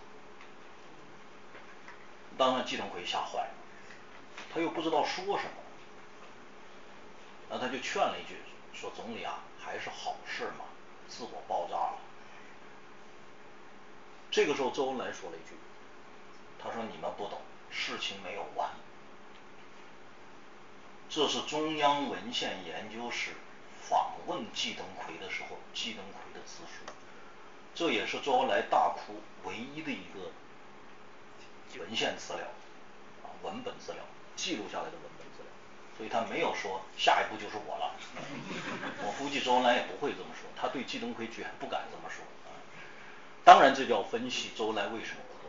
当然季登奎吓坏了，他又不知道说什么，那他就劝了一句，说总理啊，还是好事嘛，自我爆炸了。这个时候周恩来说了一句，他说你们不懂，事情没有完。这是中央文献研究室访问季登奎的时候，季登奎的自述，这也是周恩来大哭唯一的一个文献资料，啊，文本资料记录下来的文本资料，所以他没有说下一步就是我了，<laughs> 我估计周恩来也不会这么说，他对季登奎绝不敢这么说，啊，当然这叫分析周恩来为什么哭。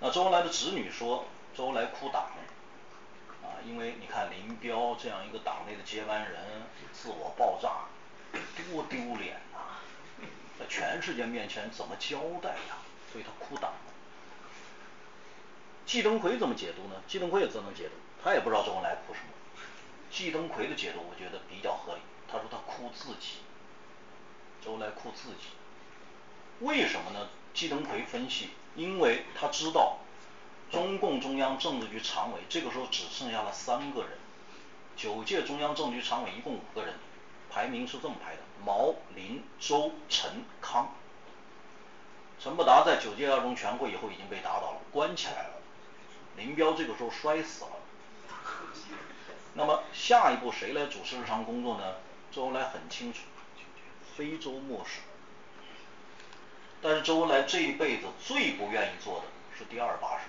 那周恩来的子女说周恩来哭党，啊，因为你看林彪这样一个党内的接班人自我爆炸，多丢脸呐，在全世界面前怎么交代呀？所以他哭党。季登奎怎么解读呢？季登奎也这么解读，他也不知道周恩来哭什么。季登奎的解读我觉得比较合理，他说他哭自己，周恩来哭自己，为什么呢？季登奎分析，因为他知道中共中央政治局常委这个时候只剩下了三个人，九届中央政治局常委一共五个人，排名是这么排的：毛、林、周、陈、康。陈伯达在九届二中全会以后已经被打倒了，关起来了。林彪这个时候摔死了。那么下一步谁来主持日常工作呢？周恩来很清楚，非周莫属。但是周恩来这一辈子最不愿意做的是第二把手，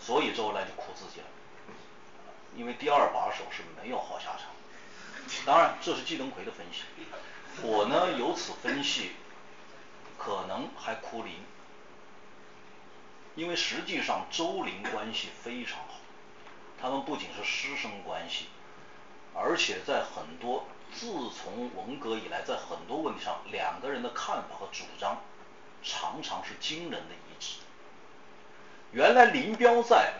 所以周恩来就苦自己了，因为第二把手是没有好下场。当然这是季登奎的分析，我呢由此分析，可能还哭林，因为实际上周林关系非常好，他们不仅是师生关系，而且在很多。自从文革以来，在很多问题上，两个人的看法和主张常常是惊人的一致。原来林彪在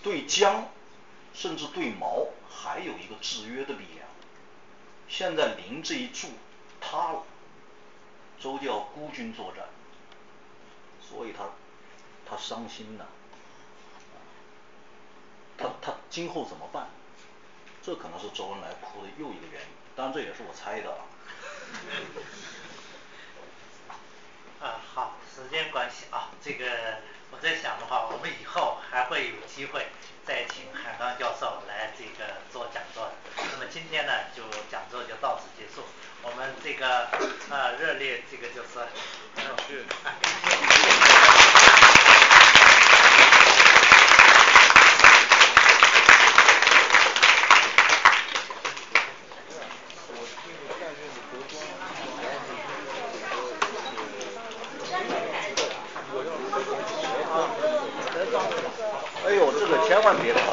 对江，甚至对毛还有一个制约的力量，现在林这一柱塌了，周就要孤军作战，所以他他伤心呐，他他今后怎么办？这可能是周恩来哭的又一个原因。当然这也是我猜的啊。啊好，时间关系啊，这个我在想的话，我们以后还会有机会再请韩刚教授来这个做讲座。那么今天呢，就讲座就到此结束。我们这个啊热烈这个就是。千 <laughs> 万别报道，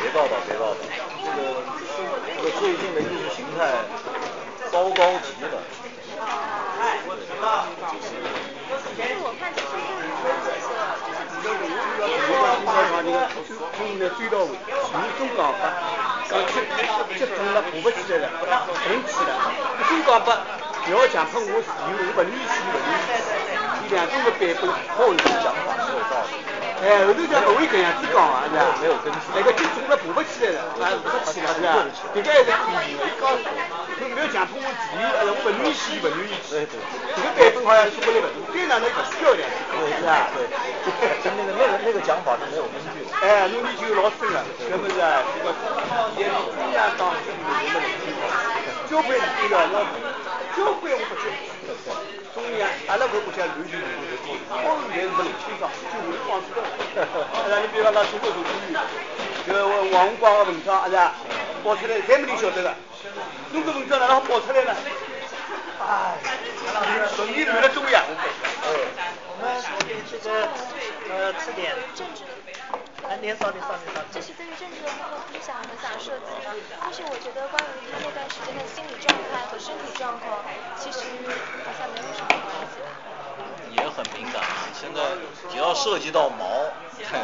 别报道，别报道，这个这个最近的意识形态糟糕极了。从头追到尾，从中港八刚接接通了，过不起来了，不能去了。中港八不要强迫我自由，我不允许，不允许。你两种的版本，好一种讲法没有道理。哎，后头讲不会这样子讲啊，是吧？没有根据。那个就中了爬不起来了，爬不起来是吧？这个还是批评的，伊讲没有强迫我自由，呃，我不允许，不愿意。对对。这个版本好像说不来不对，队长那个漂亮，是吧？对。就那个那个那个讲法是没有根据的。哎，那你就老深了，是不是啊？这个也中央党是有什么问题？交关你了，我交关我不接。中央，阿拉搿国家乱就乱就多，光是现在是不清爽，就会光知道。啊，你比方讲中国大陆女，这个王文广的文章，是吧？报出来，侪没人晓得的。中国文章哪能好报出来呢？哎，属于乱了中央。我们这个呃吃点。哎，您稍等，稍等，稍等。这是对于政治的幕后思想和想设但是我觉得关于他那段时间的心理状态和身体状况，其实好像没有什么关系。也很敏感，现在只要涉及到毛，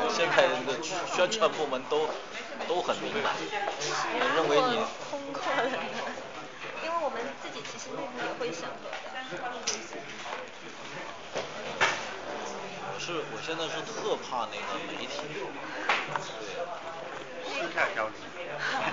现在的宣传部门都都很敏感。我认为你。通过了，因为我们自己其实内部也会审核的。是，我现在是特怕那个媒体。心态焦虑。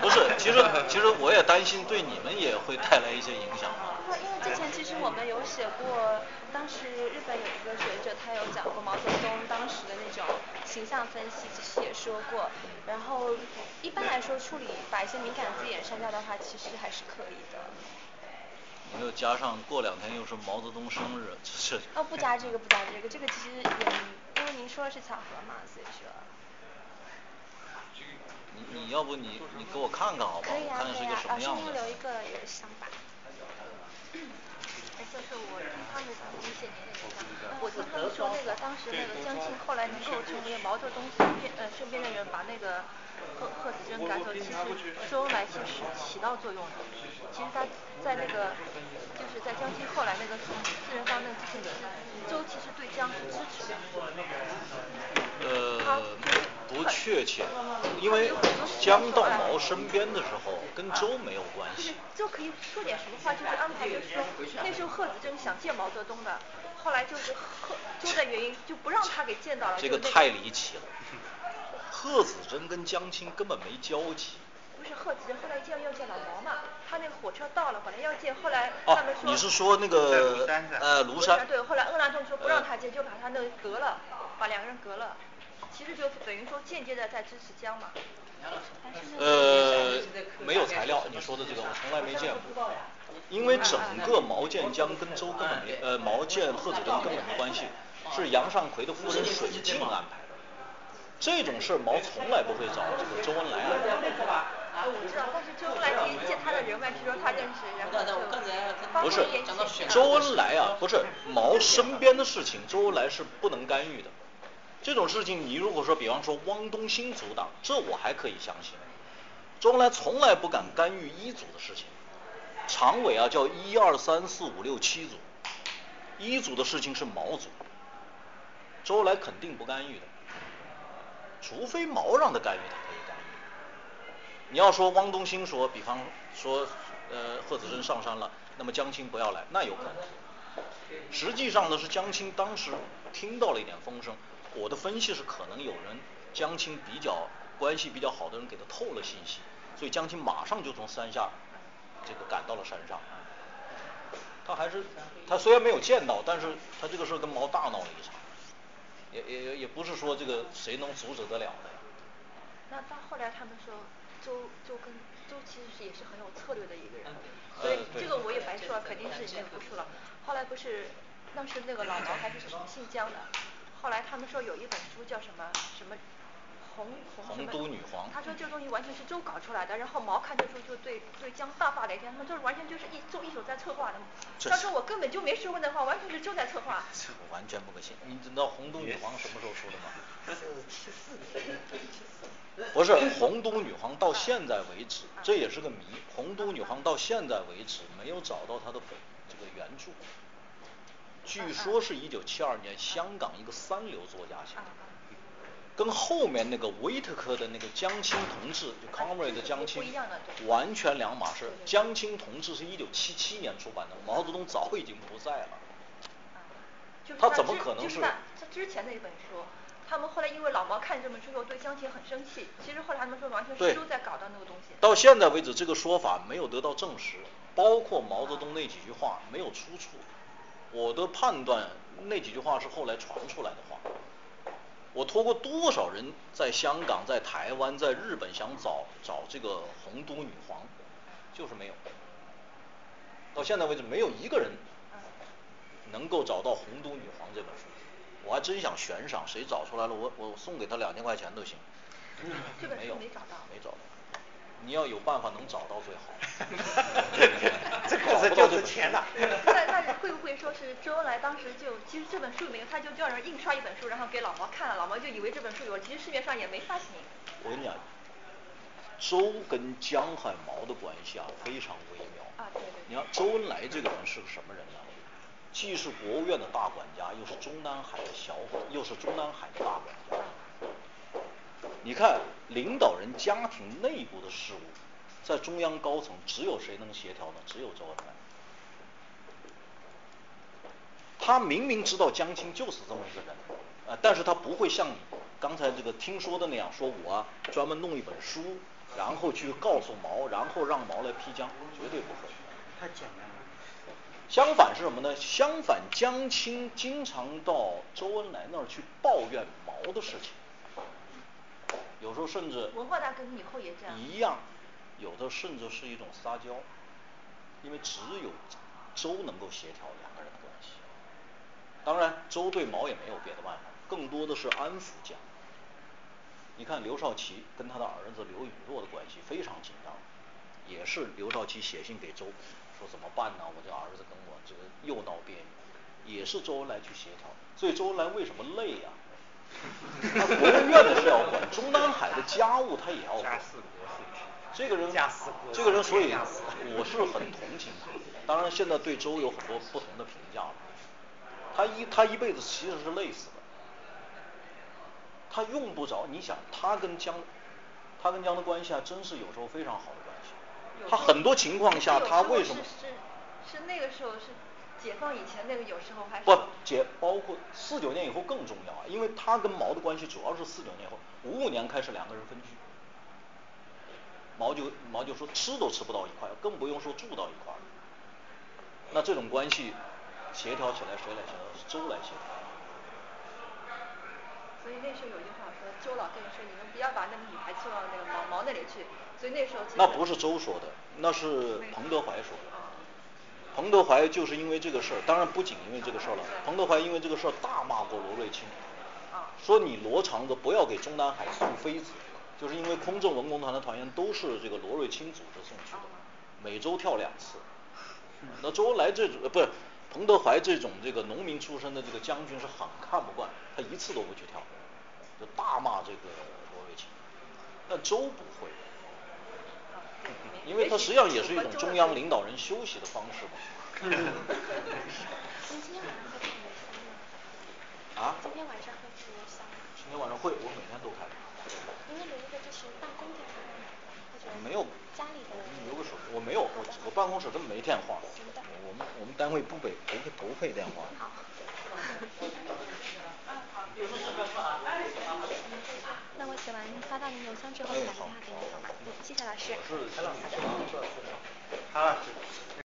不是，其实其实我也担心对你们也会带来一些影响。不，因为之前其实我们有写过，当时日本有一个学者，他有讲过毛泽东当时的那种形象分析，其实也说过。然后一般来说处理把一些敏感字眼删掉的话，其实还是可以的。没有加上过两天又是毛泽东生日，这是。哦，不加这个，不加这个，这个其实也，因为您说的是巧合嘛，所以说。你你要不你你给我看看好不好？看看是一个什么样的。留一个想法。哎，教授，我听他们理解您那个，我听他们说那个当时那个江青后来能够成为毛泽东身边呃身边的人，把那个。贺贺子珍赶走，其实周恩来是是起到作用的。其实他在那个就是在江青后来那个四人帮那个事情里，周其实对江是支持的。呃。不确切，因为江到毛身边的时候跟周没有关系。就可以说点什么话，就是安排，就是说那时候贺子珍想见毛泽东的，后来就是贺周的原因就不让他给见到了。这个太离奇了，贺子珍跟江青根本没交集。不是贺子珍后来见要见老毛嘛，他那个火车到了，本来要见，后来哦他们说。你是说那个呃庐山？对，后来鄂兰仲说不让他见，就把他那个隔了，把两个人隔了，其实就等于说间接的在支持江嘛。呃，没有材料，你说的这个我从来没见过，因为整个毛建江跟周根本没，呃，毛建贺子珍根本没关系，是杨尚奎的夫人水镜安排的。这种事毛从来不会找这个周恩来安排。我知道，但是周恩来借他的人脉，据说他认识，然后不是周恩来啊，不是毛身边的事情，周恩来是不能干预的。这种事情，你如果说，比方说汪东兴阻挡，这我还可以相信。周恩来从来不敢干预一组的事情，常委啊叫一二三四五六七组，一组的事情是毛组，周恩来肯定不干预的，除非毛让他干预，他可以干预。你要说汪东兴说，比方说呃贺子珍上山了，那么江青不要来，那有可能。实际上呢是江青当时听到了一点风声。我的分析是，可能有人江青比较关系比较好的人给他透了信息，所以江青马上就从山下这个赶到了山上。他还是他虽然没有见到，但是他这个事跟毛大闹了一场，也也也不是说这个谁能阻止得了的。那到后来他们说，周周跟周其实是也是很有策略的一个人，所以这个我也白说了，肯定是已经不说了。后来不是当时那个老毛还是什么姓姜的。后来他们说有一本书叫什么什么红？都女皇。他说这东西完全是周搞出来的，然后毛看这书就对对江大发雷霆，他们就是完全就是一周一手在策划的。他说我根本就没说过那话，完全是周在策划。这完全不可信，你知道洪都女皇什么时候说的吗？七四年。不是洪都女皇到现在为止，这也是个谜。洪都女皇到现在为止没有找到她的本这个原著。据说是一九七二年香港一个三流作家写的，跟后面那个维特科的那个江青同志，就康瑞的江青，完全两码事。江青同志是一九七七年出版的，毛泽东早已经不在了。他怎么可能是？他之前的一本书，他们后来因为老毛看这本书后对江青很生气，其实后来他们说完全是都在搞到那个东西。到现在为止，这个说法没有得到证实，包括毛泽东那几句话没有出处。我的判断，那几句话是后来传出来的话。我托过多少人在香港、在台湾、在日本想找找这个洪都女皇，就是没有。到现在为止，没有一个人能够找到《洪都女皇》这本书。我还真想悬赏，谁找出来了，我我送给他两千块钱都行。没有，没找到。没找到。你要有办法能找到最好。<laughs> 这可是就是钱呐。<laughs> 那那会不会说是周恩来当时就其实这本书里面他就叫人印刷一本书，然后给老毛看了，老毛就以为这本书有，其实市面上也没发行。我跟你讲，周跟江海毛的关系啊非常微妙。啊对对。你看周恩来这个人是个什么人呢？既是国务院的大管家，又是中南海的小管，又是中南海的大管家。你看，领导人家庭内部的事务，在中央高层只有谁能协调呢？只有周恩来。他明明知道江青就是这么一个人，呃，但是他不会像你刚才这个听说的那样，说我专门弄一本书，然后去告诉毛，然后让毛来批江，绝对不会。太简单了。相反是什么呢？相反，江青经常到周恩来那儿去抱怨毛的事情。有时候甚至文化大革命以后也这样，一样，有的甚至是一种撒娇，因为只有周能够协调两个人的关系。当然，周对毛也没有别的办法，更多的是安抚讲。你看刘少奇跟他的儿子刘允若的关系非常紧张，也是刘少奇写信给周，说怎么办呢？我这儿子跟我这个又闹别扭，也是周恩来去协调。所以周恩来为什么累呀、他国务院的事要管，中南海的家务他也要管。这个人，这个人，所以我是很同情他。当然，现在对周有很多不同的评价了。他一他一辈子其实是累死的。他用不着，你想他跟江他跟江的关系还真是有时候非常好的关系。他很多情况下他为什么是是那个时候是解放以前那个有时候还是不解包括四九年以后更重要啊，因为他跟毛的关系主要是四九年以后五五年开始两个人分居。毛就毛就说吃都吃不到一块，更不用说住到一块儿。那这种关系协调起来谁来协调？是周来协调。所以那时候有句话说，周老跟你说，你们不要把那个女孩送到那个毛毛那里去，所以那时候那不是周说的，那是彭德怀说的。彭德怀就是因为这个事儿，当然不仅因为这个事儿了，彭德怀因为这个事儿大骂过罗瑞卿，说你罗长子不要给中南海送妃子，就是因为空政文工团的团员都是这个罗瑞卿组织送去的，每周跳两次。那周恩来这种呃不是彭德怀这种这个农民出身的这个将军是很看不惯，他一次都不去跳，就大骂这个罗瑞卿。但周不会。因为它实际上也是一种中央领导人休息的方式嘛。啊？今天晚上会不会有香？今天晚上会，我每天都开。您那留一个就是办公电话或者没有家里的留个手机，我没有，我我办公室根本没电话。我们我们单位不给不配不配电话。好。写完发到您邮箱之后打电话给您好吗？谢谢老师。是。好了。